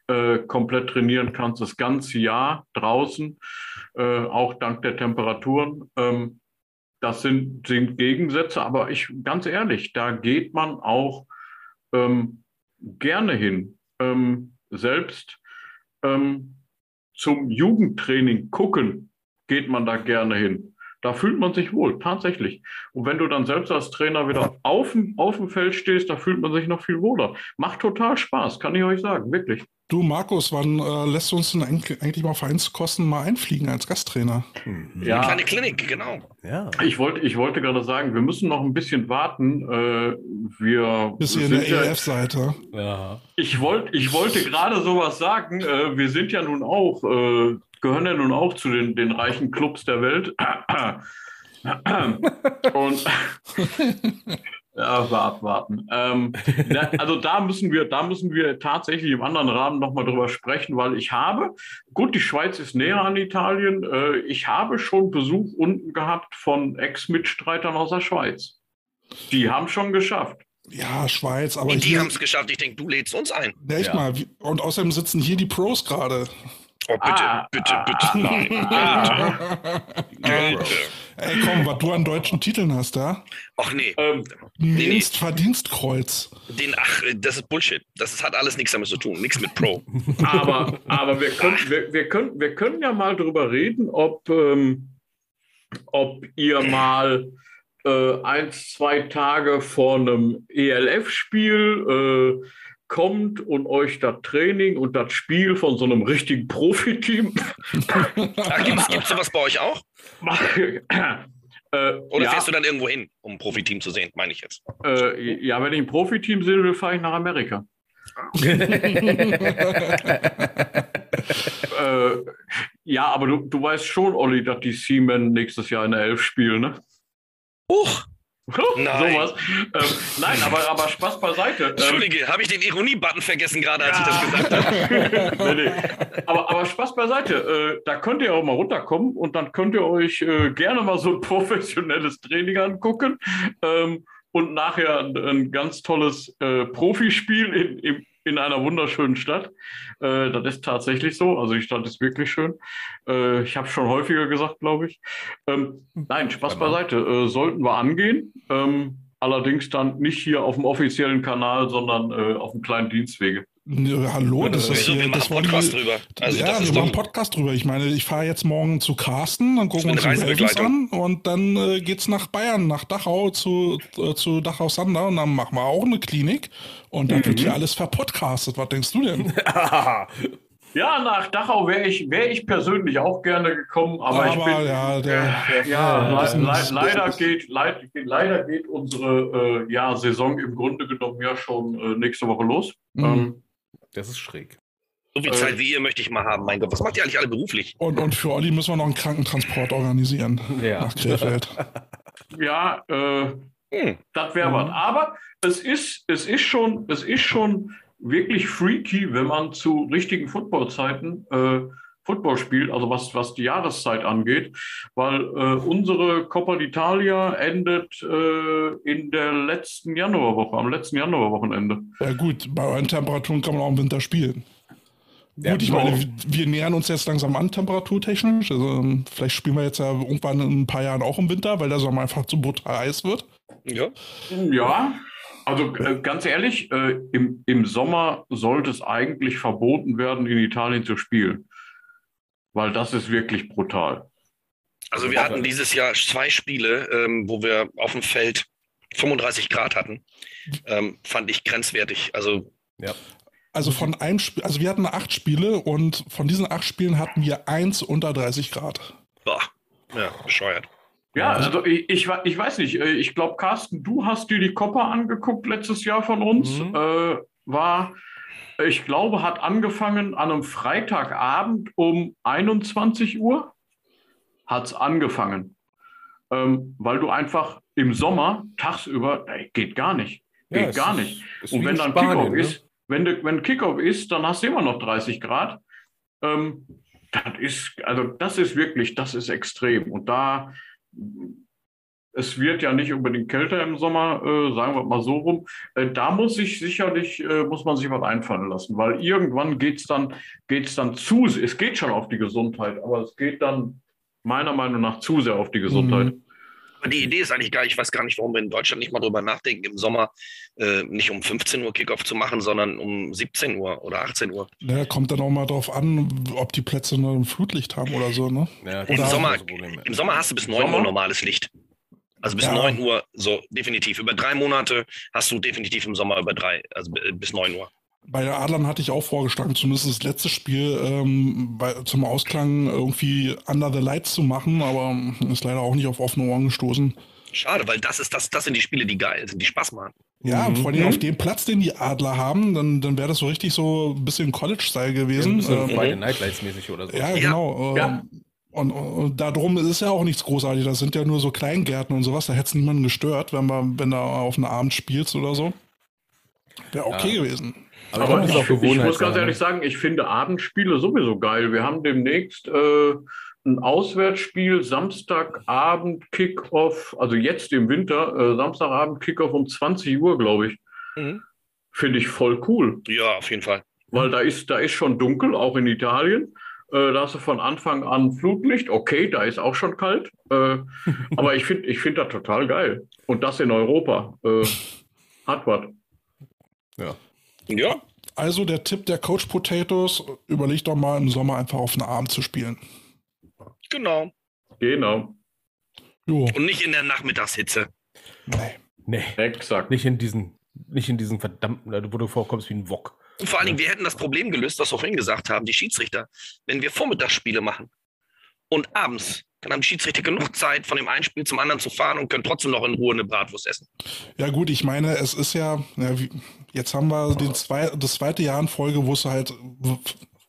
äh, komplett trainieren kannst, das ganze Jahr draußen, äh, auch dank der Temperaturen. Ähm, das sind, sind Gegensätze, aber ich ganz ehrlich, da geht man auch ähm, gerne hin. Ähm, selbst ähm, zum Jugendtraining gucken geht man da gerne hin. Da fühlt man sich wohl, tatsächlich. Und wenn du dann selbst als Trainer wieder auf dem, auf dem Feld stehst, da fühlt man sich noch viel wohler. Macht total Spaß, kann ich euch sagen, wirklich. Du, Markus, wann äh, lässt du uns denn eigentlich, mal Vereinskosten mal einfliegen als Gasttrainer? Mhm. Ja. Kleine Klinik, genau. Ja. Ich wollte, ich wollte gerade sagen, wir müssen noch ein bisschen warten. Äh, wir Bist du in sind der ja- EF-Seite? ja. Ich wollte, ich wollte gerade sowas sagen. Äh, wir sind ja nun auch, äh, gehören ja nun auch zu den, den reichen Clubs der Welt. Und ja, abwarten. Ähm, da, also da müssen wir, da müssen wir tatsächlich im anderen Rahmen nochmal drüber sprechen, weil ich habe, gut, die Schweiz ist näher an Italien. Äh, ich habe schon Besuch unten gehabt von Ex-Mitstreitern aus der Schweiz. Die haben schon geschafft. Ja, Schweiz, aber Und die haben es geschafft. Ich denke, du lädst uns ein. Echt Ja. mal. Und außerdem sitzen hier die Pros gerade. Oh, bitte, Ah, bitte, ah, bitte. ah. Nein, Kälte. Ey, komm, was du an deutschen Titeln hast, da? Ach nee, Ähm, nee. Dienstverdienstkreuz. den, ach, das ist Bullshit. Das ist, hat alles nichts damit zu tun. Nichts mit Pro. aber, aber wir, können, wir, wir, können, wir können ja mal drüber reden, ob, ähm, ob ihr mal äh, eins, zwei Tage vor einem ELF-Spiel äh, kommt und euch das Training und das Spiel von so einem richtigen Profiteam. Gibt es sowas bei euch auch? Äh, Oder ja. fährst du dann irgendwo hin, um ein Profiteam zu sehen, meine ich jetzt? Äh, ja, wenn ich ein Profiteam sehen will, fahre ich nach Amerika. äh, ja, aber du, du weißt schon, Olli, dass die Seamen nächstes Jahr in der Elf spielen, ne? Uch! Nein. Sowas. Ähm, nein, aber, aber Spaß beiseite. Ähm, Entschuldige, habe ich den Ironie-Button vergessen gerade, als ja. ich das gesagt habe? nee, nee. Aber, aber Spaß beiseite. Äh, da könnt ihr auch mal runterkommen und dann könnt ihr euch äh, gerne mal so ein professionelles Training angucken ähm, und nachher ein, ein ganz tolles äh, Profispiel in, im, in einer wunderschönen Stadt. Äh, das ist tatsächlich so. Also die Stadt ist wirklich schön. Äh, ich habe schon häufiger gesagt, glaube ich. Ähm, nein, Spaß genau. beiseite. Äh, sollten wir angehen. Ähm, allerdings dann nicht hier auf dem offiziellen Kanal, sondern äh, auf dem kleinen Dienstwege. Ja, hallo, das ist hier, das war Podcast drüber. Also ja, wir machen einen Podcast drüber. Ich meine, ich fahre jetzt morgen zu Carsten, dann gucken wir uns die an und dann äh, geht's nach Bayern, nach Dachau zu, äh, zu Dachau Sander und dann machen wir auch eine Klinik und dann mhm. wird hier alles verpodcastet. Was denkst du denn? Ja, nach Dachau wäre ich, wär ich persönlich auch gerne gekommen, aber, aber ich bin. Ja, der, äh, ja, le le leider, geht, leid, leider geht unsere äh, ja, Saison im Grunde genommen ja schon äh, nächste Woche los. Mhm. Ähm, das ist schräg. So viel Zeit wie ihr möchte ich mal haben. Mein Gott, was macht ihr eigentlich alle beruflich? Und, und für Olli müssen wir noch einen Krankentransport organisieren. Ja. Nach Krefeld. ja, äh, hm. das wäre mhm. was. Aber es ist, es, ist schon, es ist schon wirklich freaky, wenn man zu richtigen Footballzeiten äh, Football spielt, also was, was die Jahreszeit angeht, weil äh, unsere Coppa d'Italia endet äh, in der letzten Januarwoche, am letzten Januarwochenende. Ja gut, bei euren Temperaturen kann man auch im Winter spielen. Ja, gut, ich meine, genau. wir nähern uns jetzt langsam an temperaturtechnisch. Also vielleicht spielen wir jetzt ja irgendwann in ein paar Jahren auch im Winter, weil der Sommer einfach zu brutal heiß wird. Ja. Ja, also äh, ganz ehrlich, äh, im, im Sommer sollte es eigentlich verboten werden, in Italien zu spielen weil das ist wirklich brutal. Also wir hatten dieses Jahr zwei Spiele, ähm, wo wir auf dem Feld 35 Grad hatten. Ähm, fand ich grenzwertig. Also ja. Also von einem Spiel, also wir hatten acht Spiele und von diesen acht Spielen hatten wir eins unter 30 Grad. Boah. Ja, bescheuert. Ja, also ich, ich, ich weiß nicht, äh, ich glaube, Carsten, du hast dir die Kopper angeguckt letztes Jahr von uns. Mhm. Äh, war ich glaube, hat angefangen an einem Freitagabend um 21 Uhr. Hat es angefangen. Ähm, weil du einfach im Sommer tagsüber, ey, geht gar nicht. Geht ja, gar ist, nicht. Ist Und wenn dann Kickoff ne? ist, wenn, de, wenn Kickoff ist, dann hast du immer noch 30 Grad. Ähm, das ist, also das ist wirklich, das ist extrem. Und da es wird ja nicht unbedingt kälter im Sommer, äh, sagen wir mal so rum. Äh, da muss sich sicherlich, äh, muss man sich was einfallen lassen, weil irgendwann geht es dann, geht's dann zu, es geht schon auf die Gesundheit, aber es geht dann meiner Meinung nach zu sehr auf die Gesundheit. Mhm. Die Idee ist eigentlich geil. Ich weiß gar nicht, warum wir in Deutschland nicht mal drüber nachdenken, im Sommer äh, nicht um 15 Uhr Kickoff zu machen, sondern um 17 Uhr oder 18 Uhr. Ja, kommt dann auch mal drauf an, ob die Plätze nur ein Flutlicht haben oder so, ne? Ja, Im, Sommer, Im Sommer hast du bis 9 Uhr normales Licht. Also bis ja. 9 Uhr, so definitiv. Über drei Monate hast du definitiv im Sommer über drei, also bis 9 Uhr. Bei der Adlern hatte ich auch vorgeschlagen, zumindest das letzte Spiel ähm, bei, zum Ausklang irgendwie Under the Lights zu machen, aber ist leider auch nicht auf offene Ohren gestoßen. Schade, weil das ist das, das sind die Spiele, die geil sind, die Spaß machen. Ja, mhm. vor allem auf dem Platz, den die Adler haben, dann, dann wäre das so richtig so ein bisschen College-Style gewesen. Ja, ähm, beide Nightlights-mäßig oder so. Ja, genau. Ja. Und, und darum ist es ja auch nichts großartig. Das sind ja nur so Kleingärten und sowas. Da hätte es niemanden gestört, wenn man, wenn du auf einen Abend spielst oder so. Wäre okay ja. gewesen. Aber, Aber ich, ich, ich, muss ganz ehrlich sagen, ich finde Abendspiele sowieso geil. Wir haben demnächst äh, ein Auswärtsspiel, Samstagabend Kickoff, also jetzt im Winter, äh, Samstagabend Kickoff um 20 Uhr, glaube ich. Mhm. Finde ich voll cool. Ja, auf jeden Fall. Weil da ist, da ist schon dunkel, auch in Italien. Äh, da hast du von Anfang an Flutlicht. Okay, da ist auch schon kalt. Äh, aber ich finde ich find das total geil. Und das in Europa. Äh, hat was. Ja. Ja. Also der Tipp der Coach Potatoes, überleg doch mal im Sommer einfach auf einen Abend zu spielen. Genau. Genau. Jo. Und nicht in der Nachmittagshitze. Nee. Nee, Exakt. nicht in diesen, nicht in diesen verdammten, wo du vorkommst wie ein Wok. Und vor allen Dingen, wir hätten das Problem gelöst, was wir vorhin gesagt haben, die Schiedsrichter. Wenn wir Vormittagsspiele machen und abends, dann haben die Schiedsrichter genug Zeit, von dem einen Spiel zum anderen zu fahren und können trotzdem noch in Ruhe eine Bratwurst essen. Ja gut, ich meine, es ist ja, ja wie, jetzt haben wir den zwei, das zweite Jahr in Folge, wo es halt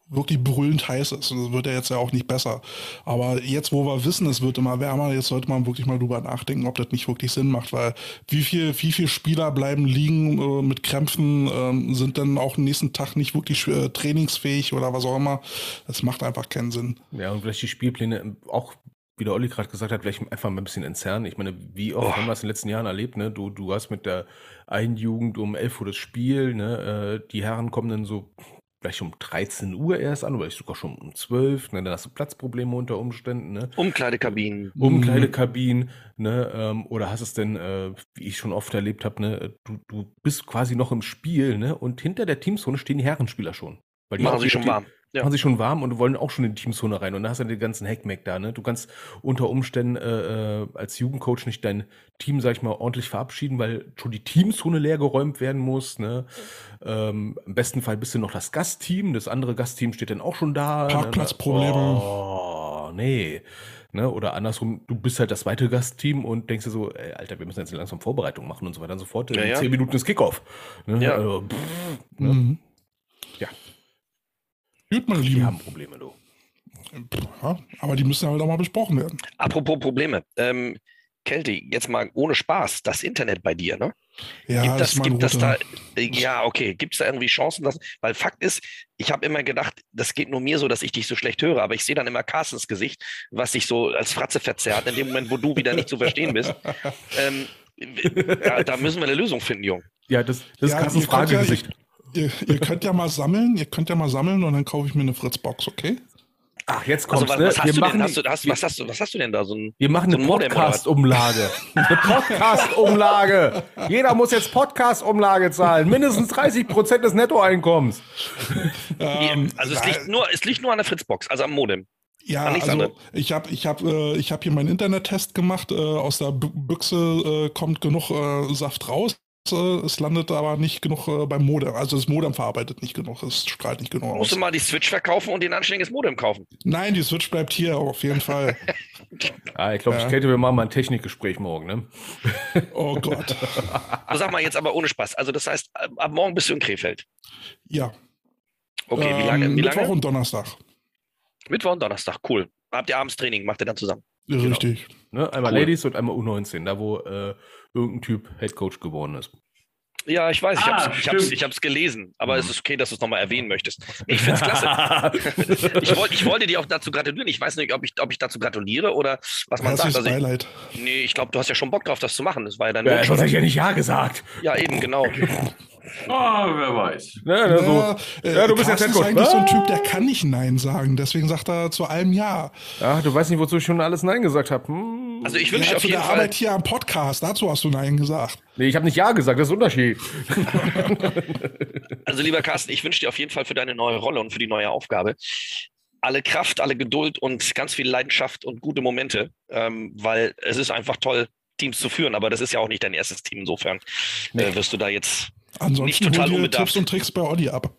wirklich brüllend heiß ist. Und das wird ja jetzt ja auch nicht besser. Aber jetzt, wo wir wissen, es wird immer wärmer, jetzt sollte man wirklich mal drüber nachdenken, ob das nicht wirklich Sinn macht, weil wie viel, wie viel Spieler bleiben liegen äh, mit Krämpfen, ähm, sind dann auch am nächsten Tag nicht wirklich äh, trainingsfähig oder was auch immer. Das macht einfach keinen Sinn. Ja, und vielleicht die Spielpläne auch, wie der Olli gerade gesagt hat, vielleicht einfach mal ein bisschen entzerren. Ich meine, wie oft Oh. haben wir es in den letzten Jahren erlebt, ne? Du, du hast mit der einen Jugend um 11 Uhr das Spiel, ne? Äh, die Herren kommen dann so vielleicht um 13 Uhr erst an, oder vielleicht sogar schon um 12, ne? Dann hast du Platzprobleme unter Umständen, ne? Umkleidekabinen. Umkleidekabinen, ne, ähm, oder hast es denn, äh, wie ich schon oft erlebt habe, ne, du, du bist quasi noch im Spiel, ne, und hinter der Teamzone stehen die Herrenspieler schon. Weil die Machen sie schon warm. Ja. Machen sie schon warm und wollen auch schon in die Teamzone rein. Und da hast du den ganzen Hackmack da, ne? Du kannst unter Umständen äh, äh, als Jugendcoach nicht dein Team, sag ich mal, ordentlich verabschieden, weil schon die Teamzone leer geräumt werden muss, ne? Ähm, Im besten Fall bist du noch das Gastteam, das andere Gastteam steht dann auch schon da. ne? Parkplatzprobleme. Oh, nee. Ne? Oder andersrum, du bist halt das zweite Gastteam und denkst dir so, ey, Alter, wir müssen jetzt langsam Vorbereitung machen und so weiter und so fort. Ja, in ja. zehn Minuten ist Kickoff. Ne? Ja. Also, pff, ne? Mhm. Ja. Gut, meine Die Lieben. haben Probleme, du. Ja, aber die müssen halt auch mal besprochen werden. Apropos Probleme. Ähm, Kälte, jetzt mal ohne Spaß, das Internet bei dir, ne? Ja, gibt das, ist mein gibt das da, äh, ja, okay, gibt es da irgendwie Chancen, dass, weil Fakt ist, ich habe immer gedacht, das geht nur mir so, dass ich dich so schlecht höre, aber ich sehe dann immer Carstens Gesicht, was sich so als Fratze verzerrt, in dem Moment, wo du wieder nicht zu verstehen bist. Ähm, da, da müssen wir eine Lösung finden, Jung. Ja, das, das Ja, ist Carstens könnt ja- Fragegesicht. Ihr, ihr könnt ja mal sammeln, ihr könnt ja mal sammeln und dann kaufe ich mir eine Fritzbox, okay? Ach, jetzt Also kommt's, was, ne? was, hast machen, denn, hast du, hast, wir, was, hast du, was hast du denn da? So ein, wir machen so eine was? Podcast-Umlage. Eine Podcast-Umlage. Jeder muss jetzt Podcast-Umlage zahlen. Mindestens 30 Prozent des Nettoeinkommens. Ähm, also es liegt, nur, es liegt nur an der Fritzbox, also am Modem. Ja, also ich habe ich hab, äh, ich hab hier meinen Internettest gemacht. Äh, aus der B Büchse äh, kommt genug äh, Saft raus. Äh, es landet aber nicht genug äh, beim Modem. Also das Modem verarbeitet nicht genug. Es strahlt nicht genug Musst aus. du mal die Switch verkaufen und den anständiges Modem kaufen. Nein, die Switch bleibt hier auf jeden Fall. Ah, ich glaube, Ja. ich Kälte, wir machen mal ein Technikgespräch morgen, ne? Oh Gott. Also sag mal jetzt aber ohne Spaß. Also das heißt, ab morgen bist du in Krefeld. Ja. Okay, wie ähm, lange? Wie Mittwoch lange? und Donnerstag. Mittwoch und Donnerstag, cool. Habt ihr abends Training, macht ihr dann zusammen. Richtig. Ne? Einmal Cool. Ladies und einmal U19, da wo äh, irgendein Typ Headcoach geworden ist. Ja, ich weiß, ich Ah, hab's, ich hab's, ich hab's gelesen, aber es ist okay, dass du es nochmal erwähnen möchtest. Ich find's klasse. ich, wollt, ich wollte dir auch dazu gratulieren. Ich weiß nicht, ob ich, ob ich dazu gratuliere oder was man sagt. Herzliches Also ich, Beileid. nee, ich glaube, du hast ja schon Bock drauf, das zu machen. Das war ja dein Ja, sonst hätte ich ja nicht Ja gesagt. Ja, eben, genau. Ah, wer weiß. Ne? Also, Ja, äh, ja, du bist Carsten jetzt ist Headcoach. eigentlich so ein. Typ, der kann nicht Nein sagen. Deswegen sagt er zu allem Ja. Ach, du weißt nicht, wozu ich schon alles Nein gesagt habe. Hm. Also ich wünsche Ja, auf jeden der Fall. Arbeit hier am Podcast, dazu hast du Nein gesagt. Nee, ich habe nicht Ja gesagt, das ist ein Unterschied. Also lieber Carsten, ich wünsche dir auf jeden Fall für deine neue Rolle und für die neue Aufgabe alle Kraft, alle Geduld und ganz viel Leidenschaft und gute Momente, ähm, weil es ist einfach toll, Teams zu führen, aber das ist ja auch nicht dein erstes Team. Insofern äh, wirst du da jetzt Ansonsten Nicht total unbedarft. Tipps und Tricks bei Olli ab.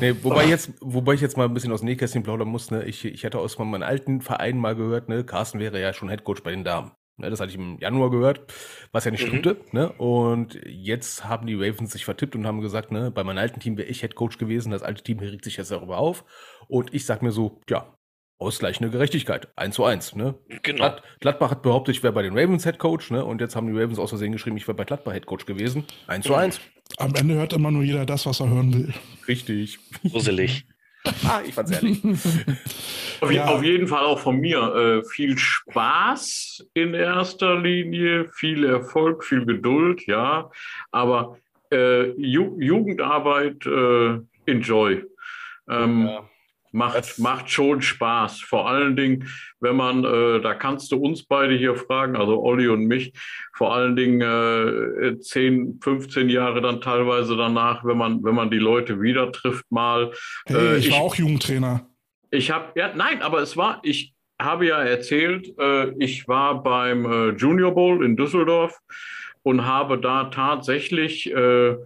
Nee, wobei, jetzt, wobei ich jetzt mal ein bisschen aus dem Nähkästchen plaudern muss. Ne? Ich, ich hatte aus meinem alten Verein mal gehört, ne? Carsten wäre ja schon Headcoach bei den Damen. Ne? Das hatte ich im Januar gehört, was ja nicht Mhm. stimmte. Ne? Und jetzt haben die Ravens sich vertippt und haben gesagt, ne, bei meinem alten Team wäre ich Headcoach gewesen. Das alte Team regt sich jetzt darüber auf. Und ich sag mir so, ja, ausgleichende Gerechtigkeit. Eins zu eins. Ne? genau. Glad, Gladbach hat behauptet, ich wäre bei den Ravens Headcoach. Ne? Und jetzt haben die Ravens aus Versehen geschrieben, ich wäre bei Gladbach Headcoach gewesen. Eins zu eins. Am Ende hört immer nur jeder das, was er hören will. Richtig. Gruselig. ah, ich fand's ehrlich. Auf, Ja. auf jeden Fall auch von mir äh, viel Spaß in erster Linie, viel Erfolg, viel Geduld, ja. Aber äh, Ju Jugendarbeit, äh, enjoy. Ähm, Ja. Macht, macht schon Spaß. Vor allen Dingen, wenn man, äh, da kannst du uns beide hier fragen, also Olli und mich, vor allen Dingen äh, 10, 15 Jahre dann teilweise danach, wenn man, wenn man die Leute wieder trifft mal. Hey, Äh, ich, ich- war auch Jugendtrainer. Ich habe, ja, nein, aber es war, ich habe ja erzählt, äh, ich war beim äh, Junior Bowl in Düsseldorf und habe da tatsächlich äh,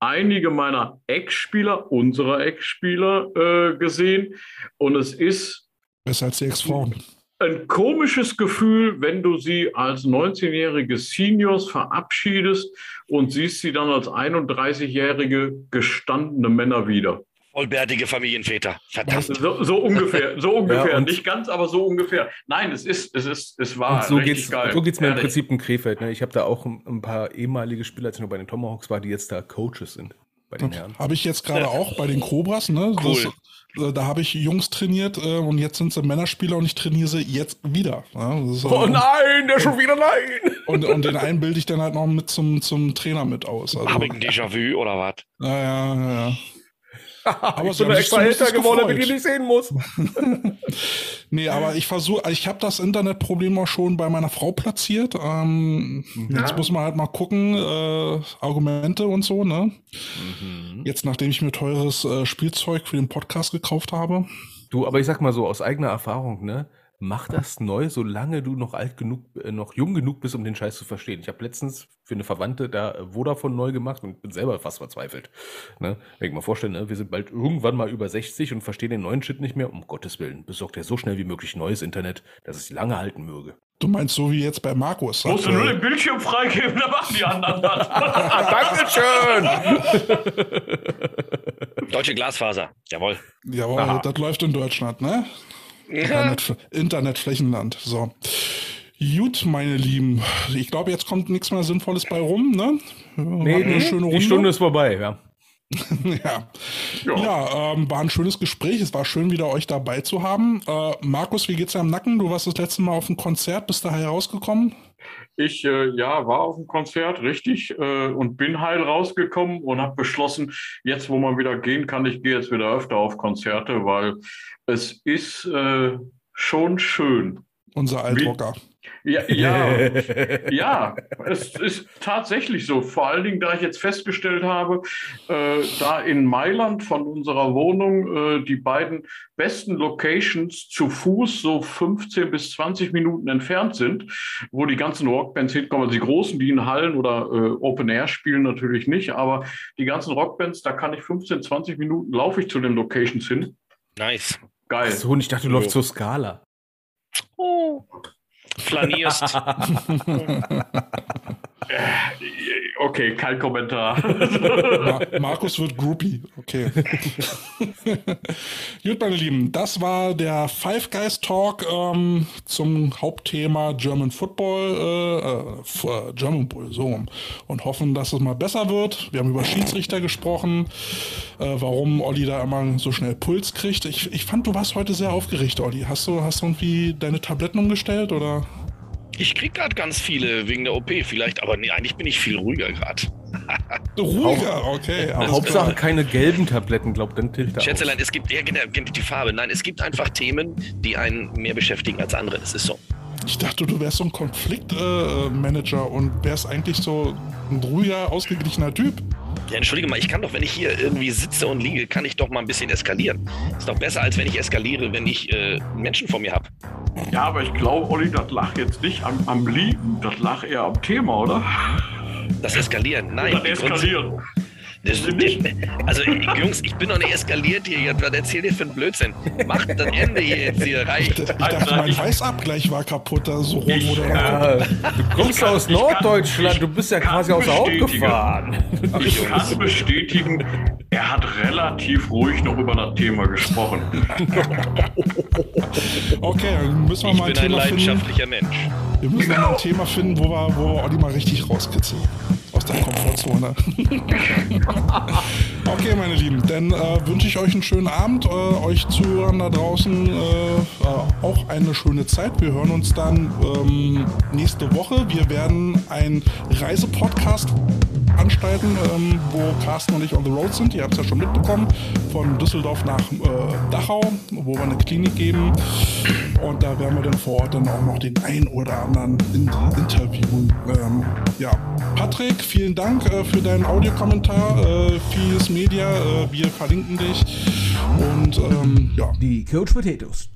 einige meiner Ex-Spieler, unserer Ex-Spieler äh, gesehen. Und es ist Besser als die Ex-Frauen. ein komisches Gefühl, wenn du sie als 19-jährige Seniors verabschiedest und siehst sie dann als 31-jährige gestandene Männer wieder. Vollbärtige Familienväter. Verdammt. So, so ungefähr, so ungefähr. und- Nicht ganz, aber so ungefähr. Nein, es ist, es ist, es war Und so richtig geht's, geil. so geht's mir im Ehrlich. Prinzip in Krefeld. Ne? Ich habe da auch ein, ein paar ehemalige Spieler, als ich noch bei den Tomahawks war, die jetzt da Coaches sind bei den Herren. Habe ich jetzt gerade auch bei den Cobras, ne? Cool. Das, äh, da habe ich Jungs trainiert äh, und jetzt sind sie Männerspieler und ich trainiere sie jetzt wieder. Ja? Das ist, Oh nein, der schon wieder nein! Und, und den einen bilde ich dann halt noch mit zum, zum Trainer mit aus. Also, Habe ich ein Déjà-vu oder was? ja, ja, ja, ja. Aber nur sich extra älter geworden, damit ich nicht sehen muss. Nee, aber ich versuche, ich habe das Internetproblem auch schon bei meiner Frau platziert. Ähm, Jetzt muss man halt mal gucken, äh, Argumente und so, ne? Jetzt, nachdem ich mir teures äh, Spielzeug für den Podcast gekauft habe. Du, aber ich sag mal so, aus eigener Erfahrung, ne? Mach das neu, solange du noch alt genug, äh, noch jung genug bist, um den Scheiß zu verstehen. Ich habe letztens für eine Verwandte da äh, Vodafone neu gemacht und bin selber fast verzweifelt. Ne? Wenn ich mal vorstellen, ne? wir sind bald irgendwann mal über 60 und verstehen den neuen Shit nicht mehr. Um Gottes Willen, besorgt dir so schnell wie möglich neues Internet, dass es lange halten möge. Du meinst so wie jetzt bei Markus. Musst du nur den Bildschirm freigeben, dann machen die anderen das. Dankeschön! Deutsche Glasfaser. Jawohl. Jawohl, Aha. das läuft in Deutschland, ne? Internet, Internetflächenland. So. Gut, meine Lieben. Ich glaube, jetzt kommt nichts mehr Sinnvolles bei rum, ne? Nee, nee, schöne die. Stunde ist vorbei, ja. ja, Ja. ja ähm, war ein schönes Gespräch. Es war schön, wieder euch dabei zu haben. Äh, Markus, wie geht's dir am Nacken? Du warst das letzte Mal auf dem Konzert, bist da herausgekommen? Ich äh, ja, war auf dem Konzert, richtig, äh, und bin heil rausgekommen und habe beschlossen, jetzt wo man wieder gehen kann, ich gehe jetzt wieder öfter auf Konzerte, weil es ist äh, schon schön. Unser Altrocker. Ja, ja, ja, es ist tatsächlich so. Vor allen Dingen, da ich jetzt festgestellt habe, äh, da in Mailand von unserer Wohnung äh, die beiden besten Locations zu Fuß so 15 bis 20 Minuten entfernt sind, wo die ganzen Rockbands hinkommen. Also die großen, die in Hallen oder äh, Open Air spielen, natürlich nicht, aber die ganzen Rockbands, da kann ich 15, 20 Minuten laufe ich zu den Locations hin. Nice. Geil. So, und ich dachte, du läufst zur Skala. Oh. Flanierst. Okay, kein Kommentar. Ma Markus wird Groupie. Okay. Gut, meine Lieben, das war der Five Guys Talk ähm, zum Hauptthema German Football, äh, äh, äh, German Bull, so. Und hoffen, dass es mal besser wird. Wir haben über Schiedsrichter gesprochen, äh, warum Olli da immer so schnell Puls kriegt. Ich, ich fand, du warst heute sehr aufgeregt, Olli. Hast du, hast du irgendwie deine Tabletten umgestellt oder? Ich krieg gerade ganz viele wegen der OP vielleicht, aber nee, eigentlich bin ich viel ruhiger gerade. Ruhiger, okay. alles Hauptsache klar. keine gelben Tabletten, glaubt dann er Schätzelein, aus. es gibt, ja, genau, genau, die Farbe. Nein, es gibt einfach Themen, die einen mehr beschäftigen als andere. Es ist so. Ich dachte, du wärst so ein Konfliktmanager äh, und wärst eigentlich so ein ruhiger, ausgeglichener Typ. Ja, entschuldige mal, ich kann doch, wenn ich hier irgendwie sitze und liege, kann ich doch mal ein bisschen eskalieren. Ist doch besser, als wenn ich eskaliere, wenn ich äh, Menschen vor mir habe. Ja, aber ich glaube, Olli, das lag jetzt nicht am, am Liegen, das lag eher am Thema, oder? Das Eskalieren, nein. Das Grund- Eskalieren. Das, also, Jungs, ich bin doch nicht eskaliert hier. jetzt. Was erzählt ihr für einen Blödsinn? Macht das Ende hier jetzt hier, Ich, reicht. ich dachte, Alter, mein ich- Weißabgleich war kaputt, da so rot Ich. Ja, du kommst aus ich kann- Norddeutschland, du bist ja kann quasi aus der Haut gefahren. Ich kann bestätigen, er hat relativ ruhig noch über das Thema gesprochen. Okay, dann müssen wir Ich mal ein bin ein Thema finden. leidenschaftlicher Mensch. Wir müssen mal ein Thema finden, wo wir, wo wir Olli mal richtig rauskitzeln. Aus der Komfortzone. okay, meine Lieben, dann äh, wünsche ich euch einen schönen Abend, äh, euch Zuhörern da draußen äh, äh, auch eine schöne Zeit. Wir hören uns dann ähm, nächste Woche. Wir werden einen Reisepodcast anstalten, ähm, wo Carsten und ich on the road sind. Ihr habt es ja schon mitbekommen. Von Düsseldorf nach äh, Dachau, wo wir eine Klinik geben. Und da werden wir dann vor Ort dann auch noch den ein oder anderen in interviewen. Ähm, ja, Patrick, vielen Dank äh, für deinen Audiokommentar. Äh, vieles Media, äh, wir verlinken dich. Und ähm, ja, Die Coach Potatoes